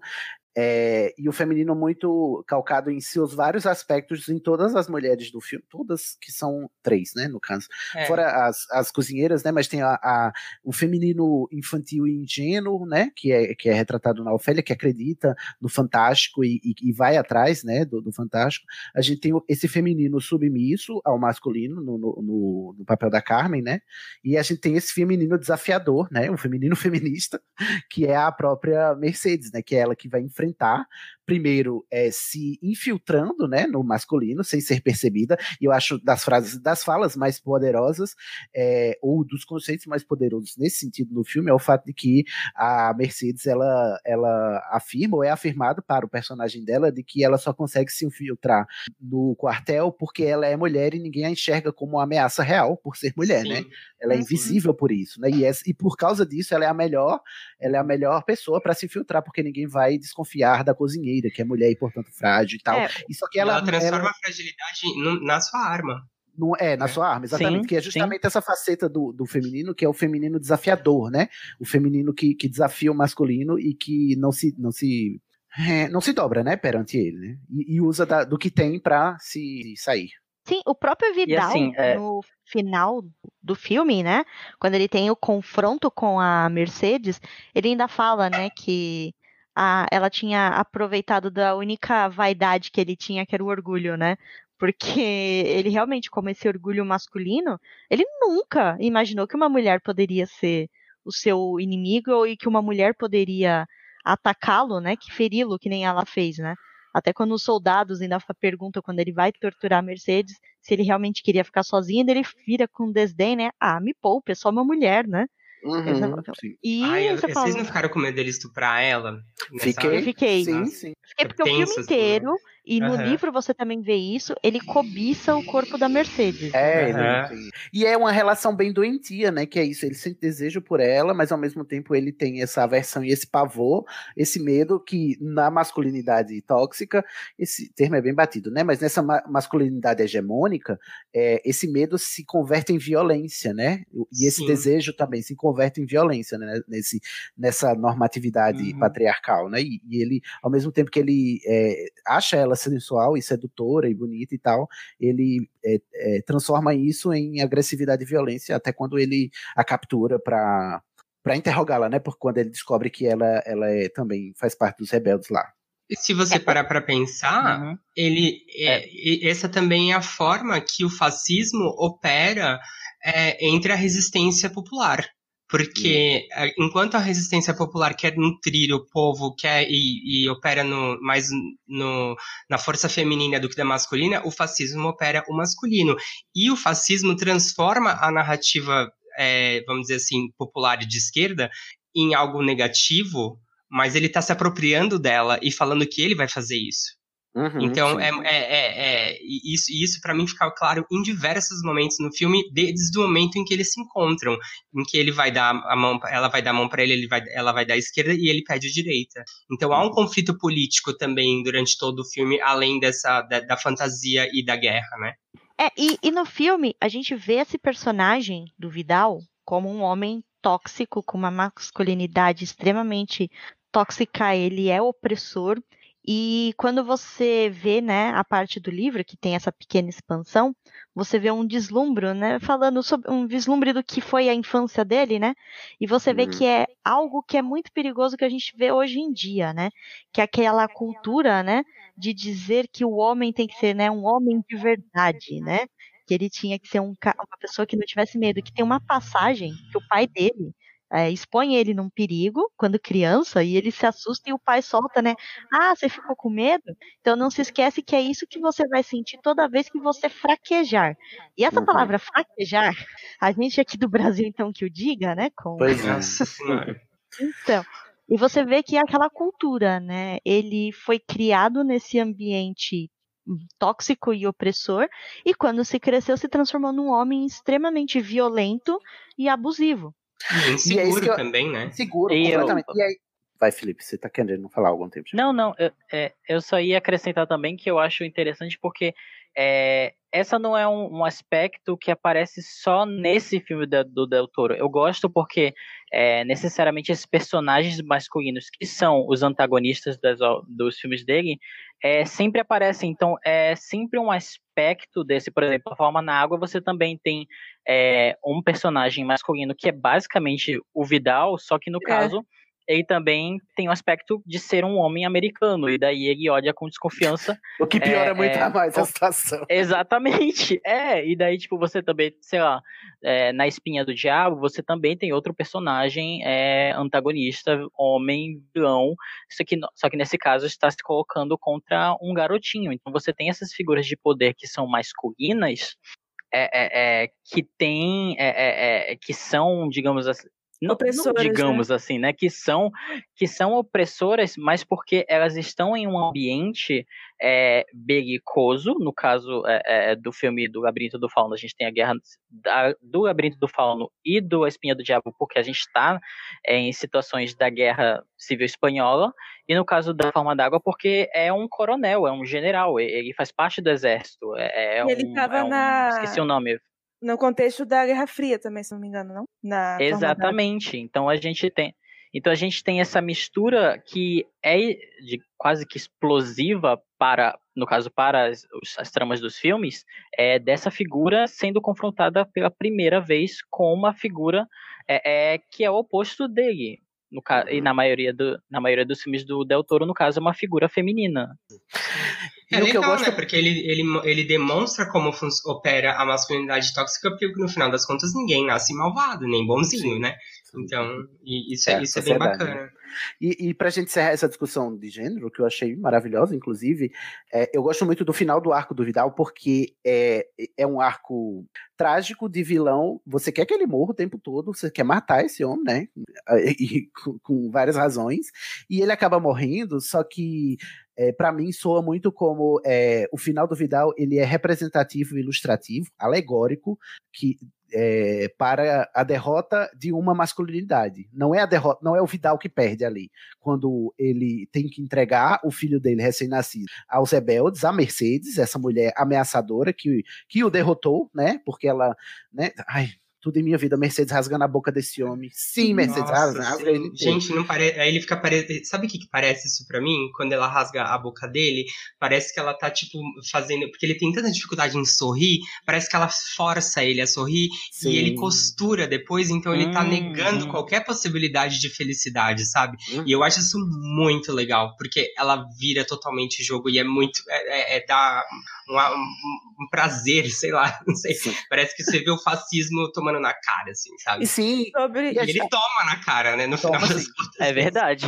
É, e o feminino muito calcado em seus vários aspectos em todas as mulheres do filme, todas que são três, né, no caso. É. Fora as, as cozinheiras, né, mas tem a, a, o feminino infantil e ingênuo, né, que é, que é retratado na Ofélia, que acredita no fantástico e, e, e vai atrás, né, do, do, fantástico. A gente tem esse feminino submisso ao masculino no, no, no, papel da Carmen, né, e a gente tem esse feminino desafiador, né, um feminino feminista, que é a própria Mercedes, né, que é ela que vai enfrentar enfrentar, primeiro é, se infiltrando né, no masculino, sem ser percebida, e eu acho das frases, das falas mais poderosas, é, ou dos conceitos mais poderosos nesse sentido no filme, é o fato de que a Mercedes, ela, ela afirma, ou é afirmado para o personagem dela, de que ela só consegue se infiltrar no quartel porque ela é mulher e ninguém a enxerga como uma ameaça real por ser mulher, né? Sim. né? Ela é uhum. invisível por isso, né? E, é, e por causa disso, ela é a melhor, ela é a melhor pessoa para se infiltrar, porque ninguém vai desconfiar da cozinheira, que é mulher e, portanto, frágil e tal. É, e só que ela, ela transforma ela... a fragilidade na sua arma. No, é, na é. sua arma, exatamente. Sim, que é justamente sim. essa faceta do, do feminino, que é o feminino desafiador, né? O feminino que, que desafia o masculino e que não se, não se, é, não se dobra, né, perante ele, né? E, e usa da, do que tem para se sair. Sim, o próprio Vidal, assim, é... no final do filme, né? Quando ele tem o confronto com a Mercedes, ele ainda fala, né, que a, ela tinha aproveitado da única vaidade que ele tinha, que era o orgulho, né? Porque ele realmente, como esse orgulho masculino, ele nunca imaginou que uma mulher poderia ser o seu inimigo e que uma mulher poderia atacá-lo, né, que feri-lo, que nem ela fez, né? Até quando os soldados ainda perguntam quando ele vai torturar a Mercedes se ele realmente queria ficar sozinho, ele vira com desdém, né? Ah, me poupe, é só uma mulher, né? Uhum, e Ai, eu- você fala, vocês não ficaram com medo dele estuprar ela? nessa Fiquei. hora? Eu fiquei. Sim, sim. Fiquei porque o Tenso, filme assim, inteiro, e no Aham. livro você também vê isso, ele cobiça o corpo da Mercedes. É, ele Aham. tem- e é uma relação bem doentia, né? Que é isso, ele sente desejo por ela, mas ao mesmo tempo ele tem essa aversão e esse pavor, esse medo que na masculinidade tóxica, esse termo é bem batido, né? Mas nessa ma- masculinidade hegemônica, é, esse medo se converte em violência, né? E esse Sim. desejo também se converte em violência, né? Nesse, nessa normatividade Uhum. patriarcal, né? E, e ele, ao mesmo tempo que ele é, acha ela sensual e sedutora e bonita e tal, ele é, é, transforma isso em agressividade e violência até quando ele a captura para para interrogá-la, né? Porque quando ele descobre que ela ela é, também faz parte dos rebeldes lá. E se você parar pra pensar, Uhum. ele é, e- essa também é a forma que o fascismo opera é, entre a resistência popular. Porque é, enquanto a resistência popular quer nutrir o povo quer e, e opera no, mais no, na força feminina do que da masculina, o fascismo opera o masculino. E o fascismo transforma a narrativa, é, vamos dizer assim, popular de esquerda em algo negativo, mas ele está se apropriando dela e falando que ele vai fazer isso. Uhum, Então, é, é, é, é- isso, isso para mim fica claro em diversos momentos no filme, desde o momento em que eles se encontram, em que ele vai dar a mão, ela vai dar a mão para ele, ele vai, ela vai dar a esquerda e ele pede a direita. Então há um conflito político também durante todo o filme, além dessa da, da fantasia e da guerra, né? É, e, e no filme a gente vê esse personagem do Vidal como um homem tóxico, com uma masculinidade extremamente tóxica, ele é opressor. E quando você vê, né, a parte do livro que tem essa pequena expansão, você vê um deslumbro, né, falando sobre um vislumbre do que foi a infância dele, né? E você vê Uhum. que é algo que é muito perigoso que a gente vê hoje em dia, né? Que é aquela cultura, né, de dizer que o homem tem que ser, né, um homem de verdade, né? Que ele tinha que ser um, uma pessoa que não tivesse medo, que tem uma passagem que o pai dele é, expõe ele num perigo quando criança e ele se assusta e o pai solta, né? Ah, você ficou com medo? Então não se esquece que é isso que você vai sentir toda vez que você fraquejar. E essa Uhum. palavra fraquejar, a gente aqui do Brasil então que o diga, né? Com Pois é. Então, e você vê que é aquela cultura, né? Ele foi criado nesse ambiente tóxico e opressor, e quando se cresceu, se transformou num homem extremamente violento e abusivo. E é isso que eu- também, né? Seguro, E eu- completamente. E aí... Vai, Felipe, você tá querendo falar algum tempo? Não, não, eu, é, eu só ia acrescentar também que eu acho interessante porque é, essa não é um, um aspecto que aparece só nesse filme da- do Del Toro. Eu gosto porque é, necessariamente esses personagens masculinos que são os antagonistas das dos filmes dele é, sempre aparecem. Então é sempre um aspecto desse, por exemplo, a forma na água você também tem é, um personagem masculino que é basicamente o Vidal, só que no É. caso ele também tem o aspecto de ser um homem americano, e daí ele olha com desconfiança. O que piora é, muito é, mais a situação. Exatamente, é, e daí, tipo, você também, sei lá, é, na Espinha do Diabo, você também tem outro personagem é, antagonista, homem, vilão, só que, só que nesse caso está se colocando contra um garotinho, então você tem essas figuras de poder que são masculinas, é, é, é, que tem, é, é, é, que são, digamos assim, não, né? digamos assim, né, que são, que são opressoras, mas porque elas estão em um ambiente é, belicoso, no caso é, é, do filme do Labirinto do Fauno, a gente tem a guerra da- do Labirinto do Fauno e do Espinha do Diabo, porque a gente está em situações da Guerra Civil Espanhola, e no caso da Forma d'Água, porque é um coronel, é um general, ele faz parte do exército, é, é ele um, tava é um- na- esqueci o nome, No contexto da Guerra Fria também, se não me engano, não? Na da- Exatamente. Então a gente tem, então a gente tem essa mistura que é de quase que explosiva para, no caso para as, as tramas dos filmes, é dessa figura sendo confrontada pela primeira vez com uma figura é, é, que é o oposto dele. No, e na maioria, do, na maioria dos filmes do Del Toro, no caso, é uma figura feminina. É E o que eu legal, gosto- né? Porque ele, ele, ele demonstra como opera a masculinidade tóxica, porque no final das contas ninguém nasce malvado, nem bonzinho, né? Então, isso é, É, isso é bem sociedade, bacana. né? E, e pra gente encerrar essa discussão de gênero, que eu achei maravilhosa, inclusive, é, eu gosto muito do final do arco do Vidal, porque é, é um arco trágico de vilão. Você quer que ele morra o tempo todo, você quer matar esse homem, né? E, com, com várias razões. E ele acaba morrendo, só que é, para mim soa muito como é, o final do Vidal ele é representativo, ilustrativo, alegórico, que é, para a derrota de uma masculinidade. Não é a derrota, não é o Vidal que perde ali, quando ele tem que entregar o filho dele recém-nascido aos rebeldes, a Mercedes, essa mulher ameaçadora que, que o derrotou, né? Porque ela, né? Ai, tudo em minha vida, Mercedes rasgando a boca desse homem. Sim, Mercedes, Nossa, rasga, rasga sim. ele inteiro. Gente, não parece. Aí ele fica pare... Sabe o que, que parece isso pra mim? Quando ela rasga a boca dele, parece que ela tá, tipo, fazendo. Porque ele tem tanta dificuldade em sorrir, parece que ela força ele a sorrir Sim. e ele costura depois, então ele tá Hum, negando hum. qualquer possibilidade de felicidade, sabe? Uhum. E eu acho isso muito legal, porque ela vira totalmente jogo e é muito. É, é, é dá um, um- um prazer, sei lá, não sei. Parece que você vê o fascismo tomando na cara, assim, sabe? E sim, Sobre, E ele toma na cara, né? No final das contas. É verdade.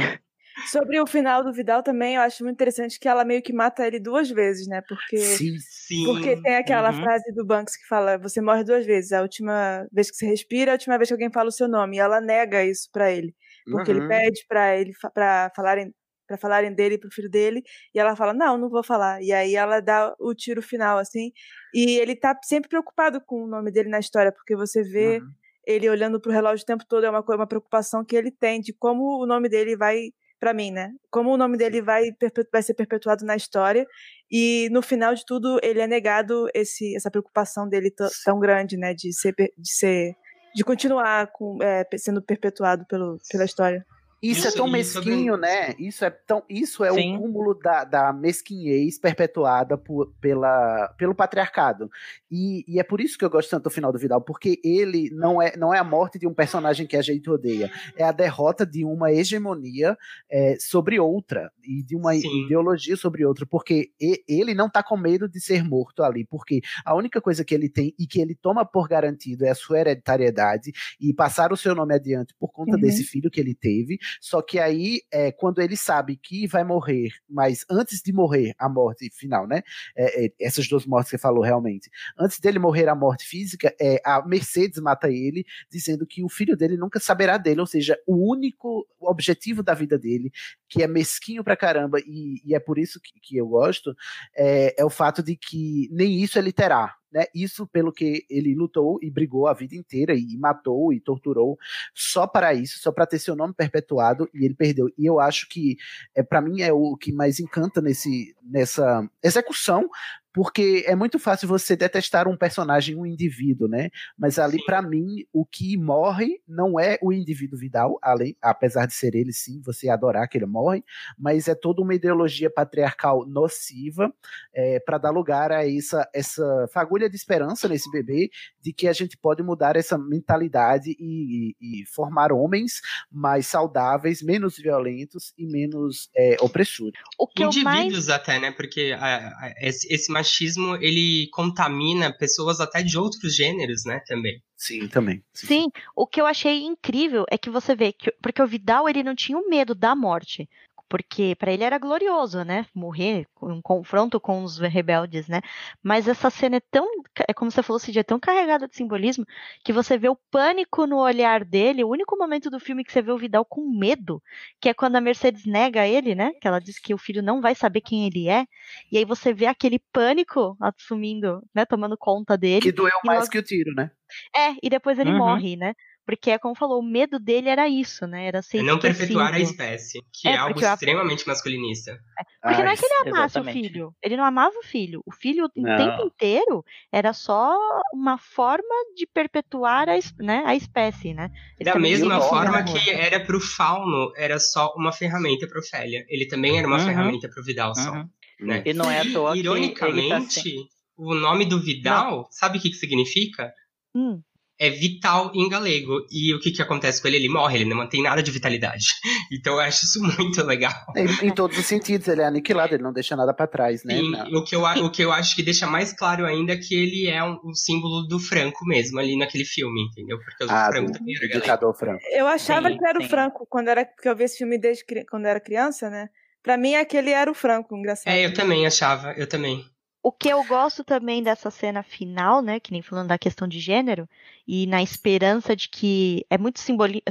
sobre o final do Vidal também, eu acho muito interessante que ela meio que mata ele duas vezes, né? Porque, Sim, Sim. porque tem aquela Uhum. frase do Banks que fala: você morre duas vezes. A última vez que você respira, a última vez que alguém fala o seu nome. E ela nega isso pra ele. Porque ele Uhum. pede pra ele pra falarem para falarem dele e pro filho dele, e ela fala: "Não, não vou falar". E aí ela dá o tiro final assim, e ele tá sempre preocupado com o nome dele na história, porque você vê Uhum. ele olhando pro relógio o tempo todo, é uma coisa, uma preocupação que ele tem de como o nome dele vai pra mim, né? Como o nome dele vai vai ser perpetuado na história e no final de tudo ele é negado esse essa preocupação dele tão, grande, né, de ser de ser de continuar com, é, sendo perpetuado pelo, pela história. Isso, é Isso- tão e sobre- mesquinho, né? Isso é tão, isso é Sim. o cúmulo da, da mesquinhez perpetuada por, pela, pelo patriarcado. E, e é por isso que eu gosto tanto do final do Vidal, porque ele não é, não é a morte de um personagem que a gente odeia, é a derrota de uma hegemonia é, sobre outra e de uma Sim. ideologia sobre outra, porque ele não tá com medo de ser morto ali, porque a única coisa que ele tem e que ele toma por garantido é a sua hereditariedade e passar o seu nome adiante por conta Uhum. desse filho que ele teve. Só que aí, é, quando ele sabe que vai morrer, mas antes de morrer a morte final, né? é, é, essas duas mortes que você falou realmente. Antes dele morrer a morte física, é, a Mercedes mata ele, dizendo que o filho dele nunca saberá dele, ou seja, o único objetivo da vida dele, que é mesquinho pra caramba, e, e é por isso que, que eu gosto, é, é o fato de que nem isso ele terá. Né? Isso pelo que ele lutou e brigou a vida inteira e matou e torturou só para isso, só para ter seu nome perpetuado e ele perdeu. E eu acho que é para mim é o que mais encanta nesse nessa execução, porque é muito fácil você detestar um personagem, um indivíduo, né? Mas ali para mim o que morre não é o indivíduo Vidal, além, apesar de ser ele sim, você adorar que ele morre, mas é toda uma ideologia patriarcal nociva é, para dar lugar a essa, essa fagulha de esperança nesse bebê de que a gente pode mudar essa mentalidade e, e- e formar homens mais saudáveis, menos violentos e menos é, opressores. O que eu mais Indivíduos até, né? Porque a- a- esse, esse machismo, ele contamina pessoas até de outros gêneros, né? Também. Sim, também. Sim, o que eu achei incrível é que você vê que porque o Vidal ele não tinha o medo da morte, porque para ele era glorioso, né? Morrer com um confronto com os rebeldes, né? Mas essa cena é tão, é como você falou, Cid, é tão carregada de simbolismo que você vê o pânico no olhar dele. O único momento do filme que você vê o Vidal com medo, que é quando a Mercedes nega ele, né? Que ela diz que o filho não vai saber quem ele é, e aí você vê aquele pânico assumindo, né? Tomando conta dele. Que doeu e mais logo- que o tiro, né? é, e depois ele Uhum. morre, né? Porque é como falou, o medo dele era isso, né? Era ser É não perpetuar a espécie, que É, é, algo extremamente masculinista. Porque não Ai, é que ele amasse exatamente. o filho, ele não amava o filho. O filho o Não. tempo inteiro era só uma forma de perpetuar a, né, a espécie, né? Ele Da mesma forma que era pro Fauno, era só uma ferramenta pro Ofélia. Ele também era uma Uhum. ferramenta pro Vidal só. Uhum. Né? E não é à toa que ele tá Ironicamente, assim. o nome do Vidal, sabe o que, que significa? Hum, é vital em galego. E o que, que acontece com ele? Ele morre, ele não mantém nada de vitalidade. Então eu acho isso muito legal. Em, em todos os sentidos, ele é aniquilado, ele não deixa nada para trás, né? O, que eu, o que eu acho que deixa mais claro ainda é que ele é um, um símbolo do Franco mesmo, ali naquele filme, entendeu? Porque o Ah, Franco do, também era galego. ditador franco. Eu achava Sim, que era sim. o Franco quando era porque eu vi esse filme desde quando era criança, né? Pra mim aquele era o Franco, engraçado. É, eu também achava, eu também. O que eu gosto também dessa cena final, né, que nem falando da questão de gênero, e na esperança de que é muito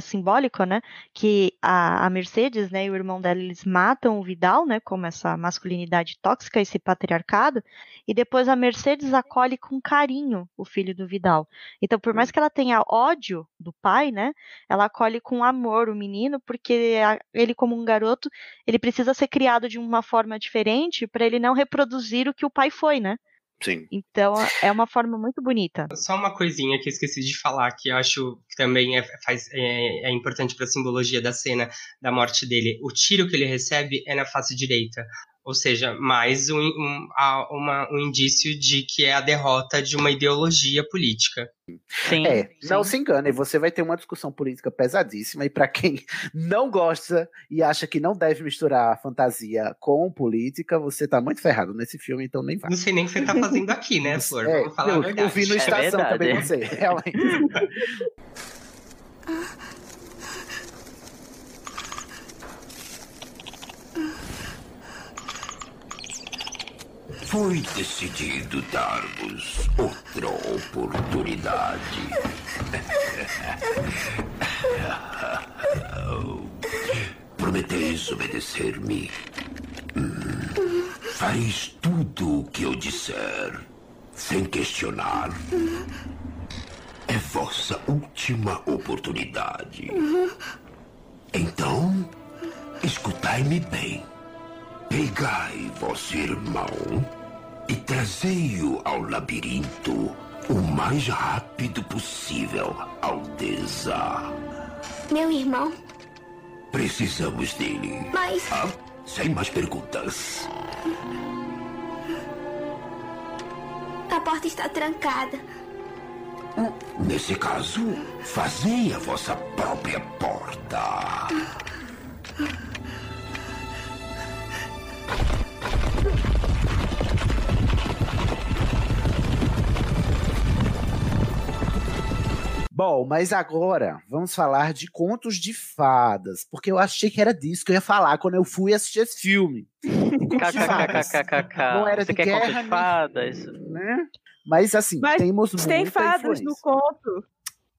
simbólico, né, que a, a Mercedes, né, e o irmão dela, eles matam o Vidal, né, como essa masculinidade tóxica, esse patriarcado, e depois a Mercedes acolhe com carinho o filho do Vidal. Então, por mais que ela tenha ódio do pai, né, ela acolhe com amor o menino, porque ele como um garoto, ele precisa ser criado de uma forma diferente para ele não reproduzir o que o pai foi, né? Sim. Então é uma forma muito bonita. Só uma coisinha que eu esqueci de falar, que eu acho que também é, faz, é, é importante para a simbologia da cena da morte dele. O tiro que ele recebe é na face direita. Ou seja, mais um, um, uma- um indício de que é a derrota de uma ideologia política. Sim, É, não se engane, você vai ter uma discussão política pesadíssima e para quem não gosta e acha que não deve misturar fantasia com política, você tá muito ferrado nesse filme, então nem vai. Não sei nem o que você tá fazendo aqui, né, Flor? É, Vamos falar eu, a verdade. eu vi no É Estação verdade. também, não sei, realmente. Foi decidido dar-vos outra oportunidade. Prometeis obedecer-me. Hum, Fareis tudo o que eu disser, sem questionar. É vossa última oportunidade. Então, escutai-me bem. Pegai vosso irmão e trazei-o ao labirinto o mais rápido possível, Aldeza. Meu irmão, Precisamos dele. mas Ah, sem mais perguntas. a porta está trancada. Nesse caso, fazei a vossa própria porta. Bom, mas agora vamos falar de contos de fadas, porque eu achei que era disso que eu ia falar quando eu fui assistir esse filme. KKKKKK. Não era Você de quer guerra, conto de nem- fadas? né? Mas assim, Mas temos tem fadas influência. no conto.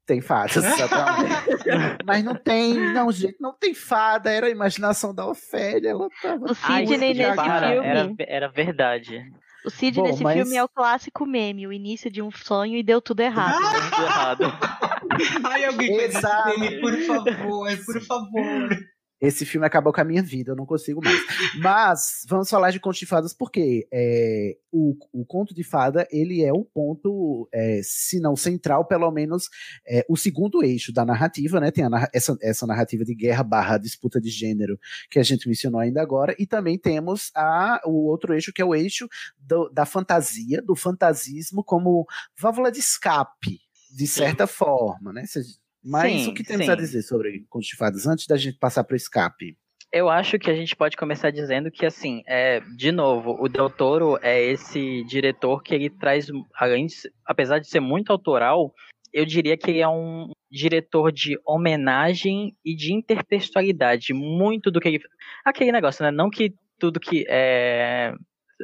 Tem fadas, exatamente. Mas não tem, não, gente, não tem fada, era a imaginação da Ofélia, ela tava O Sidney nesse filme. Era, era verdade. O Cid Bom, nesse mas- filme é o clássico meme, o início de um sonho e deu tudo errado. Tudo errado. Ai, alguém conhece esse meme, por favor, por favor. Esse filme acabou com a minha vida, eu não consigo mais. Mas vamos falar de contos de fadas porque é, o, o conto de fada ele é o ponto, é, se não central, pelo menos é, o segundo eixo da narrativa, né? Tem a essa, essa narrativa de guerra barra disputa de gênero que a gente mencionou ainda agora, e também temos a, o outro eixo que é o eixo do- da fantasia, do fantasismo como válvula de escape, de certa forma, né? Cês- Mas Sim, o que temos sim. a dizer sobre contos de fadas antes da gente passar para o escape? Eu acho que a gente pode começar dizendo que, assim, é, de novo, o Del Toro é esse diretor que ele traz, além de, ser- apesar de ser muito autoral, eu diria que ele é um diretor de homenagem e de intertextualidade. Muito do que ele. Aquele negócio, né? Não que tudo que é.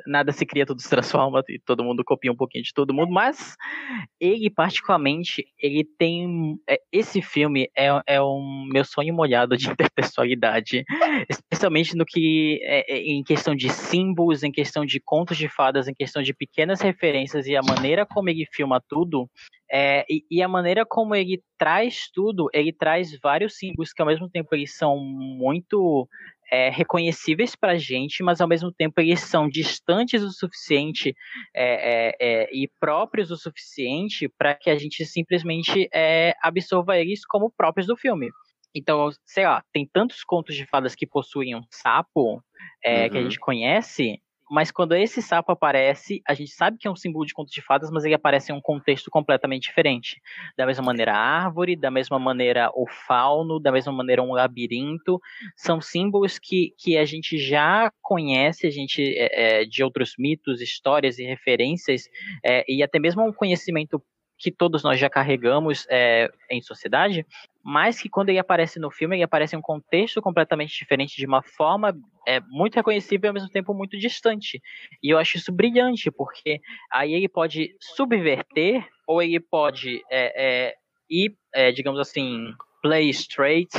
Nada se cria, tudo se transforma e todo mundo copia um pouquinho de todo mundo, mas ele, particularmente, ele tem. é, Esse filme é, é um meu sonho molhado de intertextualidade, especialmente no que. é, é, em questão de símbolos, em questão de contos de fadas, em questão de pequenas referências e a maneira como ele filma tudo. É, e, e a maneira como ele traz tudo, ele traz vários símbolos que ao mesmo tempo eles são muito é, reconhecíveis pra gente, mas ao mesmo tempo eles são distantes o suficiente é, é, é, e próprios o suficiente para que a gente simplesmente é, absorva eles como próprios do filme. Então, sei lá, tem tantos contos de fadas que possuem um sapo é, que a Uhum. gente conhece, Mas quando esse sapo aparece, a gente sabe que é um símbolo de conto de fadas, mas ele aparece em um contexto completamente diferente. Da mesma maneira a árvore, da mesma maneira o fauno, da mesma maneira um labirinto, são símbolos que, que a gente já conhece, a gente é, é, de outros mitos, histórias e referências, é, e até mesmo um conhecimento que todos nós já carregamos é, em sociedade, mas que quando ele aparece no filme, ele aparece em um contexto completamente diferente, de uma forma é, muito reconhecível e ao mesmo tempo muito distante. E eu acho isso brilhante, porque aí ele pode subverter, ou ele pode é, é, ir, é, digamos assim, play straight,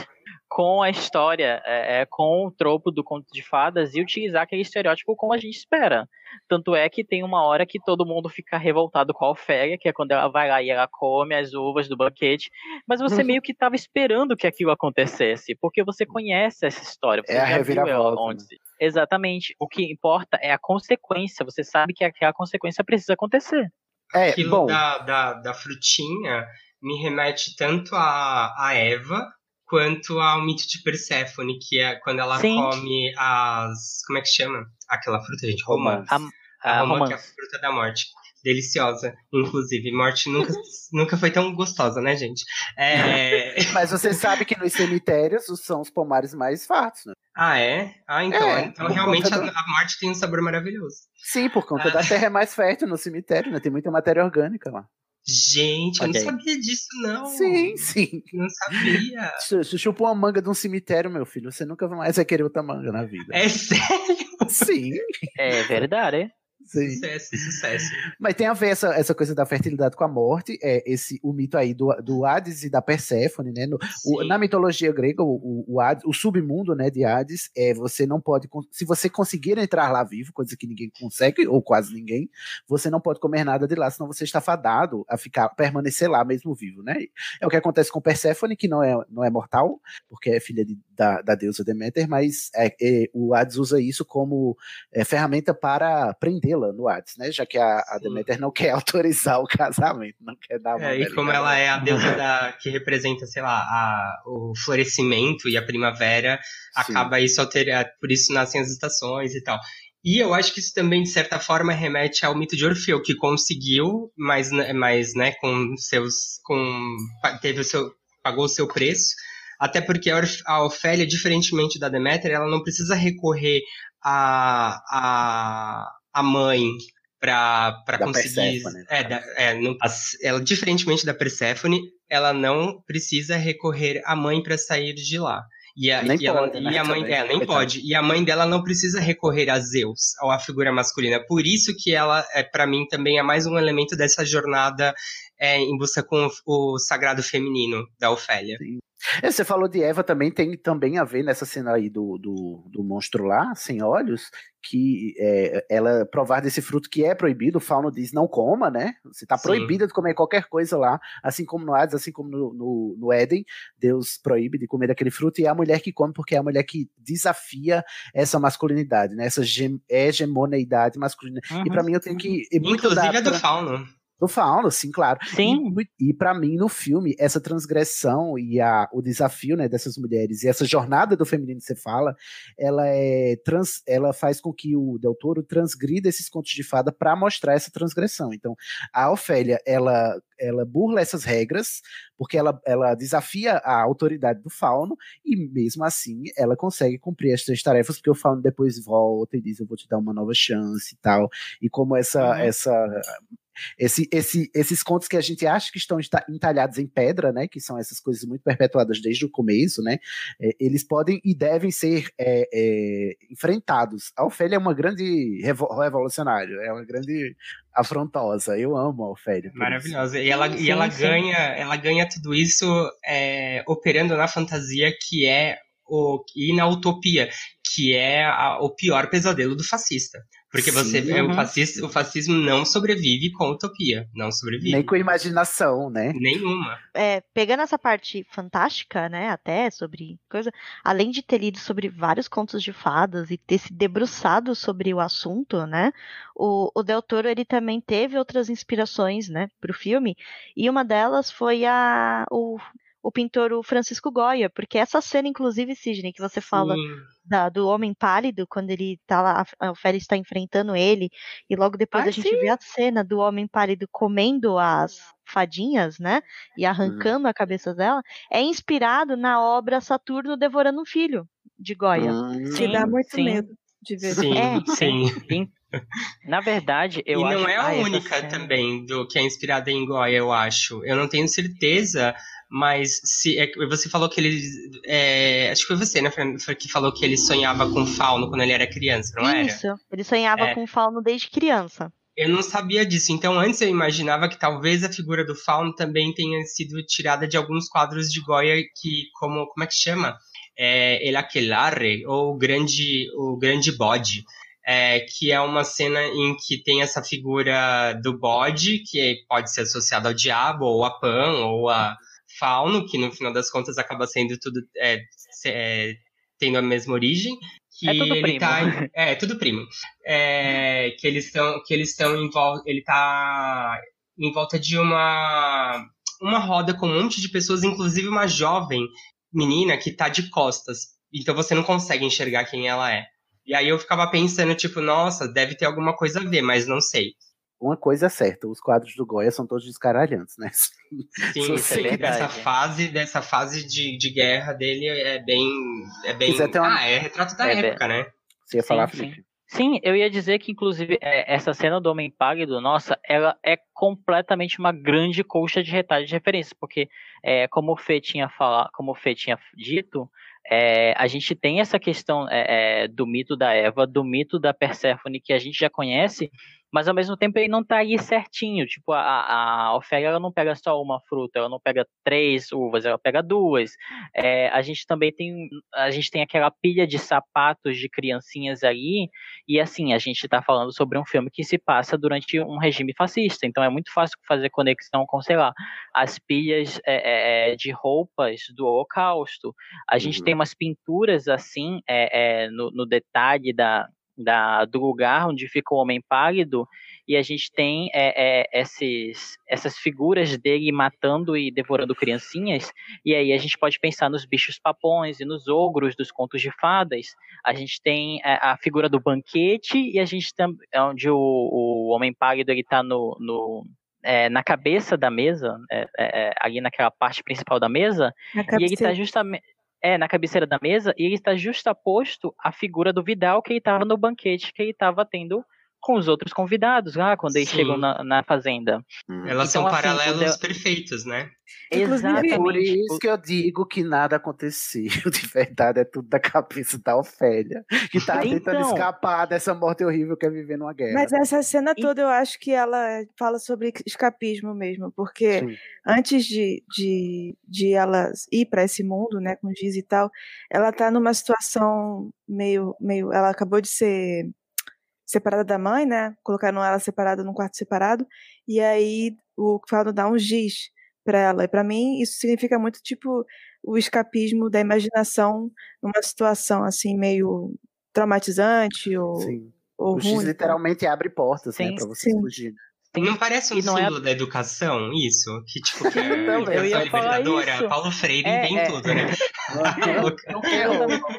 com a história, é, é, com o tropo do conto de fadas e utilizar aquele estereótipo como a gente espera. Tanto é que tem uma hora que todo mundo fica revoltado com a Ofélia, que é quando ela vai lá e ela come as uvas do banquete, mas você uhum. meio que estava esperando que aquilo acontecesse, porque você conhece essa história. Você é a reviravolta. Onde... Né? Exatamente. O que importa é a consequência. Você sabe que aquela consequência precisa acontecer. É, Aquilo bom. Da, da, da frutinha me remete tanto a, a Eva quanto ao mito de Perséfone, que é quando ela Sim. come as. Como é que chama? Aquela fruta, gente? Romã. A, a, a romã, que é a fruta da morte. Deliciosa, inclusive. Morte nunca, nunca foi tão gostosa, né, gente? É... Mas você sabe que nos cemitérios são os pomares mais fartos, né? Ah, é? Ah, então. É, então realmente da... a morte tem um sabor maravilhoso. Sim, por conta ah. da terra é mais fértil no cemitério, né? Tem muita matéria orgânica lá. Gente, okay. eu não sabia disso, não. Sim, sim. Não sabia. Se chupou uma manga de um cemitério, meu filho, você nunca mais vai querer outra manga na vida. É sério? Sim. É verdade. Sim. Sucesso, sucesso. Mas tem a ver essa, essa coisa da fertilidade com a morte, é esse o mito aí do, do Hades e da Perséfone, né? No, o, na mitologia grega, o, o, Hades, o submundo, né, de Hades, é você não pode, se você conseguir entrar lá vivo, coisa que ninguém consegue ou quase ninguém, você não pode comer nada de lá, senão você está fadado a ficar permanecer lá mesmo vivo, né? É o que acontece com Perséfone, que não é, não é mortal, porque é filha de, da, da deusa Deméter, mas é, é, o Hades usa isso como é, ferramenta para prender la no Hades, né? Já que a, a Demeter não quer autorizar o casamento, não quer dar é, E como ela é a deusa da, que representa, sei lá, a, o florescimento e a primavera, Sim. acaba isso alterar, por isso nascem as estações e tal. E eu acho que isso também, de certa forma, remete ao mito de Orfeu, que conseguiu, mas, mas né, com seus. Com, teve o seu, pagou o seu preço. Até porque a Ofélia, diferentemente da Deméter, ela não precisa recorrer a, a, a mãe para conseguir. Perséfone, é, da, é não, ela, diferentemente da Perséfone, ela não precisa recorrer à mãe para sair de lá. E a, nem e pode, ela, né, e a mãe dela nem pode. E a mãe dela não precisa recorrer a Zeus, ou à figura masculina. Por isso que ela, é, para mim, também é mais um elemento dessa jornada é, em busca com o, o sagrado feminino da Ofélia. Sim. É, você falou de Eva também, tem também a ver nessa cena aí do, do, do monstro lá, sem olhos, que é, ela provar desse fruto que é proibido, o fauno diz não coma, né? Você está proibida de comer qualquer coisa lá, assim como no Hades, assim como no, no, no, Éden, Deus proíbe de comer aquele fruto, e é a mulher que come, porque é a mulher que desafia essa masculinidade, né? Essa hegemoneidade masculina. Uhum. E para mim eu tenho que. Inclusive é do fauno. Do Fauno, sim, claro. Sim. E, e para mim, no filme, essa transgressão e a, o desafio né, dessas mulheres e essa jornada do feminino que você fala, ela é trans, ela faz com que o Del Toro transgrida esses contos de fada para mostrar essa transgressão. Então, a Ofélia, ela, ela burla essas regras, porque ela, ela desafia a autoridade do Fauno, e mesmo assim ela consegue cumprir as três tarefas, porque o Fauno depois volta e diz: Eu vou te dar uma nova chance e tal. E como essa, uhum. essa esse, esse, esses contos que a gente acha que estão entalhados em pedra, né, que são essas coisas muito perpetuadas desde o começo, né, é, eles podem e devem ser é, é, enfrentados. A Ofélia é uma grande revo revolucionária, é uma grande afrontosa. Eu amo a Ofélia. Maravilhosa. E ela, sim, e ela ganha, ela ganha tudo isso é, operando na fantasia que é o, e na utopia, que é a, o pior pesadelo do fascista. Porque você Sim, uhum. o, fascismo, o fascismo não sobrevive com utopia, não sobrevive. Nem com imaginação, né? Nenhuma. É, pegando essa parte fantástica, né, até sobre coisa, além de ter lido sobre vários contos de fadas e ter se debruçado sobre o assunto, né, o, o Del Toro ele também teve outras inspirações, né, para o filme, e uma delas foi a o o pintor o Francisco Goya, porque essa cena, inclusive, Sidney, que você fala da, do Homem Pálido, quando ele tá lá, a Ofélia está enfrentando ele, e logo depois Ah, a gente sim. vê a cena do Homem Pálido comendo as fadinhas, né? E arrancando a cabeça dela, é inspirado na obra Saturno Devorando um Filho, de Goya. Que dá muito medo de ver. Sim, É. sim. Na verdade, eu e acho não é a Ah, única cena- também do que é inspirada em Goya, eu acho. Eu não tenho certeza, mas se é você falou que ele. é, acho que foi você, né, que falou que ele sonhava com fauno quando ele era criança, não era? Isso, ele sonhava É. com fauno desde criança. Eu não sabia disso. Então, antes eu imaginava que talvez a figura do fauno também tenha sido tirada de alguns quadros de Goya que, como, como é que chama? É, El Aquelarre, ou o Grande, o grande Bode. É, que é uma cena em que tem essa figura do bode, que pode ser associada ao diabo, ou a Pan, ou a Fauno, que no final das contas acaba sendo tudo é, é, tendo a mesma origem. Que É tudo ele primo. tá é, tudo primo. É, que eles estão que eles estão em volta ele tá em volta de uma uma roda com um monte de pessoas inclusive uma jovem menina que tá de costas então você não consegue enxergar quem ela é e aí eu ficava pensando tipo nossa deve ter alguma coisa a ver mas não sei Uma coisa é certa, os quadros do Goya são todos descaralhantes, né? sim isso é você verdade. dessa fase dessa fase de, de guerra dele é bem é bem ter uma- ah é retrato da É, época né Você ia falar, sim, Felipe? sim. Sim, eu ia dizer que, inclusive, é, essa cena do Homem Pálido, nossa, ela é completamente uma grande colcha de retalho de referência, porque, é, como o Fê tinha falado, como o Fê tinha dito, é, a gente tem essa questão é, é, do mito da Eva, do mito da Perséfone, que a gente já conhece, mas ao mesmo tempo ele não tá aí certinho. Tipo, a, a Ofélia ela não pega só uma fruta, ela não pega três uvas, ela pega duas. É, a gente também tem a gente tem aquela pilha de sapatos de criancinhas ali, e assim, a gente tá falando sobre um filme que se passa durante um regime fascista, então é muito fácil fazer conexão com, sei lá, as pilhas é, é, de roupas do Holocausto. A gente tem umas pinturas assim, é, é, no, no detalhe da, da, do lugar onde fica o homem pálido, e a gente tem é, é, esses, essas figuras dele matando e devorando criancinhas, e aí a gente pode pensar nos bichos papões e nos ogros dos contos de fadas. A gente tem é, a figura do banquete, e a gente tem onde o, o homem pálido ele tá no, no é, na cabeça da mesa, é, é, ali naquela parte principal da mesa, e ele está justamente é, na cabeceira da mesa, e ele está justaposto à figura do Vidal que ele estava no banquete que ele estava tendo com os outros convidados lá quando eles Sim. chegam na, na fazenda. elas Então, são assim, paralelos Del- perfeitos né Exatamente. Por isso que eu digo que nada aconteceu, de verdade, é tudo da cabeça da Ofélia, que tá tentando Então. escapar dessa morte horrível que é viver numa guerra. Mas essa cena toda eu acho que ela fala sobre escapismo mesmo, porque Sim. antes de, de, de ela ir para esse mundo, né, com Giz e tal, ela tá numa situação meio, meio. Ela acabou de ser separada da mãe, né? Colocaram ela separada num quarto separado, e aí o Fauno dá um giz para ela. E para mim isso significa muito tipo o escapismo da imaginação numa situação assim meio traumatizante ou, Sim. ou O ruim. literalmente abre portas, né, Sim, pra você sim. fugir. Não parece um é- símbolo da educação, isso? Que tipo, que a eu ia educação falar libertadora, isso. Paulo Freire É, tem é. tudo, né?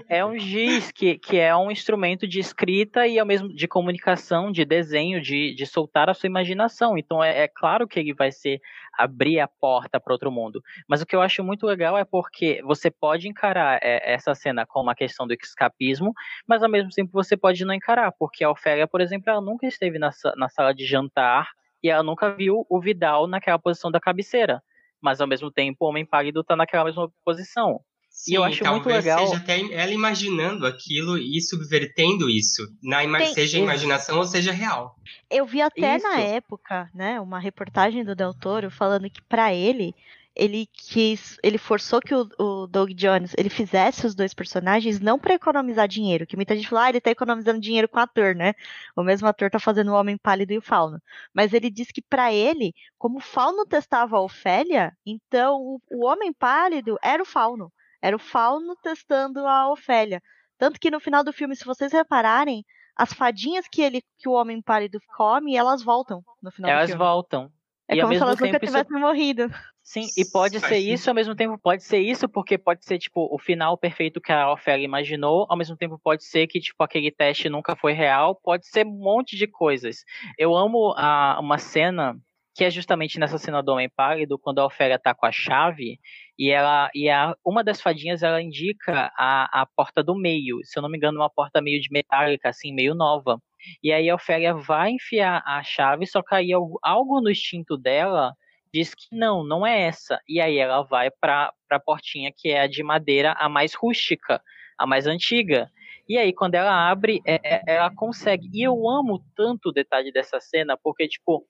É um giz que, que é um instrumento de escrita e ao mesmo de comunicação, de desenho, de, de soltar a sua imaginação. Então é, é claro que ele vai ser abrir a porta para outro mundo. Mas o que eu acho muito legal é porque você pode encarar é, essa cena como uma questão do escapismo, mas ao mesmo tempo você pode não encarar, porque a Ofélia, por exemplo, ela nunca esteve na, na sala de jantar e ela nunca viu o Vidal naquela posição da cabeceira. Mas ao mesmo tempo o Homem Pálido está naquela mesma posição. Sim, e eu acho muito legal. seja até ela imaginando aquilo e subvertendo isso, na ima Tem- seja imaginação ou seja real. Eu vi até na Isso. época, né, uma reportagem do Del Toro falando que pra ele ele quis, ele forçou que o, o Doug Jones ele fizesse os dois personagens não pra economizar dinheiro, que muita gente fala, ah, ele tá economizando dinheiro com o ator, né? O mesmo ator tá fazendo o Homem Pálido e o Fauno. Mas ele disse que pra ele, como o Fauno testava a Ofélia, então o, o Homem Pálido era o Fauno. Era o Fauno testando a Ofélia. Tanto que no final do filme, se vocês repararem, as fadinhas que ele que o Homem Pálido come, elas voltam no final do Elas filme. voltam. É E ao como se mesmo elas nunca tempo isso- tivessem morrido. Sim, e pode Faz ser sentido. isso, ao mesmo tempo pode ser isso, porque pode ser, tipo, o final perfeito que a Ofélia imaginou, ao mesmo tempo pode ser que, tipo, aquele teste nunca foi real, pode ser um monte de coisas. Eu amo a, uma cena, que é justamente nessa cena do Homem Pálido, quando a Ofélia tá com a chave, e ela e a, uma das fadinhas, ela indica a, a porta do meio, se eu não me engano, uma porta meio de metálica, assim, meio nova. E aí a Ofélia vai enfiar a chave, só que aí algo, no instinto dela diz que não, não é essa. E aí ela vai para a portinha que é a de madeira, a mais rústica, a mais antiga. E aí quando ela abre, é- é- ela consegue. E eu amo tanto o detalhe dessa cena, porque tipo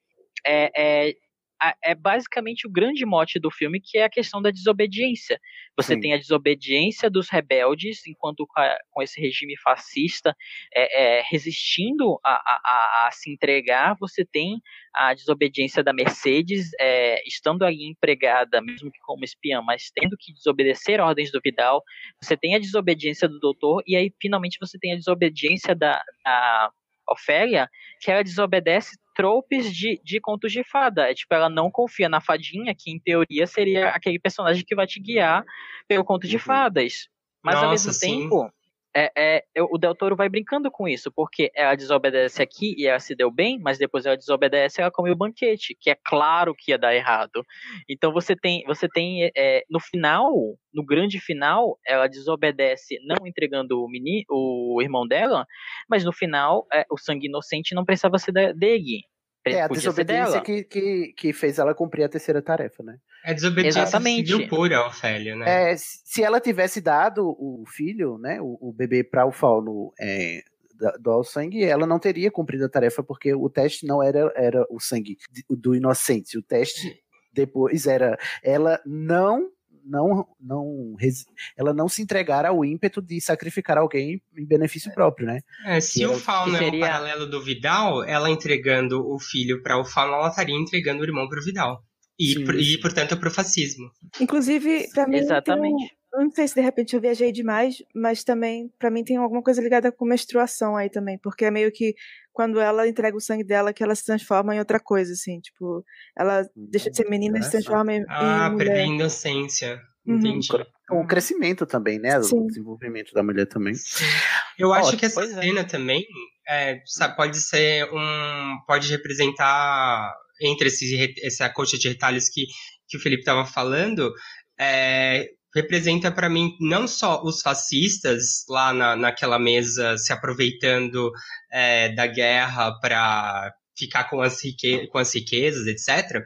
é, é, é basicamente o grande mote do filme, que é a questão da desobediência. Você Sim. tem a desobediência dos rebeldes, enquanto com, esse regime fascista é, é, resistindo a, a- a- a se entregar, você tem a desobediência da Mercedes, é, estando ali empregada, mesmo que como espiã, mas tendo que desobedecer ordens do Vidal. Você tem a desobediência do doutor, e aí finalmente você tem a desobediência da, da Ofélia, que ela desobedece tropes de, de contos de fada. É tipo, ela não confia na fadinha, que em teoria seria aquele personagem que vai te guiar pelo conto de fadas. Mas ao Nossa, mesmo sim. tempo, é, é, o Del Toro vai brincando com isso, porque ela desobedece aqui e ela se deu bem, mas depois ela desobedece e ela come o banquete, que é claro que ia dar errado. Então você tem, você tem é, no final, no grande final, ela desobedece não entregando o, meni, o irmão dela, mas no final é, o sangue inocente não precisava ser dele. É a podia ser desobediência que, que, que fez ela cumprir a terceira tarefa, né? É desobediência Exatamente. civil pura, Ofélia, né? É, se ela tivesse dado o filho, né, o, o bebê para o fauno é, doar o sangue, ela não teria cumprido a tarefa, porque o teste não era, era o sangue do inocente. O teste depois era ela não não não ela não se entregar ao ímpeto de sacrificar alguém em benefício próprio, né? É, se Que o era- Fauno que é seria- paralelo do Vidal, ela entregando o filho para o Fauno, ela estaria entregando o irmão para o Vidal. E, Sim, por- e sim. portanto, para o fascismo. Inclusive, pra mim. Exatamente. Tem um, não sei se de repente eu viajei demais, mas também, pra mim, tem alguma coisa ligada com menstruação aí também. Porque é meio que quando ela entrega o sangue dela que ela se transforma em outra coisa, assim. Tipo, ela deixa de ser menina e se transforma em, Ah, em perder a mulher. inocência. Uhum. Entendi. O crescimento também, né? Sim. O desenvolvimento da mulher também. Eu acho que essa cena também é, sabe, pode ser um. pode representar entre esse, re- essa coxa de retalhos que, que o Felipe estava falando. é, representa para mim não só os fascistas lá na, naquela mesa se aproveitando é, da guerra para ficar com as, rique, com as riquezas, etc.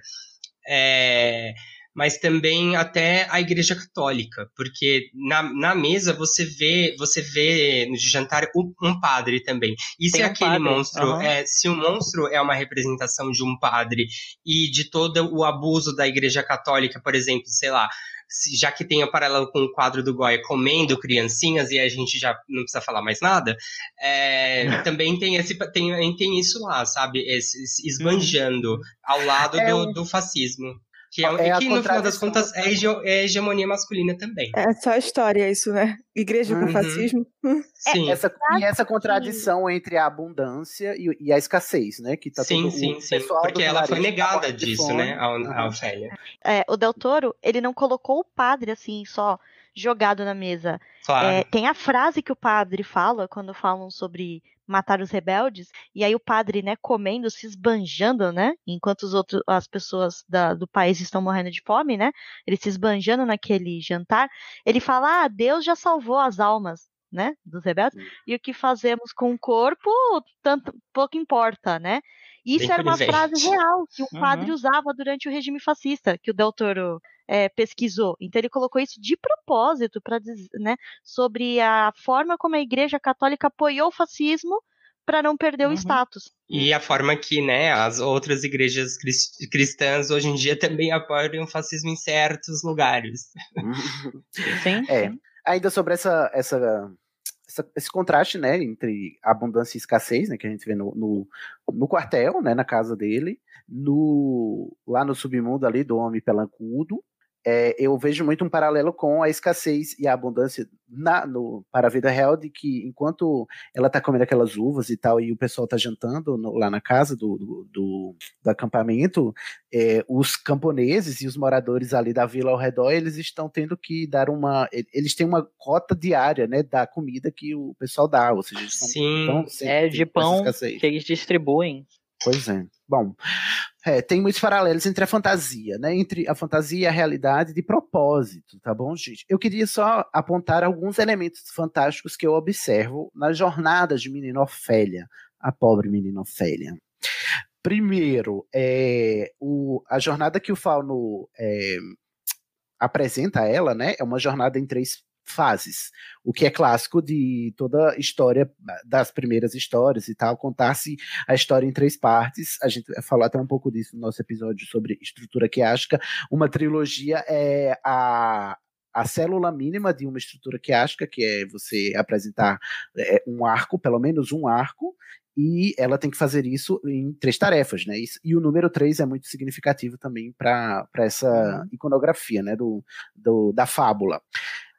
É, mas também até a Igreja Católica, porque na, na mesa você vê você vê no jantar um, um padre também. E se Tem um aquele monstro aham. é se o monstro é uma representação de um padre e de todo o abuso da Igreja Católica, por exemplo, sei lá, se- já que tem o paralelo com o quadro do Goya comendo criancinhas e a gente já não precisa falar mais nada, é, também tem esse tem, tem isso lá, sabe? Esse, esse esbanjando ao lado É do, do fascismo. Que, é, É e a que no final das contas é, hege- é hegemonia masculina também. É só história isso, né? Igreja com Uhum. fascismo. Sim, Essa, e essa contradição entre a abundância e, e a escassez, né? Que tá sim, sim, o sim. Porque ela foi tá negada disso, né, a, a Uhum. Ofélia. É, o Del Toro, ele não colocou o padre assim, só jogado na mesa. Claro. É, tem a frase que o padre fala quando falam sobre matar os rebeldes, e aí o padre, né, comendo, se esbanjando, né, enquanto os outros, as pessoas da- do país estão morrendo de fome, né, ele se esbanjando naquele jantar, ele fala, ah, Deus já salvou as almas, né, dos rebeldes, e o que fazemos com o corpo, tanto, pouco importa, né, isso Bem era uma frase real que o Uhum. padre usava durante o regime fascista, que o Del Toro é, pesquisou. Então ele colocou isso de propósito para né, sobre a forma como a Igreja Católica apoiou o fascismo para não perder Uhum. o status. E a forma que, né, as outras igrejas cris- cristãs hoje em dia também apoiam o fascismo em certos lugares. Sim, É. Ainda sobre essa, essa, essa- esse contraste, né, entre abundância e escassez, né, que a gente vê no, no, no quartel, né, na casa dele, no lá no submundo ali do homem pelancudo, é, eu vejo muito um paralelo com a escassez e a abundância na, no, para a vida real de que enquanto ela está comendo aquelas uvas e tal, e o pessoal está jantando no, lá na casa do, do, do, do acampamento, é, os camponeses e os moradores ali da vila ao redor, eles estão tendo que dar uma. Eles têm uma cota diária, né, da comida que o pessoal dá, ou seja, eles Sim, é de pão que eles distribuem. Pois é. Bom, é, tem muitos paralelos entre a fantasia, né? Entre a fantasia e a realidade de propósito, tá bom, gente? Eu queria só apontar alguns elementos fantásticos que eu observo na jornada de menina Ofélia, a pobre menina Ofélia. Primeiro, é, o, a jornada que o Fauno é, apresenta a ela, né? É uma jornada em três fases, o que é clássico de toda história, das primeiras histórias e tal, contar-se a história em três partes. A gente falou até um pouco disso no nosso episódio sobre estrutura quiástica. Uma trilogia é a, a célula mínima de uma estrutura quiástica, que é você apresentar é, um arco, pelo menos um arco, e ela tem que fazer isso em três tarefas, né? E o número três é muito significativo também para essa uhum. iconografia, né? Do, do, da fábula.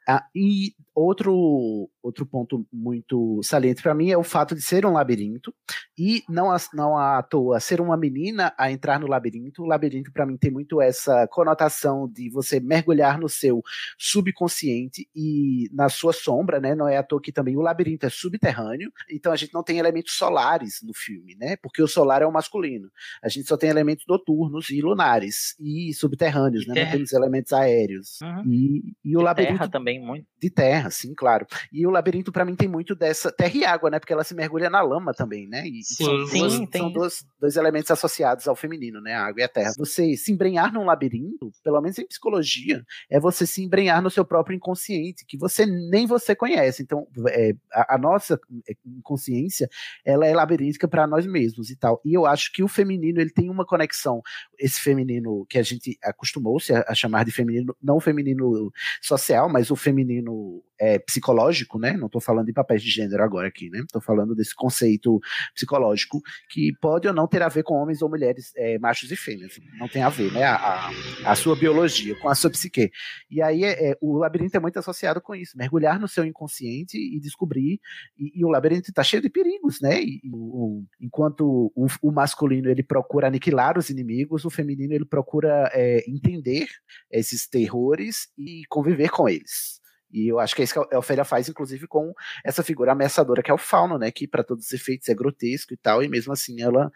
Ah, e outro, outro ponto muito saliente para mim é o fato de ser um labirinto e não, não à toa ser uma menina a entrar no labirinto. O labirinto para mim tem muito essa conotação de você mergulhar no seu subconsciente e na sua sombra, né? Não é à toa que também o labirinto é subterrâneo, então a gente não tem elementos solares no filme, né? Porque o solar é o masculino. A gente só tem elementos noturnos e lunares e subterrâneos, né? Não temos elementos aéreos. Uhum. E, e o de labirinto terra também muito. De terra, sim, claro. E o labirinto para mim tem muito dessa terra e água, né? Porque ela se mergulha na lama também, né? E sim, são, sim, duas, tem. são dois, dois elementos associados ao feminino, né? A água e a terra. Você se embrenhar num labirinto, pelo menos em psicologia, é você se embrenhar no seu próprio inconsciente, que você nem você conhece. Então, é, a, a, nossa inconsciência, ela é labiríntica para nós mesmos e tal. E eu acho que o feminino, ele tem uma conexão, esse feminino que a gente acostumou-se a, a chamar de feminino, não o feminino social, mas o feminino é, psicológico, né? Não estou falando de papéis de gênero agora aqui, né? Estou falando desse conceito psicológico que pode ou não ter a ver com homens ou mulheres, é, machos e fêmeas. Não tem a ver, né? A, a, a sua biologia, com a sua psique. E aí é, é, o labirinto é muito associado com isso, mergulhar no seu inconsciente e descobrir. E, e o labirinto está cheio de perigos, né? E, e o, enquanto o, o, masculino ele procura aniquilar os inimigos, o feminino ele procura é, entender esses terrores e conviver com eles. E eu acho que é isso que a Ofélia faz, inclusive, com essa figura ameaçadora que é o Fauno, né? Que para todos os efeitos é grotesco e tal, e mesmo assim ela,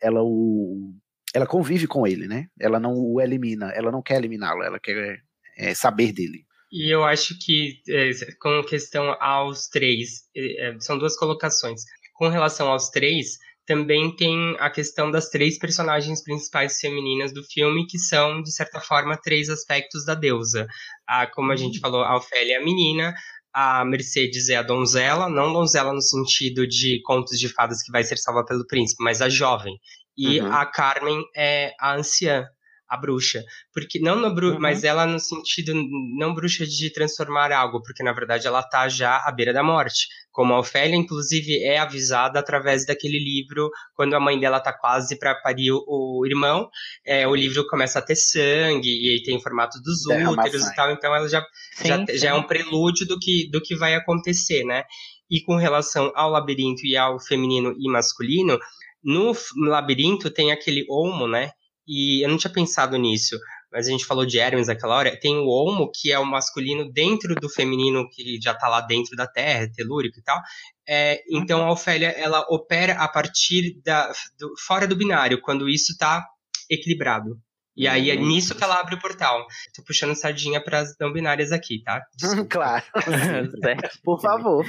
ela o, ela convive com ele, né? Ela não o elimina, ela não quer eliminá-lo, ela quer é, saber dele. E eu acho que, é, com questão aos três, é, são duas colocações. Com relação aos três, também tem a questão das três personagens principais femininas do filme, que são, de certa forma, três aspectos da deusa. A, como a gente uhum. falou, a Ofélia é a menina, a Mercedes é a donzela, não donzela no sentido de contos de fadas que vai ser salva pelo príncipe, mas a jovem. E uhum. a Carmen é a anciã, a bruxa. Porque não no bru uhum. mas ela no sentido não bruxa de transformar algo, porque na verdade ela tá já à beira da morte. Como a Ofélia, inclusive, é avisada através daquele livro, quando a mãe dela tá quase para parir o, o irmão, é, o livro começa a ter sangue, e aí tem o formato dos úteros e tal, então ela já, sim, já, sim. já é um prelúdio do que, do que vai acontecer, né? E com relação ao labirinto e ao feminino e masculino, no labirinto tem aquele olmo, né? E eu não tinha pensado nisso, mas a gente falou de Hermes naquela hora. Tem o Homo, que é o masculino dentro do feminino, que já está lá dentro da Terra, telúrico e tal. É, então a Ofélia, ela opera a partir da. Do, fora do binário, quando isso está equilibrado. E aí é uhum. nisso que ela abre o portal. Tô puxando sardinha para as não binárias aqui, tá? claro. Por favor.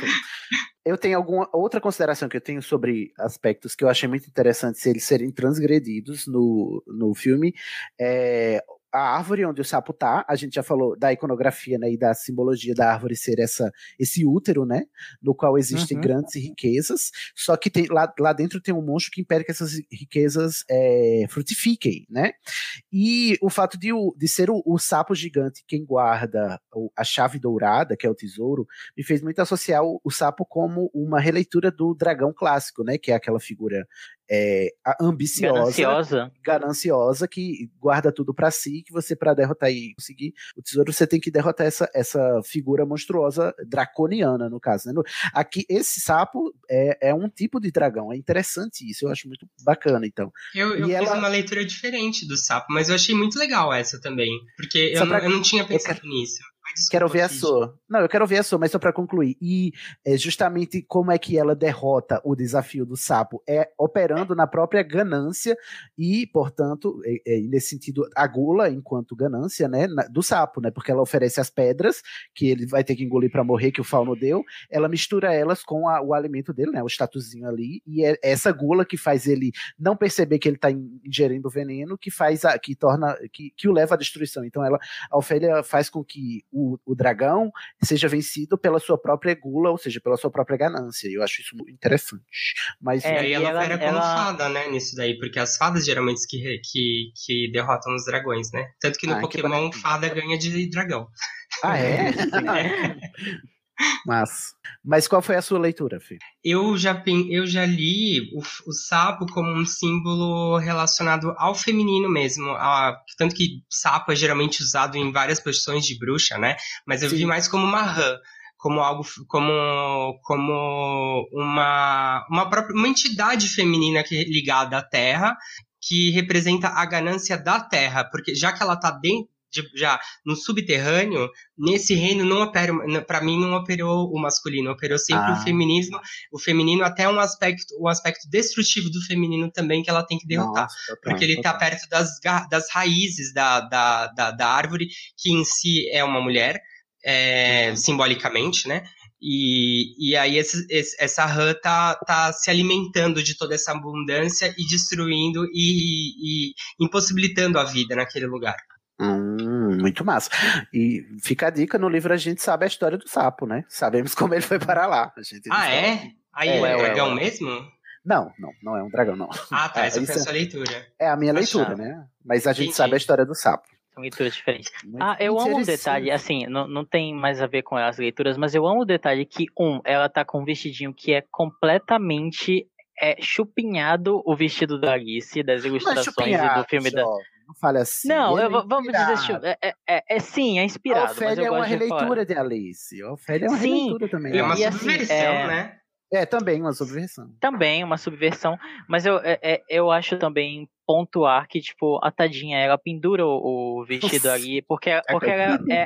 Eu tenho alguma outra consideração que eu tenho sobre aspectos que eu achei muito interessante se eles serem transgredidos no, no filme. É, a árvore onde o sapo tá, a gente já falou da iconografia, né, e da simbologia da árvore ser essa, esse útero, né, no qual existem uhum. grandes riquezas, só que tem, lá, lá dentro tem um monstro que impede que essas riquezas é, frutifiquem, né, e o fato de, de ser o, o sapo gigante quem guarda a chave dourada, que é o tesouro, me fez muito associar o, o sapo como uma releitura do dragão clássico, né, que é aquela figura é, ambiciosa, Gananciosa. gananciosa, que guarda tudo para si, que você para derrotar e conseguir o tesouro, você tem que derrotar essa, essa figura monstruosa draconiana, no caso. Né? No, aqui, esse sapo é, é um tipo de dragão, é interessante isso, eu acho muito bacana, então. Eu, eu E fiz ela- uma leitura diferente do sapo, mas eu achei muito legal essa também. Porque eu, pra- eu não tinha eu pensado nisso. Desculpa, Quero ver a sua. Não, eu quero ver a sua, mas só para concluir. E é, justamente como é que ela derrota o desafio do sapo é operando na própria ganância e, portanto, é- é, nesse sentido, a gula enquanto ganância, né, na- do sapo, né? Porque ela oferece as pedras que ele vai ter que engolir para morrer que o fauno deu. Ela mistura elas com a- o alimento dele, né, o estatuzinho ali, e é essa gula que faz ele não perceber que ele está ingerindo veneno, que faz a, que torna que, que o leva à destruição. Então ela a Ofélia faz com que o, o dragão seja vencido pela sua própria gula, ou seja, pela sua própria ganância. E eu acho isso muito interessante. Mas É, e ela, ela- opera como ela- fada, né, nisso daí, porque as fadas geralmente que, que, que derrotam os dragões, né? Tanto que no Ah, que Pokémon, fada ganha de dragão. Ah, é? Mas, mas qual foi a sua leitura, Fih? Eu já, eu já li o, o sapo como um símbolo relacionado ao feminino mesmo. a- tanto que sapo é geralmente usado em várias posições de bruxa, né? Mas eu vi Sim. mais como uma rã, como algo, como, como uma, uma própria uma entidade feminina que ligada à terra, que representa a ganância da terra, porque já que ela está dentro de- já no subterrâneo, nesse reino não opera, para mim não operou o masculino, operou sempre Ah. o feminismo, o feminino até um aspecto, um aspecto destrutivo do feminino também que ela tem que derrotar, Nossa, porque ele está perto das, das raízes da, da, da, da árvore, que em si é uma mulher, é, simbolicamente, né? E, e aí esse- esse- essa rã tá, tá se alimentando de toda essa abundância e destruindo e, e impossibilitando a vida naquele lugar. Hum, muito massa. E fica a dica, no livro a gente sabe a história do sapo, né? Sabemos como ele foi para lá. A gente Ah, é? Aí É, é, é, dragão é. mesmo? Não, não, não é um dragão, não. Ah, tá, É, essa foi a sua leitura. É a minha leitura, né? Mas a gente Entendi. sabe a história do sapo. São leituras diferentes. Muito Ah, eu amo interessante. detalhe, assim, não, não tem mais a ver com as leituras, mas eu amo o detalhe que, um, ela tá com um vestidinho que é completamente é, chupinhado o vestido da Alice, das é ilustrações e do filme da. Não fale assim. Não, eu é vou- vamos dizer. chu- É, é, é, é sim, é A inspirado. mas Ofélia eu é uma gosto de releitura de Alice. A Ofélia é uma Sim, releitura também. É uma E assim, subversão, é- né? É, também uma subversão. Também, uma subversão. Mas eu, é- é- eu acho também pontuar que, tipo, a tadinha, ela pendura o, o vestido Nossa. ali, porque, porque ela, é,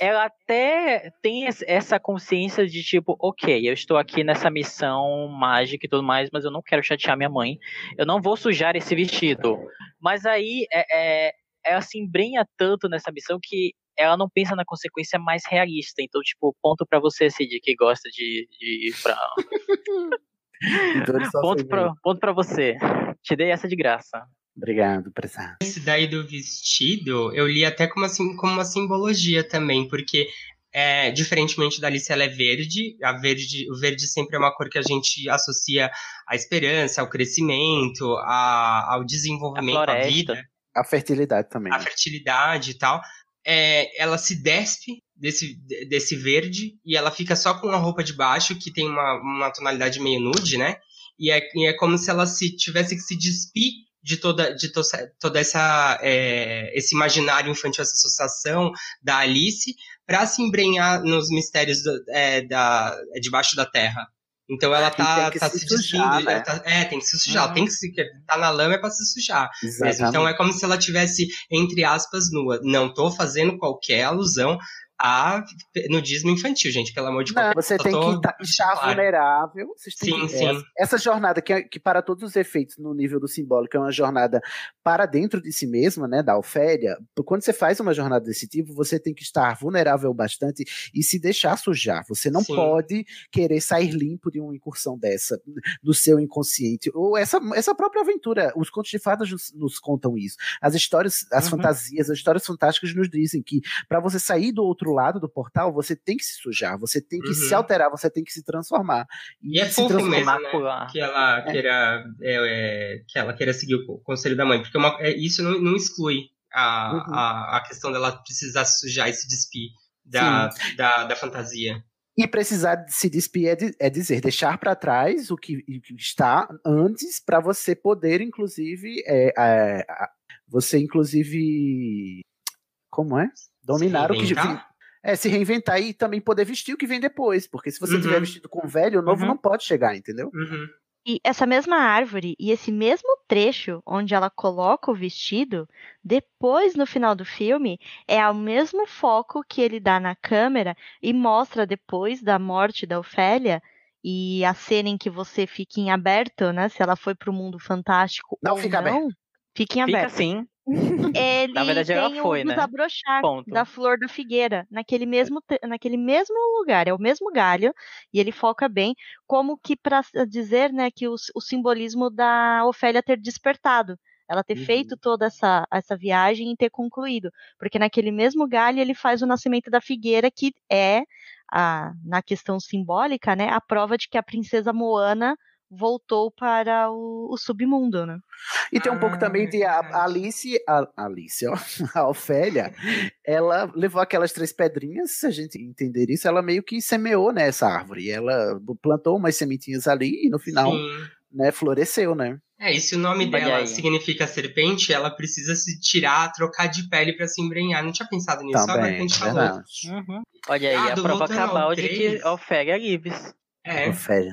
ela até tem es- essa consciência de, tipo, ok, eu estou aqui nessa missão mágica e tudo mais, mas eu não quero chatear minha mãe. Eu não vou sujar esse vestido. Mas aí, é, é, ela se embrenha tanto nessa missão que ela não pensa na consequência mais realista. Então, tipo, ponto pra você, Cid, que gosta de, de ir pra, E dor e ponto, pra, ponto pra você. Te dei essa de graça. Obrigado, prezado. Esse daí do vestido, eu li até como, assim, como uma simbologia também, porque é, diferentemente da Alice, ela é verde. A verde. O verde sempre é uma cor que a gente associa à esperança, ao crescimento, a- ao desenvolvimento, à vida. A fertilidade também. a fertilidade e tal, é, ela se despe desse, desse verde e ela fica só com a roupa de baixo, que tem uma, uma tonalidade meio nude, né? E é, e é como se ela se tivesse que se despir de toda, de to, toda essa é, esse imaginário infantil, essa associação da Alice, para se embrenhar nos mistérios do, é, da, debaixo da terra. Então ela E tá, tá se se, sujar, né? tá- é, tem que se sujar. Uhum. Tem que se. Tá na lama é pra se sujar. Exatamente. Então é como se ela tivesse, entre aspas, nua. Não tô fazendo qualquer alusão a nudismo infantil, gente, pelo amor de Deus. você tem que tá- estar claro. vulnerável. Sim, que- sim. Essa, essa jornada, que, é- que para todos os efeitos, no nível do simbólico, é uma jornada para dentro de si mesma, né? Da Ofélia. Quando você faz uma jornada desse tipo, você tem que estar vulnerável bastante e se deixar sujar. Você não Sim. pode querer sair limpo de uma incursão dessa, no seu inconsciente. Ou essa, essa própria aventura. Os contos de fadas nos, nos contam isso. As histórias, as Uhum. fantasias, as histórias fantásticas nos dizem que para você sair do outro lado do portal, você tem que se sujar, você tem que Uhum. se alterar, você tem que se transformar. E é se fofo transformar- mesmo, né? Que ela queira, é, é, que ela queira seguir o conselho da mãe, porque uma- é, isso não, não exclui a, Uhum. a, a questão dela precisar se sujar e se despir da, da, da fantasia. E precisar se despir é, é dizer, deixar para trás o que, o que, está antes para você poder, inclusive, é, é, você inclusive, como é? Dominar o que é se reinventar e também poder vestir o que vem depois, porque se você uhum. tiver vestido com o velho, o novo uhum. não pode chegar, entendeu? Uhum. E essa mesma árvore e esse mesmo trecho onde ela coloca o vestido, depois no final do filme, é o mesmo foco que ele dá na câmera e mostra depois da morte da Ofélia e a cena em que você fica em aberto, né? Se ela foi para o mundo fantástico não ou fica não. Aberto. Fica em aberto. Fica sim. Ele Na verdade, ela tem foi, o né? desabrochar Ponto. da flor da figueira, naquele mesmo, naquele mesmo lugar, é o mesmo galho, e ele foca bem, como que para dizer né, que o, o simbolismo da Ofélia ter despertado, ela ter feito toda essa, essa viagem e ter concluído, porque naquele mesmo galho ele faz o nascimento da figueira, que é, a, na questão simbólica, né, a prova de que a princesa Moana voltou para o, o submundo, né? E tem um pouco também de a, a Alice, a, Alice, ó, a Ofélia, ela levou aquelas três pedrinhas, se a gente entender isso, ela meio que semeou nessa árvore. Ela plantou umas sementinhas ali e no final, Sim. né, floresceu, né? É, e se o nome Olha dela aí. significa serpente, ela precisa se tirar, trocar de pele pra se embrenhar. Não tinha pensado nisso, só agora que a Também, gente falou. verdade. Uhum. Olha aí, Ah, a prova cabal de que Ofélia é Lives. É. Ofélia.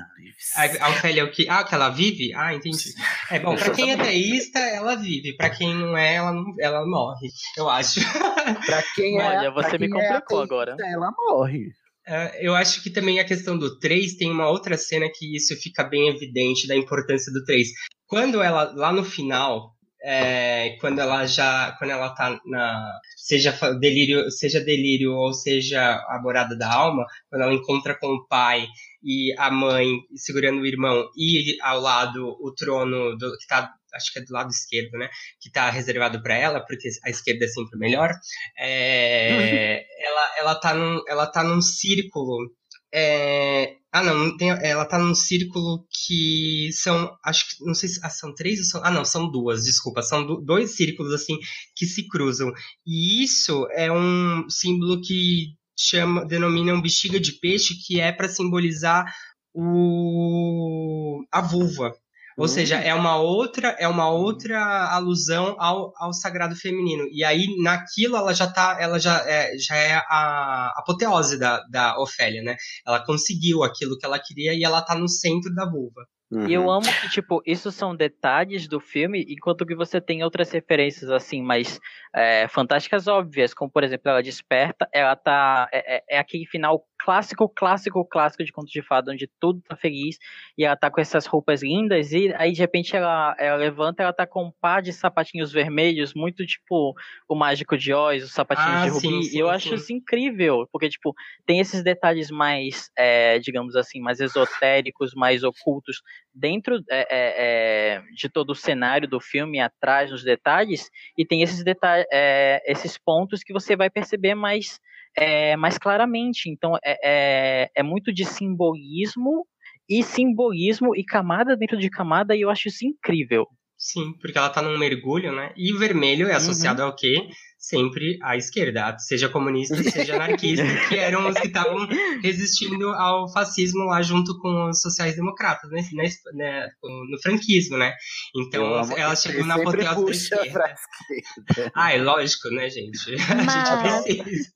A, Ofélia é o que? Ah, que ela vive? Ah, entendi. É bom, pra quem é teísta, ela vive. Pra quem não é, ela, não, ela morre, eu acho. Pra quem é, Olha, você me é complicou ateísta, agora. Ela morre. É, eu acho que também a questão do 3 tem uma outra cena que isso fica bem evidente da importância do 3. Quando ela, lá no final, é, quando ela já, quando ela tá na, seja delírio, seja delírio ou seja a morada da alma, quando ela encontra com o pai e a mãe segurando o irmão e ao lado o trono do, que tá, acho que é do lado esquerdo, né, que tá reservado para ela, porque a esquerda é sempre melhor, é, ela, ela, tá num, ela tá num círculo. é, ah, não, não tem, ela tá num círculo que são, acho que, não sei se ah, são três ou são, ah, não, são duas, desculpa, são do- dois círculos, assim, que se cruzam. E isso é um símbolo que chama, denominam bexiga de peixe, que é para simbolizar o, a vulva. Ou Hum. seja, é uma outra, é uma outra alusão ao, ao sagrado feminino. E aí, naquilo, ela já tá, ela já é, já é a apoteose da, da Ofélia, né? Ela conseguiu aquilo que ela queria e ela tá no centro da vulva. E eu amo que, tipo, isso são detalhes do filme, enquanto que você tem outras referências, assim, mais é, fantásticas óbvias, como, por exemplo, ela desperta, ela tá. É, é- é aquele final clássico, clássico, clássico de conto de fada, onde tudo tá feliz, e ela tá com essas roupas lindas, e aí, de repente, ela, ela levanta, ela tá com um par de sapatinhos vermelhos, muito tipo o Mágico de Oz, os sapatinhos Ah, de sim, rubi, sim, e eu sim. acho isso incrível, porque, tipo, tem esses detalhes mais, é, digamos assim, mais esotéricos, mais ocultos, dentro é, é, é, de todo o cenário do filme, atrás nos detalhes, e tem esses detalhes, esses pontos que você vai perceber mais, é, mais claramente. Então, é, é, é muito de simbolismo e simbolismo e camada dentro de camada, e eu acho isso incrível. Sim, porque ela tá num mergulho, né? E o vermelho é associado ao quê? Sempre à esquerda, seja comunista, seja anarquista, que eram os que estavam resistindo ao fascismo lá junto com os sociais-democratas, né? Né, No franquismo, né? Então amo ela chegou na apoteose da esquerda. esquerda. Ah, é lógico, né, gente? Mas- A gente precisa.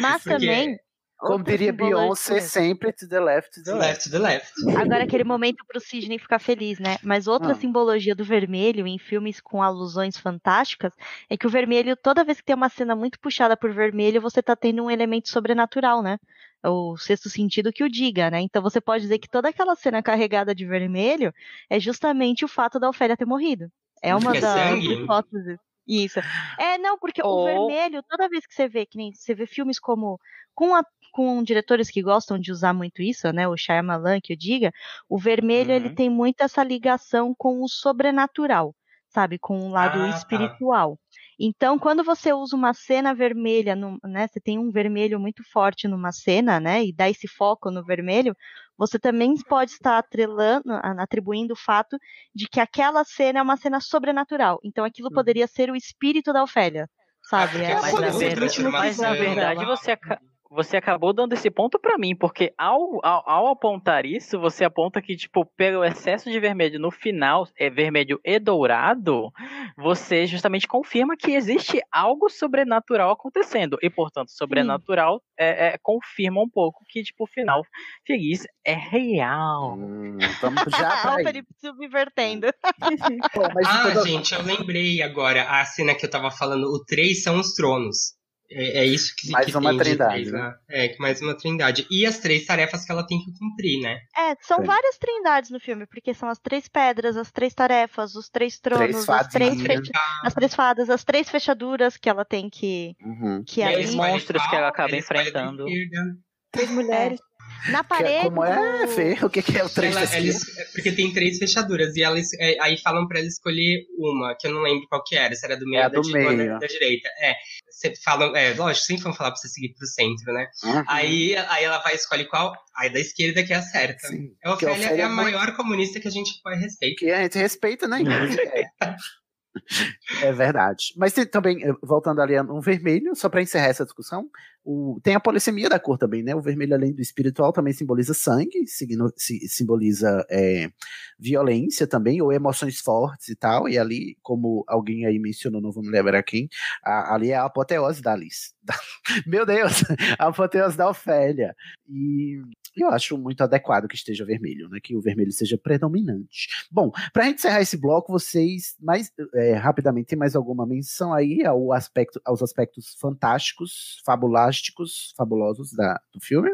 Mas Porque- também. Como diria Beyoncé, sempre to the left, to the left. Left to the left. Agora aquele momento pro Sidney ficar feliz, né? Mas outra Ah. simbologia do vermelho em filmes com alusões fantásticas é que o vermelho, toda vez que tem uma cena muito puxada por vermelho, você tá tendo um elemento sobrenatural, né? O sexto sentido que o diga, né? Então você pode dizer que toda aquela cena carregada de vermelho é justamente o fato da Ofélia ter morrido. É uma É das sangue? hipóteses. Isso. É, não, porque o vermelho, toda vez que você vê, que nem você vê filmes como com, a- com diretores que gostam de usar muito isso, né? O Shyamalan que o diga, o vermelho ele Uhum. tem muito essa ligação com o sobrenatural, sabe? Com o lado Ah, tá. espiritual. Então, quando você usa uma cena vermelha, num- né? Você tem um vermelho muito forte numa cena, né? E dá esse foco no vermelho, você também pode estar atrelando, atribuindo o fato de que aquela cena é uma cena sobrenatural. Então, aquilo poderia ser o espírito da Ofélia, sabe? porque É a Mas na, Essa verdade, mas na é verdade. Você, você acabou dando esse ponto pra mim, porque ao, ao, ao apontar isso, você aponta que, tipo, pelo excesso de vermelho no final, é vermelho e dourado, você justamente confirma que existe algo sobrenatural acontecendo. E, portanto, sobrenatural é, é, confirma um pouco que, tipo, o final feliz é real. vamos já pra o aí. Felipe subvertendo. ah, gente, eu lembrei agora a cena que eu tava falando. O três são os tronos. É, é isso que Mais que uma trindade, três, né? né? É, que mais uma trindade. E as três tarefas que ela tem que cumprir, né? É, são Sim. várias trindades no filme, porque são as três pedras, as três tarefas, os três tronos, as três, fadinhas. fe- as três fadas, as três fechaduras que ela tem que. Uhum. Que E ali- os monstros que ela acaba enfrentando. Três mulheres. Na parede. Como é, Fê? O que, que é o três Ela- ela é porque tem três fechaduras e ela, é, aí falam pra ela escolher uma, que eu não lembro qual que era, se era do meio É da, do da- meio. da direita. É, você falam, é, lógico, sempre vão falar pra você seguir pro centro, né? Uhum. Aí, aí ela vai escolher qual, aí da esquerda que é a certa. a porque a Ofélia Ofélia é é a muito- maior comunista que a gente pode respeitar. Que a gente respeita, né? É. É verdade. Mas também, eh, voltando ali no vermelho, só para encerrar essa discussão, o- tem a polissemia da cor também, né? O vermelho, além do espiritual, também simboliza sangue, signo- si- simboliza eh, violência também, ou emoções fortes e tal. E ali, como alguém aí mencionou, não vou me lembrar quem, a- ali é a apoteose da Alice. Da- Meu Deus! A apoteose da Ofélia. E eu acho muito adequado que esteja vermelho, né? Que o vermelho seja predominante. Bom, para a gente encerrar esse bloco, vocês mais é, rapidamente tem mais alguma menção aí ao aspecto, aos aspectos fantásticos, fabulásticos, fabulosos da, do filme?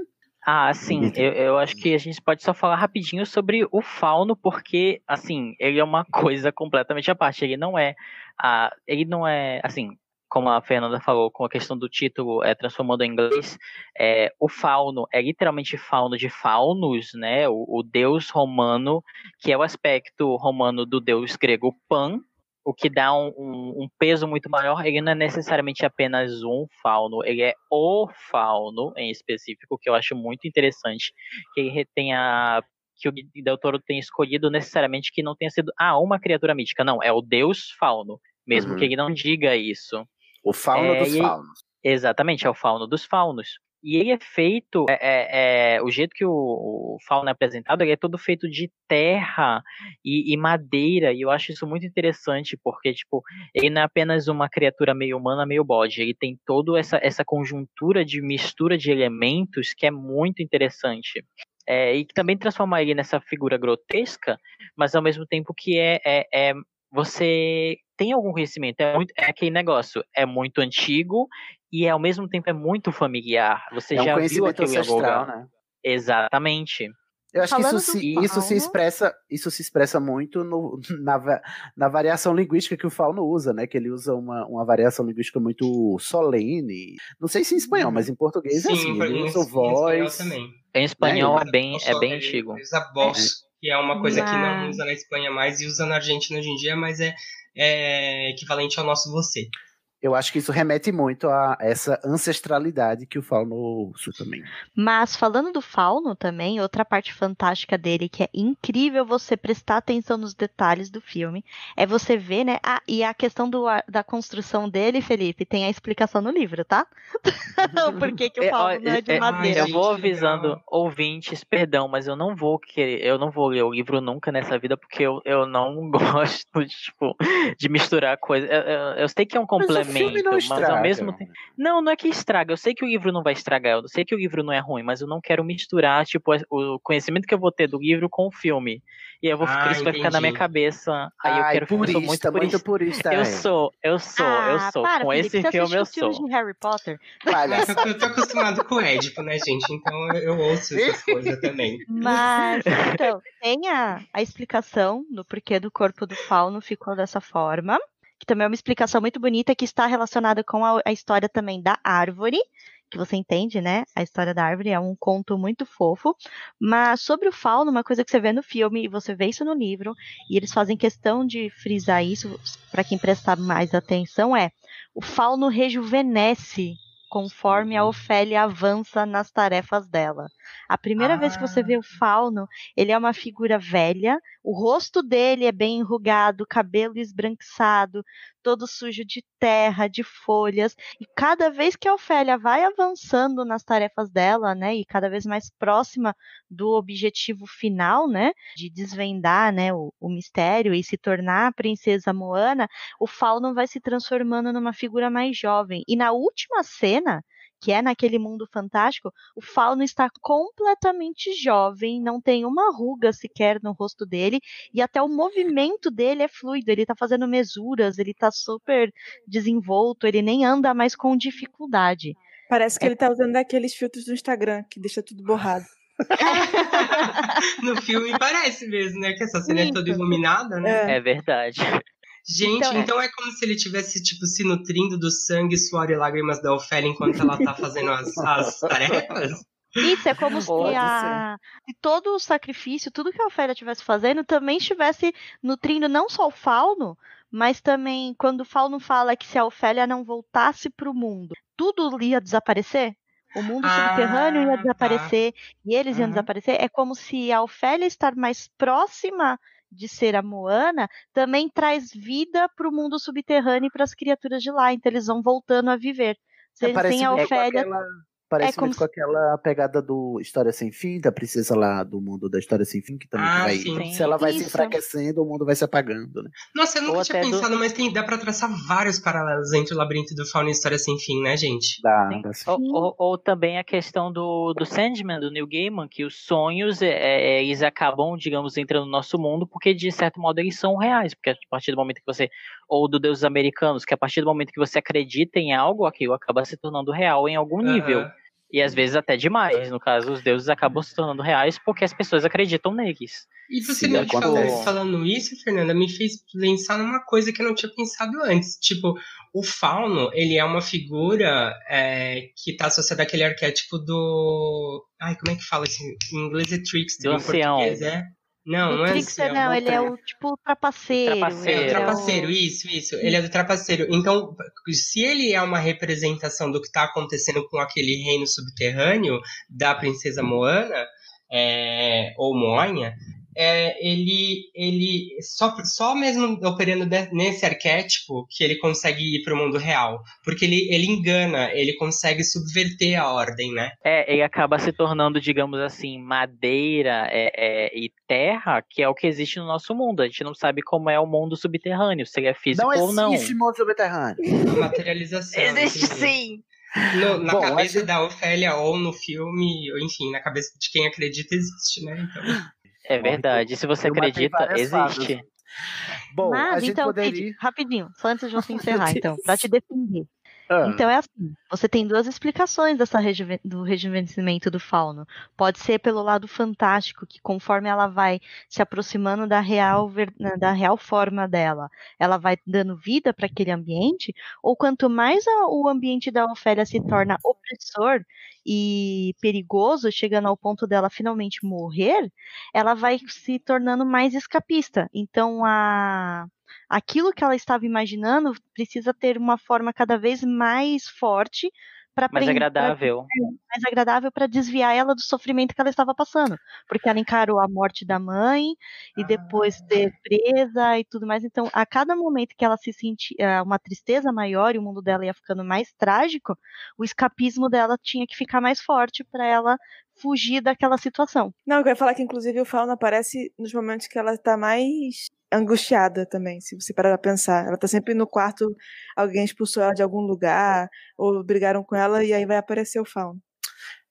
Ah, sim, eu, eu acho que a gente pode só falar rapidinho sobre o fauno, porque, assim, ele é uma coisa completamente à parte. Ele não é. ah, ele não é, assim, como a Fernanda falou, com a questão do título é, transformando em inglês, é, o fauno é literalmente fauno de faunos, né? O, o deus romano, que é o aspecto romano do deus grego Pan, o que dá um, um- um peso muito maior. Ele não é necessariamente apenas um fauno, ele é o fauno em específico, que eu acho muito interessante, que ele retém a que o Del Toro tem escolhido necessariamente que não tenha sido ah, uma criatura mítica, não, é o deus fauno, mesmo Uhum. que ele não diga isso. O fauno É, dos faunos. Exatamente, é o fauno dos faunos. E ele é feito, é, é- é- o jeito que o, o fauno é apresentado, ele é todo feito de terra e, e madeira, e eu acho isso muito interessante, porque, tipo, ele não é apenas uma criatura meio humana, meio bode, ele tem toda essa, essa conjuntura de mistura de elementos que é muito interessante. É, e que também transforma ele nessa figura grotesca, mas ao mesmo tempo que é, é, é- você tem algum conhecimento, é, muito, é aquele negócio, é muito antigo e ao mesmo tempo é muito familiar. Você É um já viu aquilo em algum ancestral, lugar. né? Exatamente. Eu acho que Falando isso do se, isso se expressa, isso se expressa muito no- na, na variação linguística que o fauno usa, né? Que ele usa uma, uma variação linguística muito solene. Não sei se em espanhol, mas em português é Sim, assim. em- Ele em- usa em o espanhol voz. também. Em espanhol É, é bem, é bem Ele antigo. Usa voz, que é uma coisa que não Mas- usa na Espanha mais e usa na Argentina hoje em dia, mas é, é equivalente ao nosso você. Eu acho que isso remete muito a essa ancestralidade que o fauno usa também. Mas falando do fauno também, outra parte fantástica dele que é incrível você prestar atenção nos detalhes do filme, é você ver, né? Ah, e a questão do, da construção dele, Felipe, tem a explicação no livro, tá? Por que, que o É, fauno ó, não é de é, madeira? eu vou avisando ouvintes, perdão, mas eu não vou querer, eu não vou ler o livro nunca nessa vida, porque eu, eu não gosto de, tipo, de misturar coisas. Eu, eu- eu sei que é um Mas o filme não mas estraga. ao mesmo tempo. Não, não é que estraga. Eu sei que o livro não vai estragar, eu sei que o livro não é ruim, mas eu não quero misturar, tipo, o conhecimento que eu vou ter do livro com o filme. E eu vou ficar, Ah, isso vai ficar na minha cabeça. Aí eu Ai, quero filme, eu sou purista, muito muito purista. purista. Eu é. sou, eu sou, eu Ah, sou. para, Com Felipe, esse filme eu sou. de Harry Potter? Palhaço. Eu tô, eu tô acostumado com o Édipo, né, gente? Então eu, eu ouço essas coisas também. Mas, então, tem a, a explicação do porquê do corpo do fauno ficou dessa forma, que também é uma explicação muito bonita que está relacionada com a, a história também da árvore, que você entende, né? A história da árvore é um conto muito fofo. Mas sobre o fauno, uma coisa que você vê no filme e você vê isso no livro, e eles fazem questão de frisar isso para quem prestar mais atenção, é o fauno rejuvenesce conforme a Ofélia avança nas tarefas dela. A primeira vez que você vê o fauno, ele é uma figura velha, o rosto dele é bem enrugado, cabelo esbranquiçado, todo sujo de terra, de folhas. E cada vez que a Ofélia vai avançando nas tarefas dela, né, e cada vez mais próxima do objetivo final, né, de desvendar, né, o, o mistério e se tornar a princesa Moana, o Fauno vai se transformando numa figura mais jovem. E na última cena, que é naquele mundo fantástico, o Fauno está completamente jovem, não tem uma ruga sequer no rosto dele, e até o movimento dele é fluido, ele está fazendo mesuras, ele está super desenvolto, ele nem anda mais com dificuldade. Parece que é... ele tá usando aqueles filtros do Instagram, que deixa tudo borrado. no filme parece mesmo, né? Que essa cena é toda iluminada, né? É verdade. Gente, então, então é. é. como se ele tivesse, tipo, se nutrindo do sangue, suor e lágrimas da Ofélia enquanto ela tá fazendo as, as tarefas? Isso, é como se, a, todo o sacrifício, tudo que a Ofélia estivesse fazendo, também estivesse nutrindo não só o fauno, mas também quando o fauno fala que se a Ofélia não voltasse para o mundo, tudo ia desaparecer. O mundo ah, subterrâneo ia tá. desaparecer tá. e eles iam uhum. desaparecer. É como se a Ofélia estar mais próxima de ser a Moana também traz vida para o mundo subterrâneo e para as criaturas de lá. Então eles vão voltando a viver. Se é, têm a Ofélia. Aquela... Parece é muito com aquela pegada do História Sem Fim, da princesa lá do mundo da História Sem Fim, que também ah, vai. Sim. Se ela vai Isso. se enfraquecendo, o mundo vai se apagando, né? Nossa, eu nunca ou tinha pensado, do... mas tem, dá pra traçar vários paralelos entre o Labirinto do Fauno e História Sem Fim, né, gente? Dá, dá sim. Ou, ou, ou, também a questão do, do Sandman, do Neil Gaiman, que os sonhos, é, é, eles acabam, digamos, entrando no nosso mundo, porque de certo modo eles são reais, porque a partir do momento que você. Ou do Deus Americanos, que a partir do momento que você acredita em algo, aquilo acaba se tornando real em algum nível. E às vezes até demais. No caso, os deuses acabam se tornando reais porque as pessoas acreditam neles. E você me falou, falando isso, Fernanda, me fez pensar numa coisa que eu não tinha pensado antes. Tipo, o fauno, ele é uma figura é, que está associada àquele arquétipo do. Ai, como é que fala isso? Em inglês é trickster, do em ancião. português é. Não, o não é Trickster, não, ele é o tipo trapaceiro. trapaceiro. É o trapaceiro, isso, isso. Ele é do trapaceiro. Então, se ele é uma representação do que está acontecendo com aquele reino subterrâneo da princesa Moana, é, ou Moanha, é, ele, ele só, só mesmo operando de, nesse arquétipo que ele consegue ir para o mundo real. Porque ele, ele engana, ele consegue subverter a ordem, né? É, ele acaba se tornando, digamos assim, madeira é, é, e terra, que é o que existe no nosso mundo. A gente não sabe como é o mundo subterrâneo, se ele é físico não ou não. Não existe mundo subterrâneo. A materialização. existe sim. No, na Bom, cabeça gente... da Ofélia ou no filme, ou enfim, na cabeça de quem acredita existe, né? Então... É verdade. Se você acredita, existe. Bom, Mas, então, poderia... rapidinho, só antes de você encerrar, então, para te defender. Ah. Então é assim, você tem duas explicações dessa do rejuvenescimento do fauno. Pode ser pelo lado fantástico, que conforme ela vai se aproximando da real, da real forma dela, ela vai dando vida para aquele ambiente, ou quanto mais a, o ambiente da Ofélia se torna opressor e perigoso, chegando ao ponto dela finalmente morrer, ela vai se tornando mais escapista. Então a aquilo que ela estava imaginando precisa ter uma forma cada vez mais forte para mais agradável, mais agradável para desviar ela do sofrimento que ela estava passando, porque ela encarou a morte da mãe e depois ah. ser presa e tudo mais. Então, a cada momento que ela se sentia eh, uma tristeza maior e o mundo dela ia ficando mais trágico, o escapismo dela tinha que ficar mais forte para ela fugir daquela situação. Não, eu ia falar que inclusive o Fauna aparece nos momentos que ela está mais angustiada também, se você parar pra pensar. Ela tá sempre no quarto, alguém expulsou ela de algum lugar, ou brigaram com ela, e aí vai aparecer o Fauno.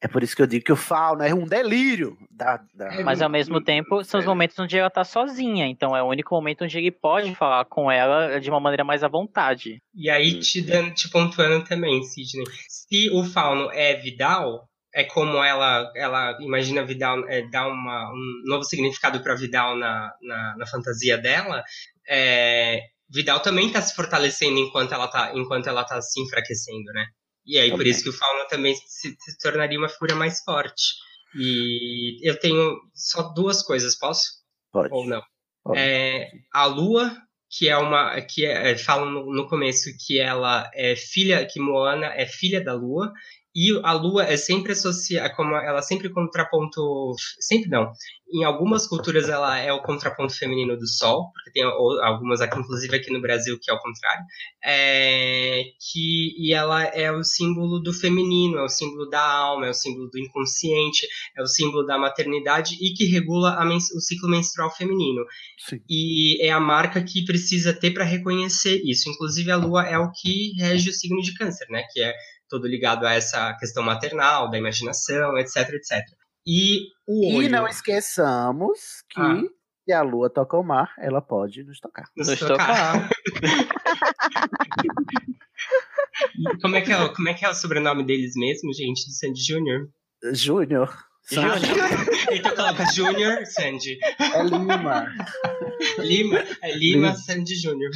É por isso que eu digo que o Fauno é um delírio. Da, da... Mas ao mesmo tempo, são os momentos onde ela tá sozinha, então é o único momento onde ele pode falar com ela de uma maneira mais à vontade. E aí, te, dando, te pontuando também, Sidney, se o Fauno é Vidal, é como ela, ela imagina Vidal, é, dá uma, um novo significado para Vidal na, na, na, fantasia dela, é, Vidal também está se fortalecendo enquanto ela está enquanto ela tá se enfraquecendo, né? E aí, por isso que o Fauna também se, se, tornaria uma figura mais forte. E eu tenho só duas coisas, posso? Pode. Ou não? Pode. É, a Lua, que é uma. que é, fala no, no começo que ela é filha, que Moana é filha da Lua, E a lua é sempre associada, como ela sempre contraponto, sempre não. Em algumas culturas ela é o contraponto feminino do sol, porque tem algumas aqui, inclusive aqui no Brasil, que é o contrário. É, que, e ela é o símbolo do feminino, é o símbolo da alma, é o símbolo do inconsciente, é o símbolo da maternidade e que regula o ciclo menstrual feminino. Sim. E é a marca que precisa ter para reconhecer isso. Inclusive a lua é o que rege o signo de câncer, né? Que é todo ligado a essa questão maternal, da imaginação, etc, etc. E o olho... E não esqueçamos que Ah. se a lua toca o mar, ela pode nos tocar. Nos tocar. E como, é que é, o- como é que é o sobrenome deles mesmo, gente, do Sandy Júnior? Júnior. Então coloca Júnior Sandy. É Lima. Lima, é Lima Lima. Sandy Júnior.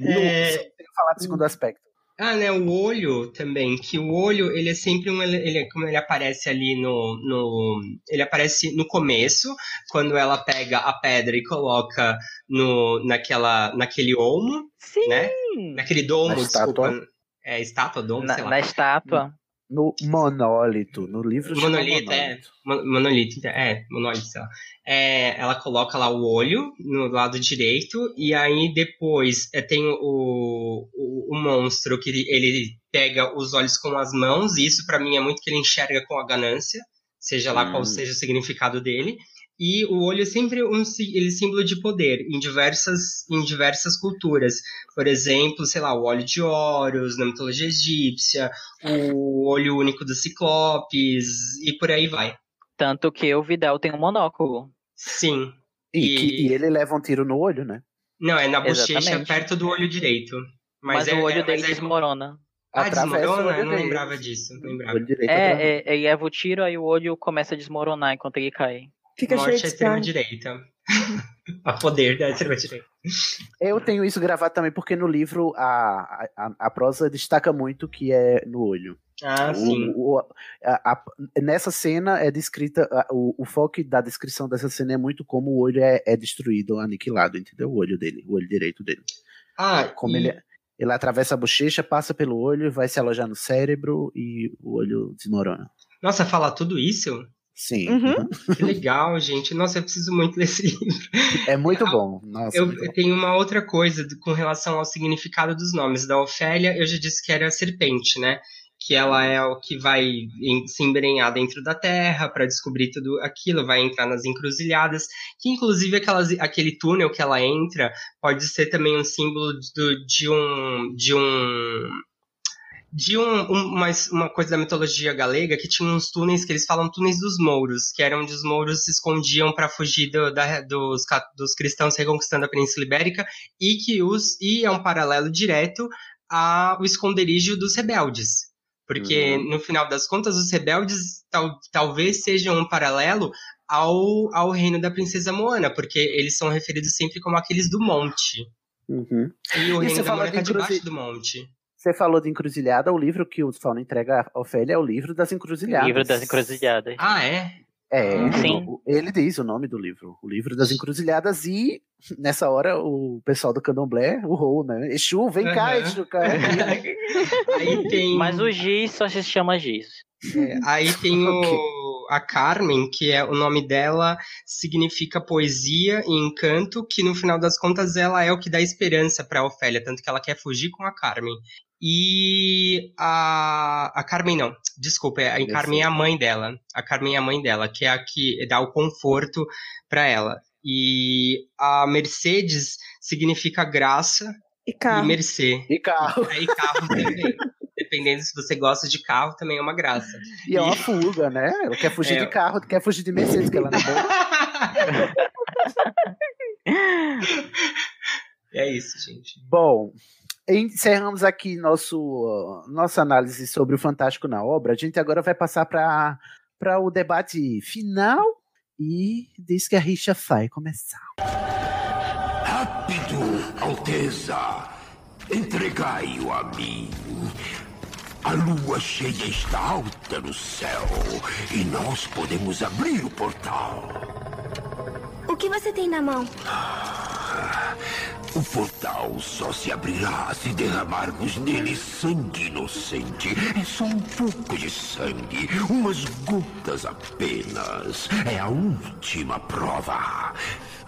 É, Tenho que falar do segundo aspecto. Ah, né, o olho também, que o olho, ele é sempre um, ele, ele- como ele aparece ali no, no, ele aparece no começo, quando ela pega a pedra e coloca no, naquela, naquele olmo, né, naquele domo, Na desculpa, estátua. é, estátua, domo, Na, sei lá. na estátua. No monólito. No livro chama Monolito, é. Mon- Monolito, é, monolito, sei lá. É, ela coloca lá o olho no lado direito, e aí depois é, tem o, o, o monstro que ele, pega os olhos com as mãos, e isso pra mim é muito que ele enxerga com a ganância, seja lá qual Hum. seja o significado dele. E o olho é sempre um ele é símbolo de poder em diversas, em diversas culturas. Por exemplo, sei lá, o olho de Horus na mitologia egípcia, o olho único dos ciclopes e por aí vai. Tanto que o Vidal tem um monóculo. Sim. E, que- e ele leva um tiro no olho, né? Não, é na bochecha, Exatamente. perto do olho direito. Mas, Mas, é, o olho é, dele é- desmorona. Ah, desmorona? Eu não lembrava disso. Não lembrava. É, atravessa. é, ele leva o tiro, aí o olho começa a desmoronar enquanto ele cai. Fica cheio Morte de à extrema sangue. direita. a poder da extrema direita. Eu tenho isso gravado também porque no livro a, a, a prosa destaca muito que é no olho. Ah, O- sim. o- a- a- nessa cena é descrita, a- o, o foco da descrição dessa cena é muito como o olho é, é destruído, aniquilado, entendeu? O olho dele, o olho direito dele. Ah, Como e- ele, ele atravessa a bochecha, passa pelo olho, vai se alojar no cérebro e o olho desmorona. Nossa, falar tudo isso? Sim. Uhum. Que legal, gente. Nossa, eu preciso muito ler esse livro. É muito bom. Nossa, Eu, muito eu bom. tenho uma outra coisa com relação ao significado dos nomes. Da Ofélia, eu já disse que era a serpente, né? Que ela é o que vai em- se embrenhar dentro da terra para descobrir tudo aquilo, vai entrar nas encruzilhadas. Que, inclusive, aquelas, aquele túnel que ela entra pode ser também um símbolo do- de um. De um de um, um- uma, uma coisa da mitologia galega que tinha uns túneis que eles falam túneis dos mouros, que eram onde os mouros se escondiam para fugir do- da- dos, dos cristãos reconquistando a Península Ibérica e que os e é um paralelo direto ao esconderijo dos rebeldes. Porque, Uhum. no final das contas, os rebeldes tal, talvez sejam um paralelo ao, ao reino da princesa Moana, porque eles são referidos sempre como aqueles do monte. Uhum. E o E reino você da fala Moana de está debaixo do monte. Você falou de encruzilhada, o livro que o Fauno entrega a Ofélia é o livro das encruzilhadas. Livro das encruzilhadas. Ah, é? É, Sim. o- ele diz o nome do livro, o livro das encruzilhadas, e nessa hora o pessoal do candomblé urrou, né? Exu, vem cá. Exu, cara. Aí tem. Mas o Giz só se chama Giz. É, aí tem o, a Carmen, que é o nome dela significa poesia e encanto, que no final das contas ela é o que dá esperança para Ofélia, tanto que ela quer fugir com a Carmen. E a, a Carmen não, desculpa, a Carmen é a mãe dela. A Carmen é a mãe dela, que é a que dá o conforto para ela. E a Mercedes significa graça E carro. e mercê. E carro. E carro também. Dependendo se você gosta de carro, também é uma graça. E é uma fuga, né? Ela quer fugir É. de carro, quer fugir de Mercedes, que ela não é boa. É isso, gente. Bom, encerramos aqui nosso, nossa análise sobre o Fantástico na obra. A gente agora vai passar para o debate final e diz que a rixa vai começar. Rápido, Alteza! Entregai-o a mim. A lua cheia está alta no céu e nós podemos abrir o portal. O que você tem na mão? O portal só se abrirá se derramarmos nele sangue inocente. É só um pouco de sangue, umas gotas apenas. É a última prova.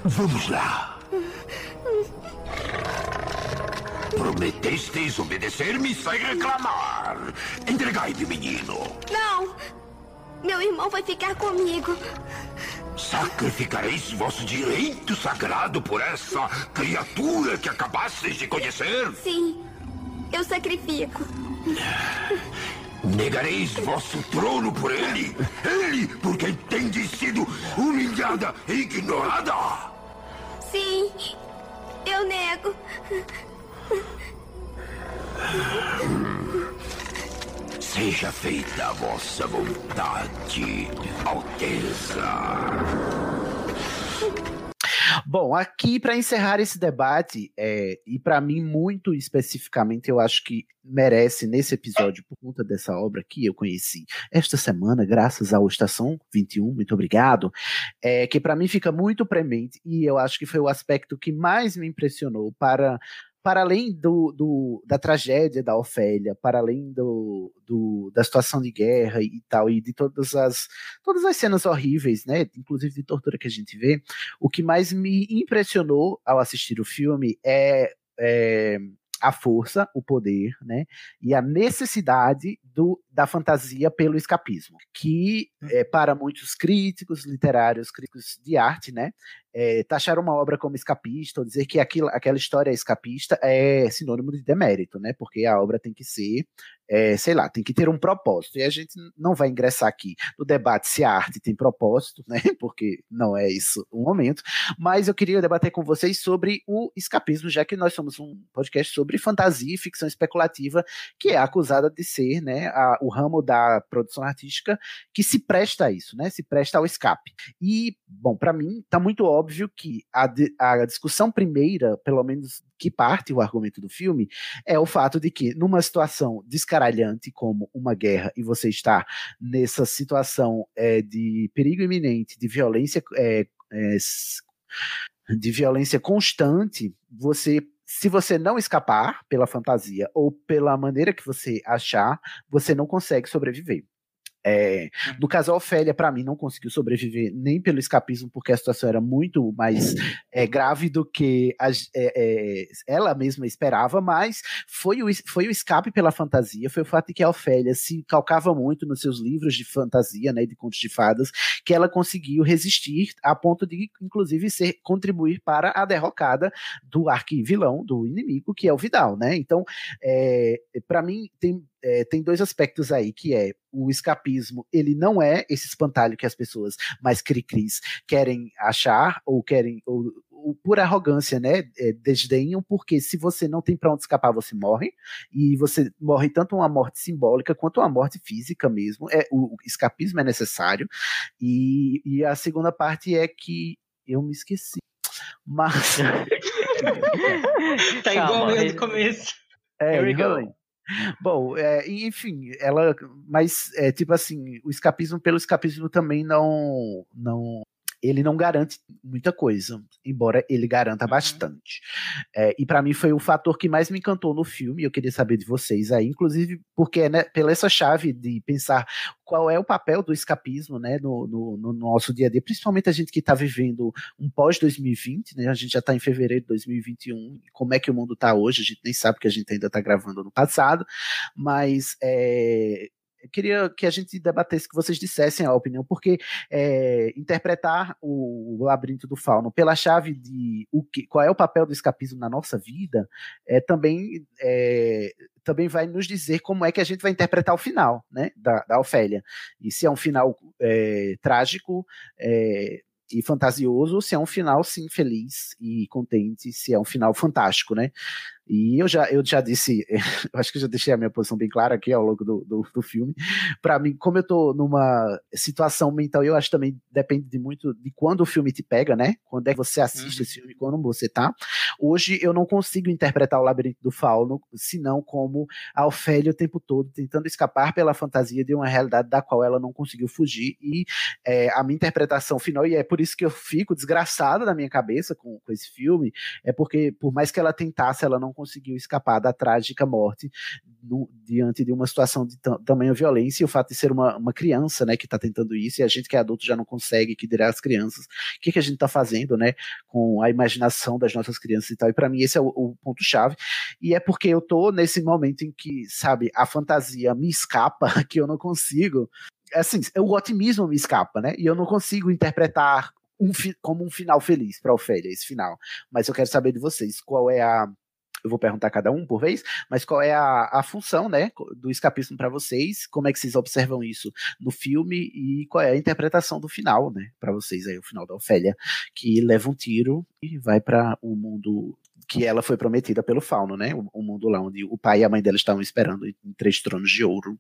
Vamos lá. Prometestes obedecer-me sem reclamar. Entregai-me, menino. Não! Meu irmão vai ficar comigo. Sacrificareis vosso direito sagrado por essa criatura que acabastes de conhecer? Sim, eu sacrifico. Negareis vosso trono por ele? Ele, por quem tendes sido humilhada e ignorada? Sim, eu nego. Seja feita a vossa vontade, Alteza. Bom, aqui para encerrar esse debate, é, e para mim, muito especificamente, eu acho que merece nesse episódio, por conta dessa obra que eu conheci esta semana, graças ao Estação 21, muito obrigado, é, que para mim fica muito premente, e eu acho que foi o aspecto que mais me impressionou para para além do, do, da tragédia da Ofélia, para além do, do, da situação de guerra e tal, e de todas as, todas as cenas horríveis, né, inclusive de tortura que a gente vê, o que mais me impressionou ao assistir o filme é, é a força, o poder, né, e a necessidade do, da fantasia pelo escapismo, que é, para muitos críticos literários, críticos de arte, né, é, taxar uma obra como escapista, ou dizer que aquilo, aquela história é escapista é sinônimo de demérito, né? Porque a obra tem que ser, é, sei lá, tem que ter um propósito. E a gente não vai ingressar aqui no debate se a arte tem propósito, né? Porque não é isso o momento. Mas eu queria debater com vocês sobre o escapismo, já que nós somos um podcast sobre fantasia e ficção especulativa, que é acusada de ser, né, a, o ramo da produção artística que se presta a isso, né? Se presta ao escape. E, bom, para mim está muito óbvio que a, a discussão primeira, pelo menos que parte o argumento do filme, é o fato de que numa situação descaralhante como uma guerra e você está nessa situação é, de perigo iminente, de violência é, é, de violência constante, você se você não escapar pela fantasia ou pela maneira que você achar, você não consegue sobreviver. É, no caso, a Ofélia, para mim, não conseguiu sobreviver nem pelo escapismo, porque a situação era muito mais é, grave do que a, é, é, ela mesma esperava, mas foi o, foi o escape pela fantasia, foi o fato de que a Ofélia se calcava muito nos seus livros de fantasia, né, de contos de fadas, que ela conseguiu resistir a ponto de, inclusive, ser contribuir para a derrocada do arquivilão, do inimigo, que é o Vidal, né? Então, é, para mim, tem é, tem dois aspectos aí, que é o escapismo, ele não é esse espantalho que as pessoas mais cri-cris querem achar, ou querem, ou, ou por arrogância, né, é, desdenham, porque se você não tem para onde escapar, você morre, e você morre tanto uma morte simbólica quanto uma morte física mesmo, é, o, o escapismo é necessário, e, e a segunda parte é que eu me esqueci, mas... tá igual eu no começo. É, Here we go. Bom, é, enfim, ela, mas é tipo assim, o escapismo pelo escapismo também não, não, ele não garante muita coisa, embora ele garanta uhum. bastante. É, e para mim foi o fator que mais me encantou no filme, eu queria saber de vocês aí, inclusive porque né, pela essa chave de pensar qual é o papel do escapismo né, no, no, no nosso dia a dia, principalmente a gente que está vivendo um pós-2020, né, a gente já está em fevereiro de 2021, como é que o mundo está hoje, a gente nem sabe que a gente ainda está gravando no passado, mas é, eu queria que a gente debatesse, que vocês dissessem a opinião, porque é, interpretar o, labirinto do fauno pela chave de o que, qual é o papel do escapismo na nossa vida, é, também, é, também vai nos dizer como é que a gente vai interpretar o final né, da, da Ofélia. E se é um final é, trágico, é, e fantasioso, se é um final, sim, feliz e contente, se é um final fantástico, né? E eu já, eu já disse, eu acho que eu já deixei a minha posição bem clara aqui ao longo do, do, do filme. Para mim, como eu tô numa situação mental, eu acho também depende de muito de quando o filme te pega, né? Quando é que você assiste uhum. esse filme, quando você tá. Hoje eu não consigo interpretar o Labirinto do Fauno, senão como a Ofélia o tempo todo tentando escapar pela fantasia de uma realidade da qual ela não conseguiu fugir. E é, a minha interpretação final, e é por isso que eu fico desgraçada na minha cabeça com, com esse filme, é porque por mais que ela tentasse, ela não conseguiu escapar da trágica morte no, diante de uma situação de tamanha violência e o fato de ser uma, uma criança, né, que está tentando isso e a gente que é adulto já não consegue, que dirá as crianças. O que, que a gente está fazendo, né, com a imaginação das nossas crianças e tal. E para mim esse é o, o ponto chave. E é porque eu tô nesse momento em que, sabe, a fantasia me escapa, que eu não consigo assim, o otimismo me escapa, né? E eu não consigo interpretar um, como um final feliz para Ofélia, esse final. Mas eu quero saber de vocês, qual é a eu vou perguntar cada um por vez, mas qual é a, a função, né, do escapismo para vocês? Como é que vocês observam isso no filme e qual é a interpretação do final, né, para vocês aí, o final da Ofélia, que leva um tiro e vai para o mundo que ela foi prometida pelo Fauno, né, o, o, mundo lá onde o pai e a mãe dela estavam esperando em três tronos de ouro.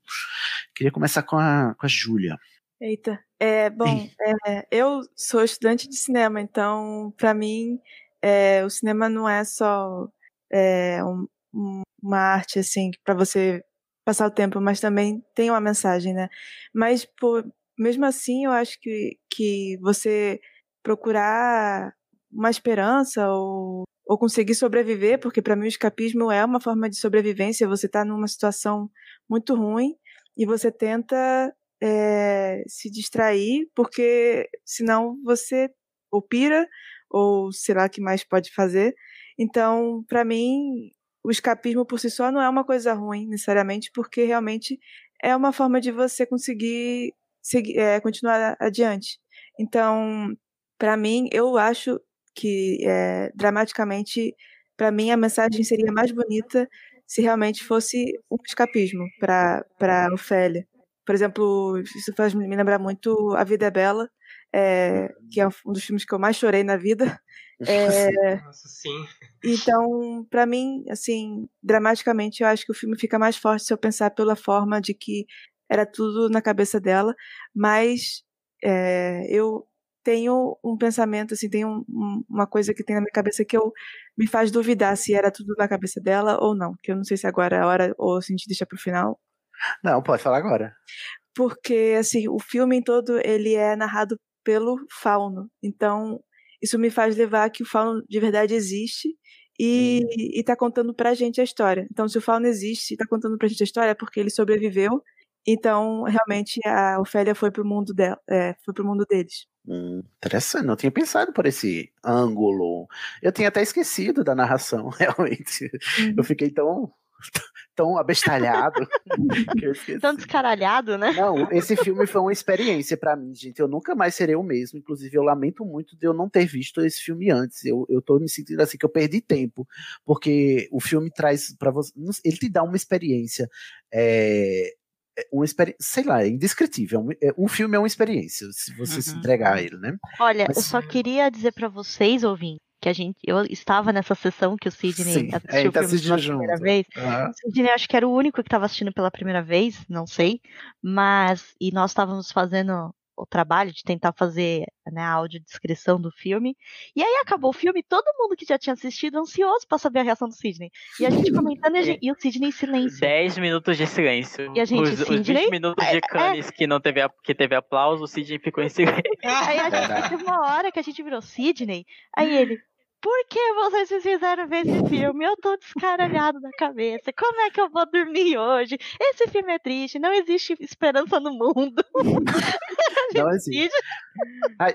Queria começar com a, com a Júlia. Eita, é bom. É, eu sou estudante de cinema, então para mim é, o cinema não é só é, um, uma arte assim para você passar o tempo, mas também tem uma mensagem, né? Mas por, mesmo assim, eu acho que, que você procurar uma esperança ou, ou conseguir sobreviver, porque para mim o escapismo é uma forma de sobrevivência. Você está numa situação muito ruim e você tenta é, se distrair, porque senão você ou pira ou sei lá o que mais pode fazer. Então, para mim, o escapismo por si só não é uma coisa ruim, necessariamente, porque realmente é uma forma de você conseguir seguir, é, continuar adiante. Então, para mim, eu acho que é, dramaticamente, para mim, a mensagem seria mais bonita se realmente fosse um escapismo para Ofélia. Por exemplo, isso faz me lembrar muito A Vida é Bela, é, que é um dos filmes que eu mais chorei na vida. É, Nossa, sim. Então, para mim, assim, dramaticamente, eu acho que o filme fica mais forte se eu pensar pela forma de que era tudo na cabeça dela, mas é, eu tenho um pensamento, assim, tem um, uma coisa que tem na minha cabeça que eu me faz duvidar se era tudo na cabeça dela ou não, que eu não sei se agora é a hora ou se a gente deixa pro final. Não, pode falar agora. Porque, assim, o filme todo, ele é narrado pelo fauno. Então, isso me faz levar que o fauno de verdade existe e, uhum. está contando pra gente a história. Então, se o fauno existe e está contando pra gente a história é porque ele sobreviveu. Então, realmente, a Ofélia foi pro mundo dela, é, foi pro mundo deles. Hum, interessante, não tinha pensado por esse ângulo. Eu tinha até esquecido da narração, realmente. Uhum. Eu fiquei tão tão abestalhado. tão descaralhado, né? Não, esse filme foi uma experiência para mim, gente. Eu nunca mais serei o mesmo. Inclusive, eu lamento muito de eu não ter visto esse filme antes. Eu, eu tô me sentindo assim que eu perdi tempo, porque o filme traz para você. Ele te dá uma experiência. É, uma experiência, sei lá, é indescritível. Um, um filme é uma experiência, se você uhum. se entregar a ele, né? Olha, Mas, eu só queria dizer para vocês, ouvintes, que a gente, eu estava nessa sessão que o Sidney Sim, assistiu é, o filme pela primeira vez. Uhum. O Sidney acho que era o único que estava assistindo pela primeira vez, não sei, mas e nós estávamos fazendo o trabalho de tentar fazer né, a audiodescrição do filme. E aí acabou o filme, todo mundo que já tinha assistido ansioso para saber a reação do Sidney. E a gente comentando e, a gente, e o Sidney em silêncio. 10 minutos de silêncio. E a gente, os, Sidney, os 20 minutos de Cannes é, que não teve, que teve aplauso, o Sidney ficou em silêncio. Aí a gente teve uma hora que a gente virou Sidney, aí ele, por que vocês fizeram ver esse filme? Eu tô descaralhado na cabeça. Como é que eu vou dormir hoje? Esse filme é triste, não existe esperança no mundo. Não existe.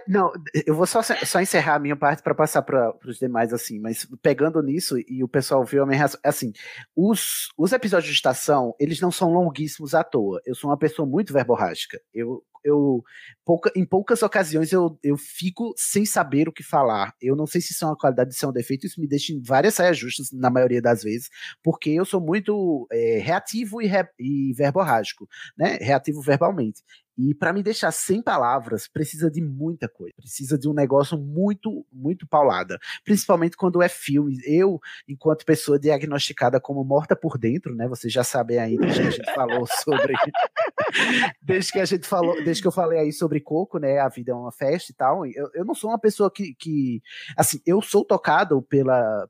Não, eu vou só, só encerrar a minha parte para passar para os demais, assim, mas pegando nisso, e o pessoal viu a minha reação, assim, os, os episódios de estação, eles não são longuíssimos à toa. Eu sou uma pessoa muito verborrágica. Eu eu pouca, em poucas ocasiões eu, eu fico sem saber o que falar. Eu não sei se isso é uma qualidade de ser um defeito, isso me deixa em várias saias justas, na maioria das vezes, porque eu sou muito é, reativo e, re, e verborrágico, né? Reativo verbalmente. E para me deixar sem palavras, precisa de muita coisa. Precisa de um negócio muito, muito paulada. Principalmente quando é filme. Eu, enquanto pessoa diagnosticada como morta por dentro, né? Vocês já sabem aí, que a gente falou sobre. desde que a gente falou, desde que eu falei aí sobre Coco, né? A vida é uma festa e tal. Eu, eu não sou uma pessoa que, que. Assim, eu sou tocado pela,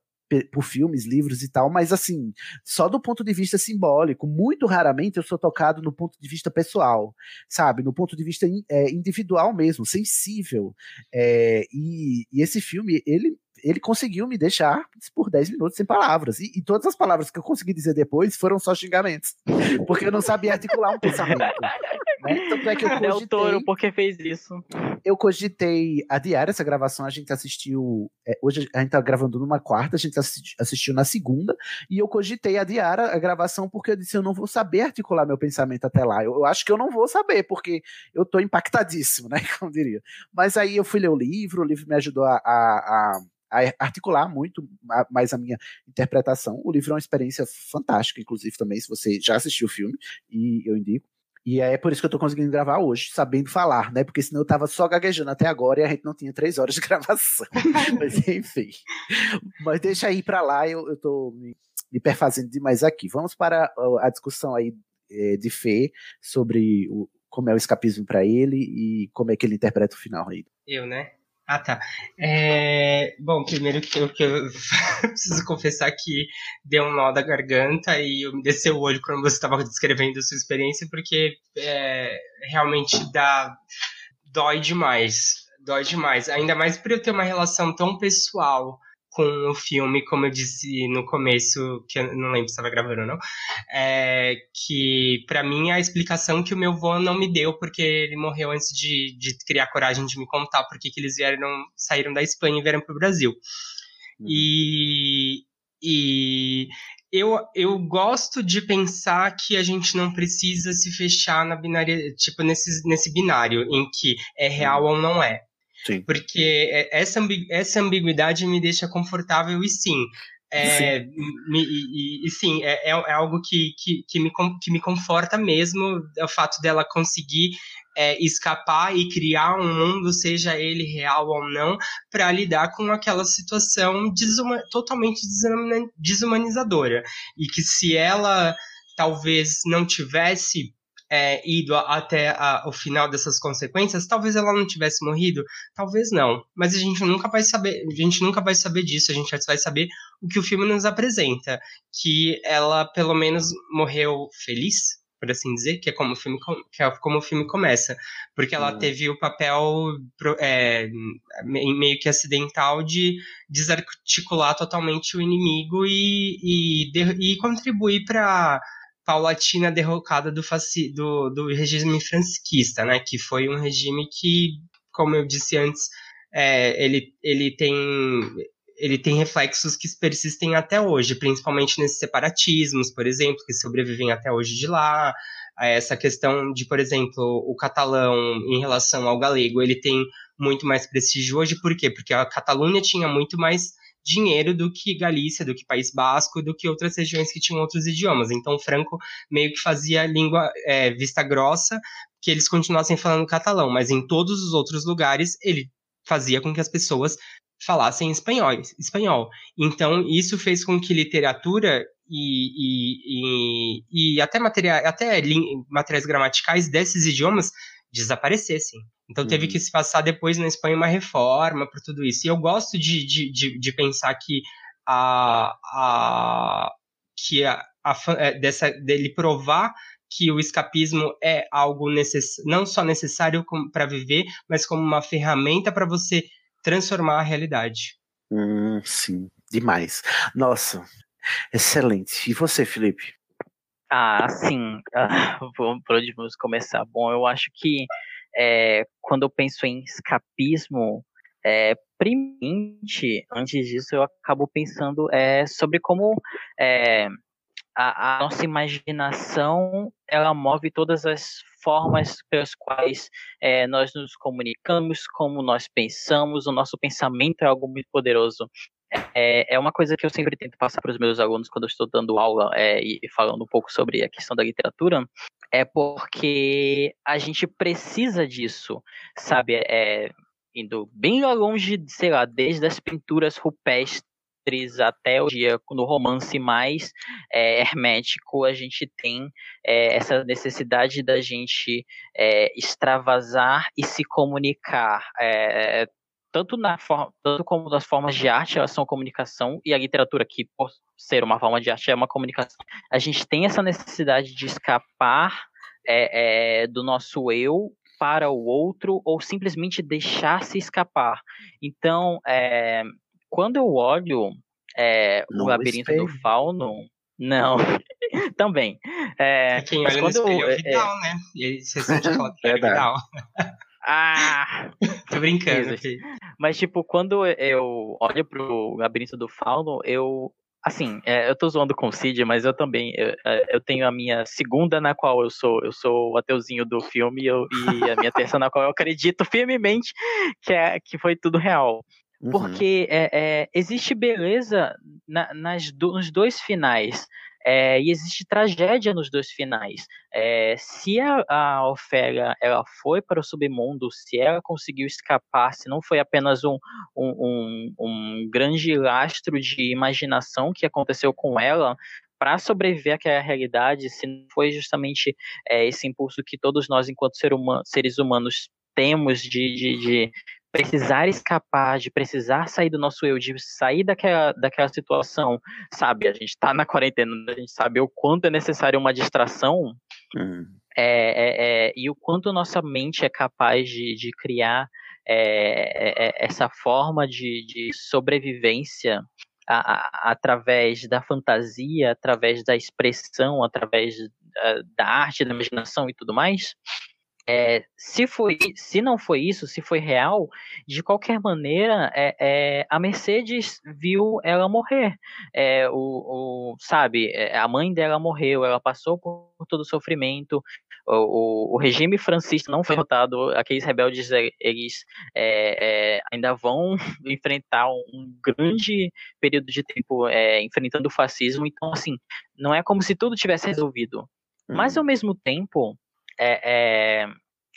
por filmes, livros e tal, mas assim, só do ponto de vista simbólico. Muito raramente eu sou tocado no ponto de vista pessoal, sabe? No ponto de vista é, individual mesmo, sensível. É, e, e esse filme, ele ele conseguiu me deixar por 10 minutos sem palavras. E, e, todas as palavras que eu consegui dizer depois foram só xingamentos. Porque eu não sabia articular um pensamento. Né? Tanto é que eu cogitei, Del Toro, porque fez isso. Eu cogitei adiar essa gravação, a gente assistiu. É, hoje a gente tá gravando numa quarta, a gente assistiu na segunda, e eu cogitei adiar a, a gravação porque eu disse: eu não vou saber articular meu pensamento até lá. Eu, eu, acho que eu não vou saber, porque eu tô impactadíssimo, né? Como diria. Mas aí eu fui ler o livro, o livro me ajudou a, a, a articular muito mais a minha interpretação. O livro é uma experiência fantástica, inclusive, também, se você já assistiu o filme, e eu indico. E é por isso que eu tô conseguindo gravar hoje, sabendo falar, né? Porque senão eu tava só gaguejando até agora e a gente não tinha três horas de gravação. Mas enfim. Mas deixa aí para lá, eu, eu tô me, me perfazendo demais aqui. Vamos para a discussão aí é, de Fê sobre o, como é o escapismo para ele e como é que ele interpreta o final aí. Eu, né? Ah, tá. É, bom, primeiro que eu, que eu preciso confessar que deu um nó da garganta e eu me desceu o olho quando você estava descrevendo a sua experiência, porque é, realmente dá, dói demais. Dói demais. Ainda mais por eu ter uma relação tão pessoal com o filme, como eu disse no começo, que eu não lembro se estava gravando ou não, é, que para mim a explicação que o meu avô não me deu, porque ele morreu antes de, de criar coragem de me contar porque que eles vieram, saíram da Espanha e vieram para o Brasil. Uhum. E, e eu, eu gosto de pensar que a gente não precisa se fechar na binária, tipo, nesse, nesse binário em que é real uhum. ou não é. Sim. Porque é, essa, essa ambiguidade me deixa confortável e sim. É, sim. Me, e, e, sim, é, é, é algo que, que, que, me, que me conforta mesmo o fato dela conseguir é, escapar e criar um mundo, seja ele real ou não, para lidar com aquela situação desuma totalmente desumanizadora. E que se ela talvez não tivesse é, ido até a, o final dessas consequências, talvez ela não tivesse morrido, talvez não. Mas a gente nunca vai saber, a gente nunca vai saber disso, a gente vai saber o que o filme nos apresenta, que ela pelo menos morreu feliz, por assim dizer, que é como o filme, que é como o filme começa, porque ela uhum. teve o papel é, meio que acidental de desarticular totalmente o inimigo e, e, e contribuir para paulatina derrocada do, faci, do, do regime franquista, né? Que foi um regime que, como eu disse antes, é, ele, ele tem ele tem reflexos que persistem até hoje, principalmente nesses separatismos, por exemplo, que sobrevivem até hoje de lá. Essa questão de, por exemplo, o catalão em relação ao galego, ele tem muito mais prestígio hoje, por quê? Porque a Catalunha tinha muito mais dinheiro do que Galícia, do que País Basco, do que outras regiões que tinham outros idiomas. Então, Franco meio que fazia língua é, vista grossa que eles continuassem falando catalão, mas em todos os outros lugares ele fazia com que as pessoas falassem espanhol. espanhol. Então, isso fez com que literatura e, e, e, e até, materia, até materiais gramaticais desses idiomas desaparecessem. Então teve uhum. que se passar depois na Espanha uma reforma para tudo isso. E eu gosto de, de, de, de pensar que a, a que a, a, é, dessa dele provar que o escapismo é algo necess, não só necessário para viver, mas como uma ferramenta para você transformar a realidade. Hum, sim, demais. Nossa, excelente. E você, Felipe? Ah, sim. Por onde vamos começar? Bom, eu acho que é, quando eu penso em escapismo, é, primeiramente, antes disso, eu acabo pensando é, sobre como é, a, a, nossa imaginação ela move todas as formas pelas quais nós nos comunicamos, como nós pensamos, o nosso pensamento é algo muito poderoso. É, é uma coisa que eu sempre tento passar para os meus alunos quando eu estou dando aula é, e falando um pouco sobre a questão da literatura, é porque a gente precisa disso, sabe? É, indo bem longe, sei lá, desde as pinturas rupestres até o dia no romance mais é, hermético, a gente tem é, essa necessidade da gente é, extravasar e se comunicar. É, tanto, na forma, tanto como nas formas de arte, elas são comunicação, e a literatura, que por ser uma forma de arte, é uma comunicação. A gente tem essa necessidade de escapar é, é, do nosso eu para o outro ou simplesmente deixar se escapar. Então, é, quando eu olho é, o labirinto espelho. do fauno, não, também. É, quem olha quando no espelho eu, é o Vidal, né? E aí você sente que é Vidal. Ah! Tô brincando. Mas, tipo, quando eu olho pro labirinto do fauno, eu. Assim, é, eu tô zoando com o Cid, mas eu também. Eu, é, eu, tenho a minha segunda na qual eu sou. Eu sou o ateuzinho do filme eu, e a minha terceira na qual eu acredito firmemente que, é, que foi tudo real. Uhum. Porque é, é, existe beleza na, nas, nos dois finais. É, e existe tragédia nos dois finais. É, se a, a Ofélia ela foi para o submundo, se ela conseguiu escapar, se não foi apenas um, um, um, um grande lastro de imaginação que aconteceu com ela, para sobreviver àquela realidade, se não foi justamente é, esse impulso que todos nós, enquanto ser humano, seres humanos, temos de, de, de, precisar escapar, de precisar sair do nosso eu, de sair daquela, daquela situação, sabe? A gente está na quarentena, a gente sabe o quanto é necessário uma distração uhum. é, é, é, e o quanto nossa mente é capaz de, de criar é, é, é, essa forma de, de sobrevivência a, a, através da fantasia, através da expressão, através da, da arte, da imaginação e tudo mais. É, se foi, se não foi isso, se foi real, de qualquer maneira, é, é a Mercedes viu ela morrer. É, o, o, sabe, é, a mãe dela morreu, ela passou por todo o sofrimento. O, o, regime francista não foi derrotado, aqueles rebeldes eles é, ainda vão enfrentar um grande período de tempo enfrentando o fascismo. Então, assim, não é como se tudo tivesse resolvido. Mas, uhum. ao mesmo tempo, é, é,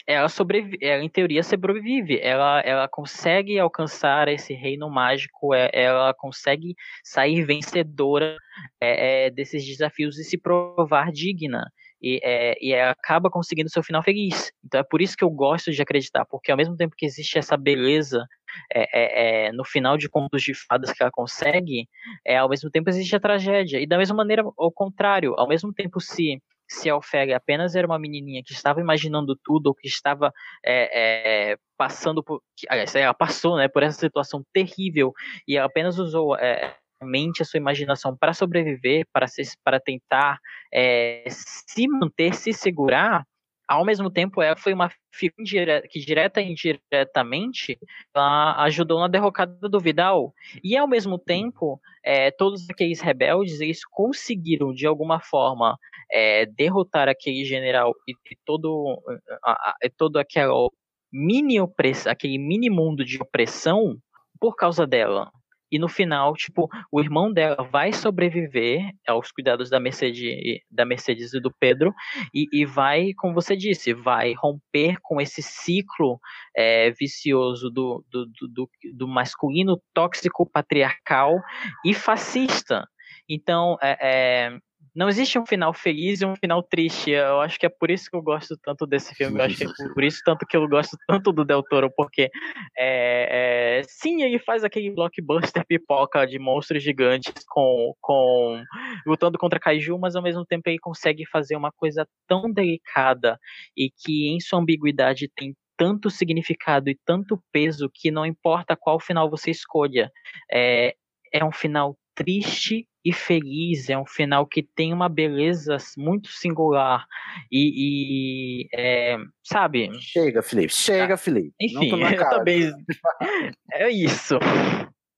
ela sobrevive, ela em teoria sobrevive, ela, ela consegue alcançar esse reino mágico, é, ela consegue sair vencedora é, é, desses desafios e se provar digna. E, é, e ela acaba conseguindo seu final feliz. Então é por isso que eu gosto de acreditar, porque ao mesmo tempo que existe essa beleza é, é, no final de contos de fadas que ela consegue, é, ao mesmo tempo existe a tragédia. E da mesma maneira, ao contrário, ao mesmo tempo se se a Ofélia apenas era uma menininha que estava imaginando tudo, ou que estava é, é, passando por. Aliás, ela passou né, por essa situação terrível e ela apenas usou é, a mente, a sua imaginação para sobreviver, para, se, para tentar é, se manter, se segurar. Ao mesmo tempo, ela foi uma figura que direta e indiretamente ajudou na derrocada do Vidal. E ao mesmo tempo, é, todos aqueles rebeldes eles conseguiram de alguma forma é, derrotar aquele general e, todo, a, a, todo aquela mini opressão, aquele mini mundo de opressão por causa dela. E no final, tipo, o irmão dela vai sobreviver aos cuidados da Mercedes, da Mercedes e do Pedro e, e vai, como você disse, vai romper com esse ciclo é, vicioso do, do, do, do masculino tóxico, patriarcal e fascista. Então, é, é, não existe um final feliz e um final triste. Eu acho que é por isso que eu gosto tanto desse filme. Eu acho que é por isso tanto que eu gosto tanto do Del Toro, porque é, é, sim, ele faz aquele blockbuster pipoca de monstros gigantes com, com lutando contra Kaiju, mas ao mesmo tempo ele consegue fazer uma coisa tão delicada e que em sua ambiguidade tem tanto significado e tanto peso que não importa qual final você escolha. É, é um final triste e feliz, é um final que tem uma beleza muito singular e, e é, sabe? Chega, Felipe, chega, Felipe. Enfim, eu também. é isso.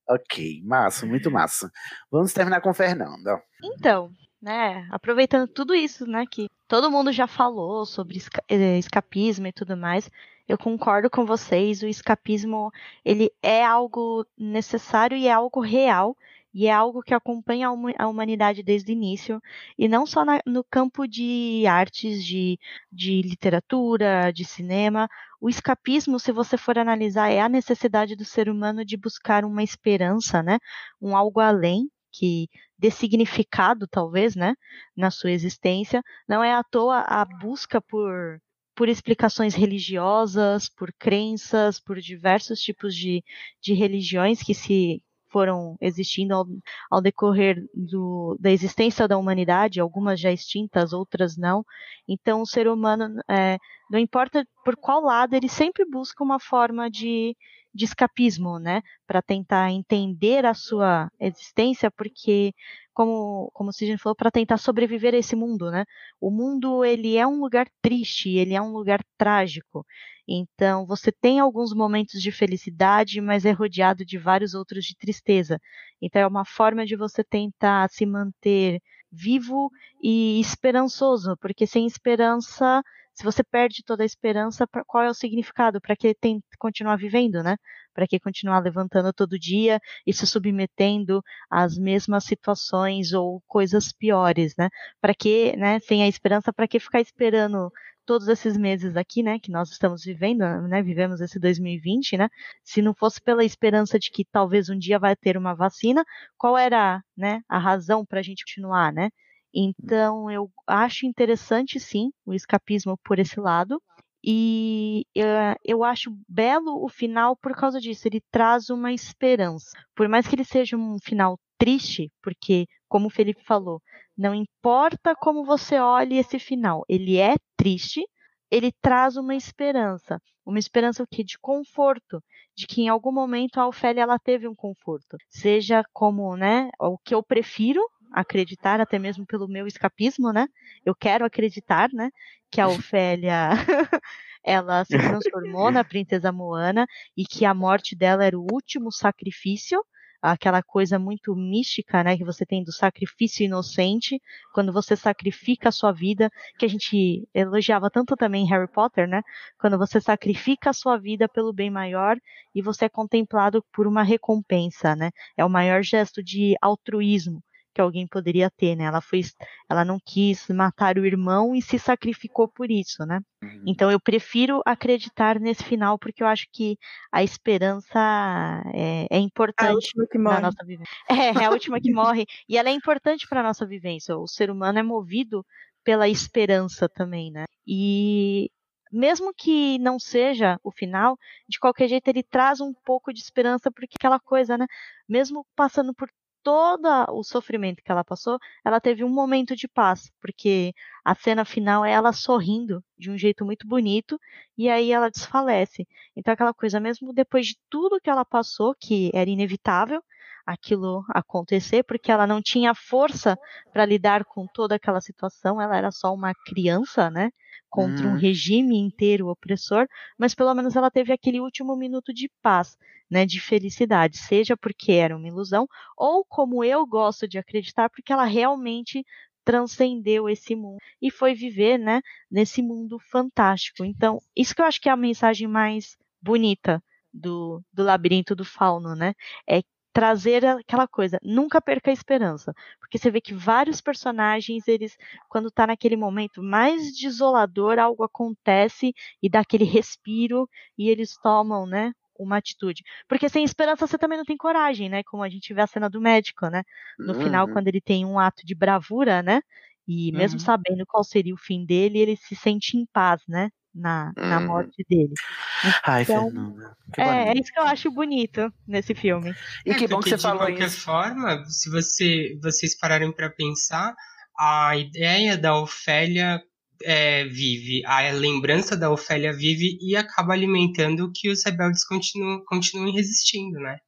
Ok, massa, muito massa. Vamos terminar com Fernanda. Então, né, aproveitando tudo isso, né, que todo mundo já falou sobre esca eh, escapismo e tudo mais, eu concordo com vocês, o escapismo, ele é algo necessário e é algo real, e é algo que acompanha a humanidade desde o início, e não só na, no campo de artes, de, de literatura, de cinema. O escapismo, se você for analisar, é a necessidade do ser humano de buscar uma esperança, né? Um algo além, que dê significado, talvez, né, na sua existência. Não é à toa a busca por por explicações religiosas, por crenças, por diversos tipos de, de religiões que se foram existindo ao, ao decorrer do, da existência da humanidade, algumas já extintas, outras não. Então, o ser humano, é, não importa por qual lado, ele sempre busca uma forma de, de escapismo, né, para tentar entender a sua existência, porque como como o Sidney falou, para tentar sobreviver a esse mundo, né? O mundo ele é um lugar triste, ele é um lugar trágico. Então você tem alguns momentos de felicidade, mas é rodeado de vários outros de tristeza. Então é uma forma de você tentar se manter vivo e esperançoso, porque sem esperança se você perde toda a esperança, qual é o significado? Para que tem, continuar vivendo, né? Para que continuar levantando todo dia e se submetendo às mesmas situações ou coisas piores, né? Para que, né, sem a esperança, para que ficar esperando todos esses meses aqui, né, que nós estamos vivendo, né, vivemos esse 2020, né, se não fosse pela esperança de que talvez um dia vai ter uma vacina, qual era, né, a razão para a gente continuar, né? Então, eu acho interessante, sim, o escapismo por esse lado. E uh, eu acho belo o final por causa disso. Ele traz uma esperança. Por mais que ele seja um final triste, porque, como o Felipe falou, não importa como você olhe esse final, ele é triste, ele traz uma esperança. Uma esperança o quê? De conforto, de que em algum momento a Ofélia ela teve um conforto. Seja como, né, o que eu prefiro, acreditar, até mesmo pelo meu escapismo, né? Eu quero acreditar, né? Que a Ofélia ela se transformou na princesa Moana e que a morte dela era o último sacrifício, aquela coisa muito mística, né, que você tem do sacrifício inocente, quando você sacrifica a sua vida, que a gente elogiava tanto também em Harry Potter, né, quando você sacrifica a sua vida pelo bem maior e você é contemplado por uma recompensa, né, é o maior gesto de altruísmo que alguém poderia ter, né? Ela foi, ela não quis matar o irmão e se sacrificou por isso, né? Uhum. Então eu prefiro acreditar nesse final porque eu acho que a esperança é, é importante na nossa vivência. É, é a última que morre e ela é importante para nossa vivência. O ser humano é movido pela esperança também, né? E mesmo que não seja o final, de qualquer jeito ele traz um pouco de esperança, porque aquela coisa, né? Mesmo passando por todo o sofrimento que ela passou, ela teve um momento de paz, porque a cena final é ela sorrindo de um jeito muito bonito e aí ela desfalece. Então aquela coisa mesmo depois de tudo que ela passou, que era inevitável aquilo acontecer, porque ela não tinha força para lidar com toda aquela situação, ela era só uma criança, né? Contra hum. um regime inteiro opressor, mas pelo menos ela teve aquele último minuto de paz né, de felicidade, seja porque era uma ilusão, ou como eu gosto de acreditar, porque ela realmente transcendeu esse mundo e foi viver, né, nesse mundo fantástico. Então, isso que eu acho que é a mensagem mais bonita do, do labirinto do fauno, né? É trazer aquela coisa, nunca perca a esperança, porque você vê que vários personagens, eles, quando tá naquele momento mais desolador, algo acontece e dá aquele respiro e eles tomam, né, uma atitude. Porque sem esperança você também não tem coragem, né? Como a gente vê a cena do médico, né? No uhum. final, quando ele tem um ato de bravura, né? E mesmo uhum. sabendo qual seria o fim dele, ele se sente em paz, né? Na, na uhum. morte dele. Então, Ai, Fernanda. É, é isso que eu acho bonito nesse filme. E é, que bom que você falou isso. De qualquer isso. forma, se você, vocês pararem para pensar, a ideia da Ofélia é, vive, a lembrança da Ofélia vive e acaba alimentando que os rebeldes continuam, continuem resistindo, né?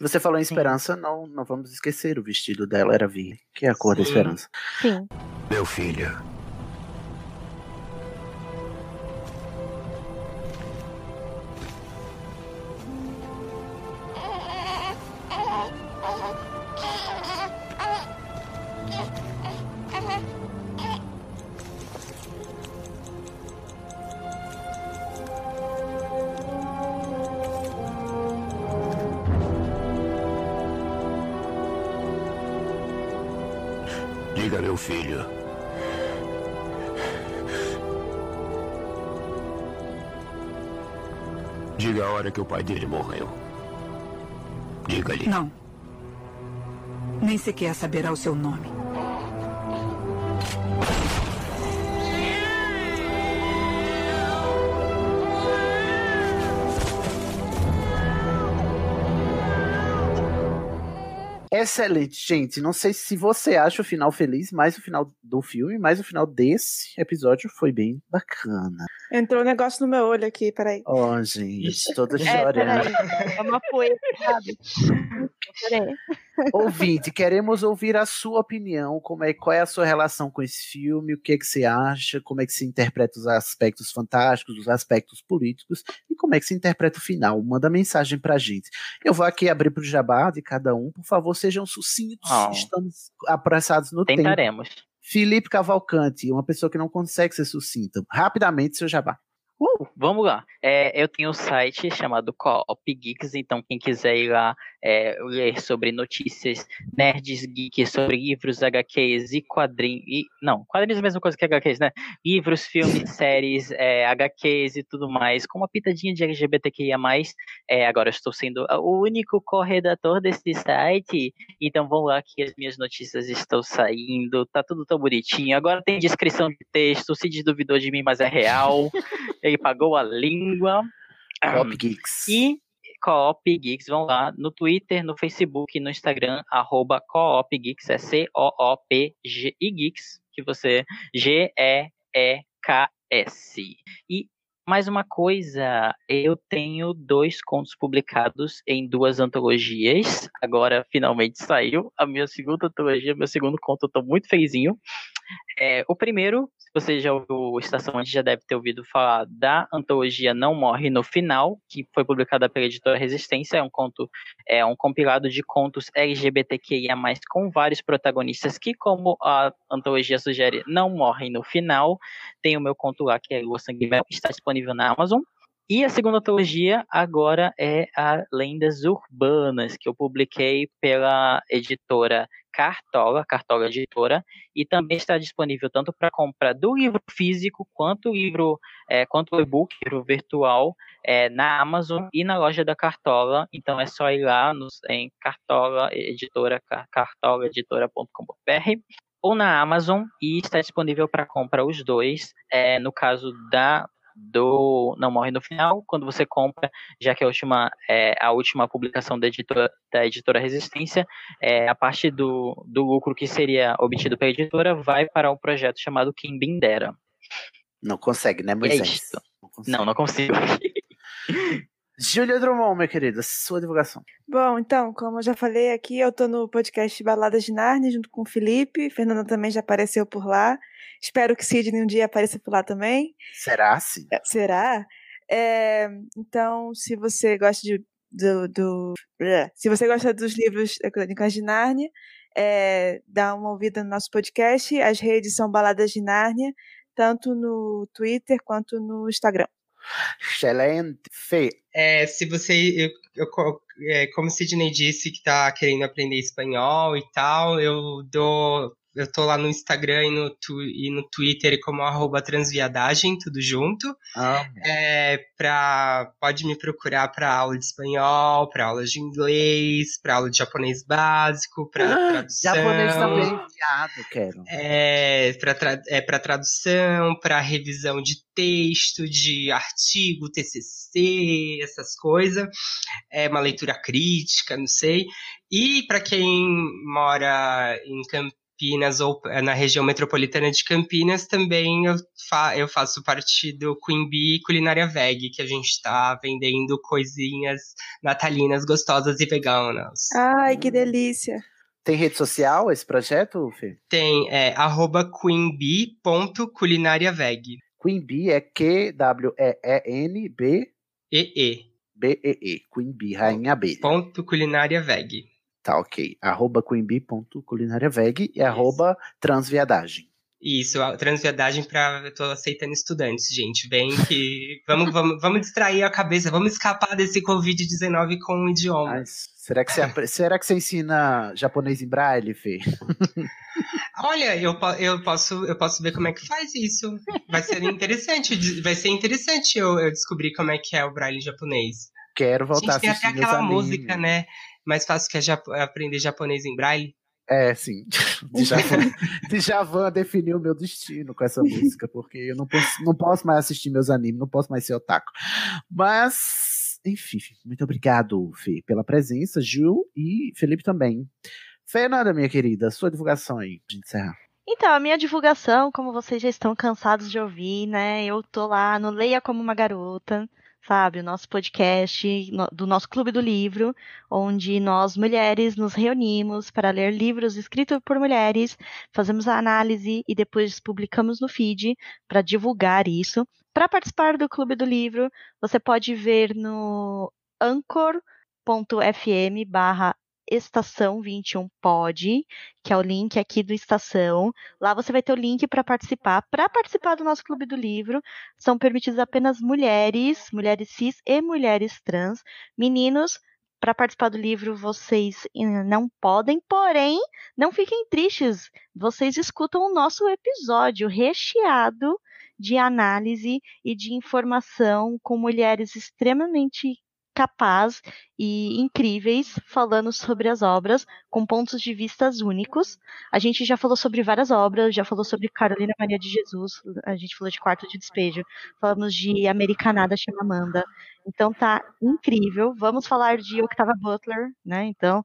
Você falou em esperança, não, não vamos esquecer, o vestido dela era vi, que é a cor Sim. da esperança. Sim. Meu filho, pai dele morreu. Diga-lhe. Não. Nem sequer saberá o seu nome. Excelente, gente. Não sei se você acha o final feliz, mas o final do filme, mas o final desse episódio foi bem bacana. Entrou um negócio no meu olho aqui, peraí. Ó, oh, gente, toda É, chorando. peraí. É uma poeira, sabe? Peraí. Ouvinte, queremos ouvir a sua opinião, como é, qual é a sua relação com esse filme, o que, é que você acha, como é que se interpreta os aspectos fantásticos, os aspectos políticos, e como é que se interpreta o final. Manda mensagem pra gente. Eu vou aqui abrir pro jabá de cada um, por favor, sejam sucintos, Oh. estamos apressados no tempo. Tentaremos. Felipe Cavalcante, uma pessoa que não consegue ser sucinta. Rapidamente, seu jabá. Uh, vamos lá. É, eu tenho um site chamado Co-op Geeks, então quem quiser ir lá é, ler sobre notícias nerds, geeks, sobre livros, HQs e quadrinhos. E, não, quadrinhos é a mesma coisa que HQs, né? Livros, filmes, séries, é, HQs e tudo mais, com uma pitadinha de LGBTQIA. É, agora eu estou sendo o único corredator desse site, então vão lá que as minhas notícias estão saindo, tá tudo tão bonitinho. Agora tem descrição de texto, o Cid duvidou de mim, mas é real. Ele pagou a língua. Co-op Geeks. E Co-op Geeks, vão lá no Twitter, no Facebook, no Instagram, arroba Co-op Geeks, é C-O-O-P-G e Geeks, que você, G-E-E-K-S. E mais uma coisa, eu tenho dois contos publicados em duas antologias. Agora finalmente saiu a minha segunda antologia, meu segundo conto, eu tô muito felizinho. É, o primeiro, se você já ouviu Estação Antes, já deve ter ouvido falar da antologia Não Morre no Final, que foi publicada pela editora Resistência. É um conto, é um compilado de contos LGBTQIA, com vários protagonistas que, como a antologia sugere, não morrem no final. Tem o meu conto lá, que é Lua Sangue Mel, está disponível na Amazon. E a segunda antologia agora é a Lendas Urbanas, que eu publiquei pela editora Cartola, Cartola Editora, e também está disponível tanto para compra do livro físico quanto o livro, é, quanto o e-book, livro virtual, é, na Amazon e na loja da Cartola. Então é só ir lá nos, em Cartola Editora, car- cartolaeditora.com.br ou na Amazon e está disponível para compra os dois. É, no caso da do Não Morre no Final, quando você compra, já que a última, é, a última publicação da editora, da editora Resistência, é, a parte do, do lucro que seria obtido pela editora vai para um projeto chamado Kim Bindera. Não consegue, né, É Moisés? isso. Não, não consigo. Júlia Drummond, minha querida, sua divulgação. Bom, então, como eu já falei aqui, eu tô no podcast Baladas de Narnia junto com o Felipe. Fernanda também já apareceu por lá. Espero que Sidney um dia apareça por lá também. Será sim? Será? É, então, se você gosta de, do, do- bleh. se você gosta dos livros da Crônicas de Nárnia, é, dá uma ouvida no nosso podcast. As redes são Baladas de Nárnia, tanto no Twitter quanto no Instagram. Excelente. Fê. É, se você, eu, eu é, como o Sidney disse que tá querendo aprender espanhol e tal, eu dou, eu tô lá no Instagram e no, tu, e no Twitter como arroba transviadagem, tudo junto. Ah, É, pra, pode me procurar para aula de espanhol, para aulas de inglês, para aula de japonês básico, para tradução. Japonês também, viado, quero. É, para tra é, tradução, para revisão de texto, de artigo, TCC, essas coisas. É uma leitura crítica, não sei. E para quem mora em Campinas ou eh, na região metropolitana de Campinas, também eu, fa eu faço parte do Queen Bee Culinária Veg, que a gente está vendendo coisinhas natalinas gostosas e veganas. Ai, que delícia! Tem rede social esse projeto, Fê? Tem é, arroba queenbee.culinariaveg. Queen Bee é Q-W-E-E-N-B... E-E. B-E-E. Queen Bee, Rainha B. Ponto Culinária Veg. Tá, ok. Arroba queenbee.culinariaveg e arroba transviadagem. Isso, transviadagem pra. Eu tô aceitando estudantes, gente. Vem que. Vamos, vamos, vamos distrair a cabeça, vamos escapar desse Covid-19 com o idioma. Será que, você, será que você ensina japonês em braille, Fê? Olha, eu, eu, posso, eu posso ver como é que faz isso. Vai ser interessante. Vai ser interessante eu, eu descobrir como é que é o braille japonês. Quero voltar Gente, tem a até assistir meus aquela animes. música, né? Mais fácil que é jap- aprender japonês em braille. É, sim. Djavan, Djavan definiu o meu destino com essa música, porque eu não posso, não posso mais assistir meus animes, não posso mais ser otaku. Mas, enfim, muito obrigado, Fê, pela presença, Ju e Felipe também. Fernanda, minha querida, sua divulgação aí, pra gente encerrar. Então, a minha divulgação, como vocês já estão cansados de ouvir, né? Eu tô lá no Leia Como Uma Garota, sabe? O nosso podcast do nosso Clube do Livro, onde nós, mulheres, nos reunimos para ler livros escritos por mulheres, fazemos a análise e depois publicamos no feed para divulgar isso. Para participar do Clube do Livro, você pode ver no anchor.fm barra estação 21 pod, que é o link aqui do Estação. Lá você vai ter o link para participar. Para participar do nosso Clube do Livro, são permitidas apenas mulheres, mulheres cis e mulheres trans. Meninos, para participar do livro vocês eh, não podem, porém, não fiquem tristes. Vocês escutam o nosso episódio recheado de análise e de informação com mulheres extremamente capazes e incríveis falando sobre as obras com pontos de vistas únicos. A gente já falou sobre várias obras, já falou sobre Carolina Maria de Jesus, a gente falou de Quarto de Despejo, falamos de Americanada Chimamanda. Então tá incrível. Vamos falar de Octava Butler, né? Então,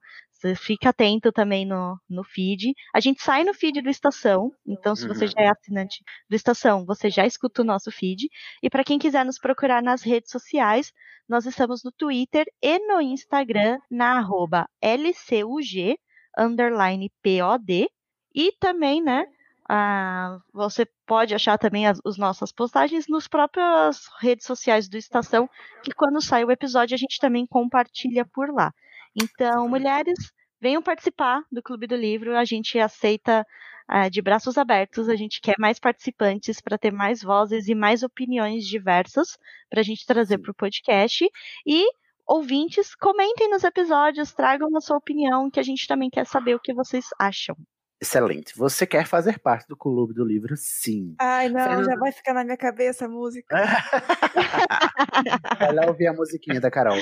fica atento também no, no feed. A gente sai no feed do Estação, então se você Uhum. já é assinante do Estação, você já escuta o nosso feed. E para quem quiser nos procurar nas redes sociais, nós estamos no Twitter e no Instagram na arroba LCUG underline POD. E também, né? ah, você pode achar também as, as nossas postagens nos próprias redes sociais do Estação, que quando sai o episódio a gente também compartilha por lá. Então, mulheres, venham participar do Clube do Livro. A gente aceita ah, de braços abertos. A gente quer mais participantes para ter mais vozes e mais opiniões diversas para a gente trazer para o podcast. E ouvintes, comentem nos episódios, tragam a sua opinião, que a gente também quer saber o que vocês acham. Excelente. Você quer fazer parte do Clube do Livro? Sim. Ai, não, Fernanda- já vai ficar na minha cabeça a música. Vai lá ouvir a musiquinha da Carol.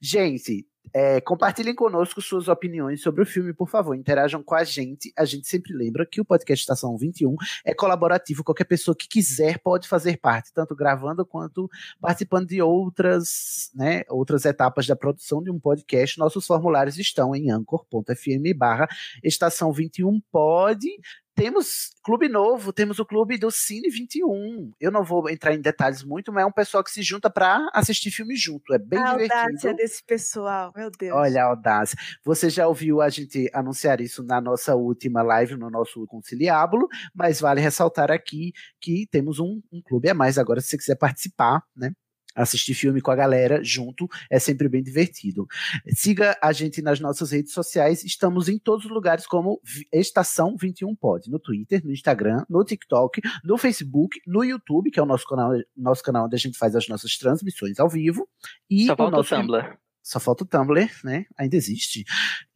Gente, é, compartilhem conosco suas opiniões sobre o filme, por favor. Interajam com a gente. A gente sempre lembra que o podcast Estação 21 é colaborativo. Qualquer pessoa que quiser pode fazer parte, tanto gravando quanto participando de outras, né, outras etapas da produção de um podcast. Nossos formulários estão em anchor.fm barra estação 21 pode. Temos clube novo, temos o clube do Cine 21. Eu não vou entrar em detalhes muito, mas é um pessoal que se junta para assistir filme junto. É bem a divertido. audácia desse pessoal, meu Deus. Olha a audácia. Você já ouviu a gente anunciar isso na nossa última live, no nosso Conciliábulo, mas vale ressaltar aqui que temos um, um clube a mais agora, se você quiser participar, né? Assistir filme com a galera junto é sempre bem divertido. Siga a gente nas nossas redes sociais. Estamos em todos os lugares como Estação 21 Pod. No Twitter, no Instagram, no TikTok, no Facebook, no YouTube, que é o nosso canal, nosso canal onde a gente faz as nossas transmissões ao vivo. E Só o nosso Tumblr. Só falta o Tumblr, né? Ainda existe.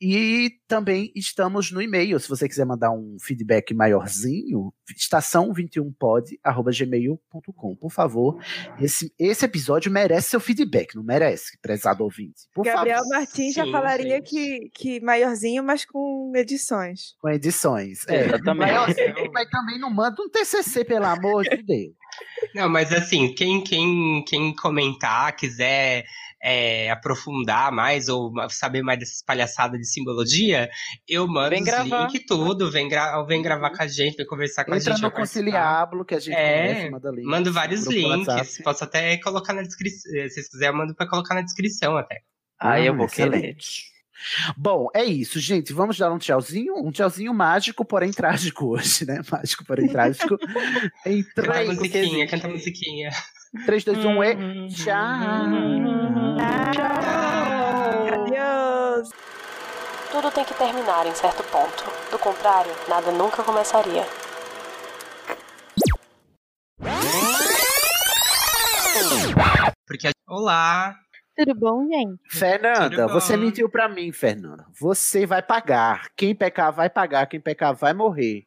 E também estamos no e-mail. Se você quiser mandar um feedback maiorzinho, estação21pod.gmail.com. Por favor, esse, esse episódio merece seu feedback, não merece, prezado ouvinte. Por Gabriel favor. Martins já falaria que, que maiorzinho, mas com edições. Com edições. É, Exatamente. maiorzinho, mas também não manda um TCC, pelo amor de Deus. Não, mas assim, quem, quem, quem comentar, quiser é, aprofundar mais ou saber mais dessas palhaçadas de simbologia, eu mando Vem os gravar. link tudo, vem, gra vem gravar com a gente, vem conversar com a Entra gente. no vai participar. Conciliábulo, que a gente É, conversa, manda links. mando vários links, WhatsApp. posso até colocar na descrição, se vocês quiserem, eu mando pra colocar na descrição até. Aí eu Hum, vou querer. excelente. Bom, é isso, gente. Vamos dar um tchauzinho? Um tchauzinho mágico, porém trágico hoje, né? Mágico, porém trágico. em Canta a 3, musiquinha, canta a musiquinha. 3, 2, 1 e tchau. Adeus. Tudo tem que terminar em certo ponto. Do contrário, nada nunca começaria. Porque, a- olá, Tudo bom, gente? Fernanda, você mentiu pra mim, Fernanda. Você vai pagar. Quem pecar vai pagar, quem pecar vai morrer.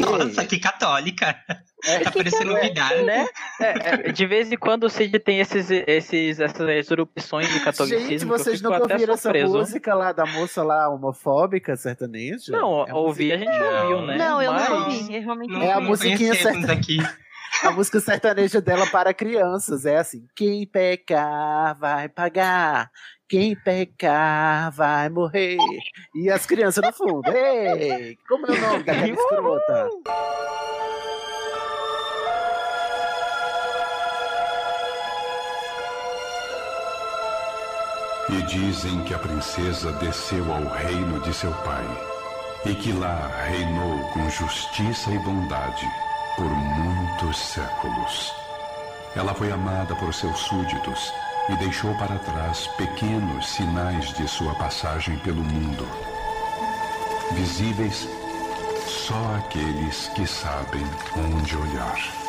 Nossa, que católica. É, tá parecendo novidade. Né? É, é, de vez em quando o Cid tem esses, esses, essas erupções de catolicismo. Gente, vocês que eu fico nunca ouviram essa música lá da moça lá homofóbica sertaneja? Não, É a ouvir a gente ouviu, né? Não, eu Mas- não ouvi. Eu realmente É a ouvi. musiquinha aqui. A música sertaneja dela para crianças é assim: quem pecar vai pagar, quem pecar vai morrer. E as crianças no fundo. Ei, como é o nome daquela escrota? E dizem que a princesa desceu ao reino de seu pai, e que lá reinou com justiça e bondade por muitos séculos. Ela foi amada por seus súditos e deixou para trás pequenos sinais de sua passagem pelo mundo. Visíveis só àqueles que sabem onde olhar.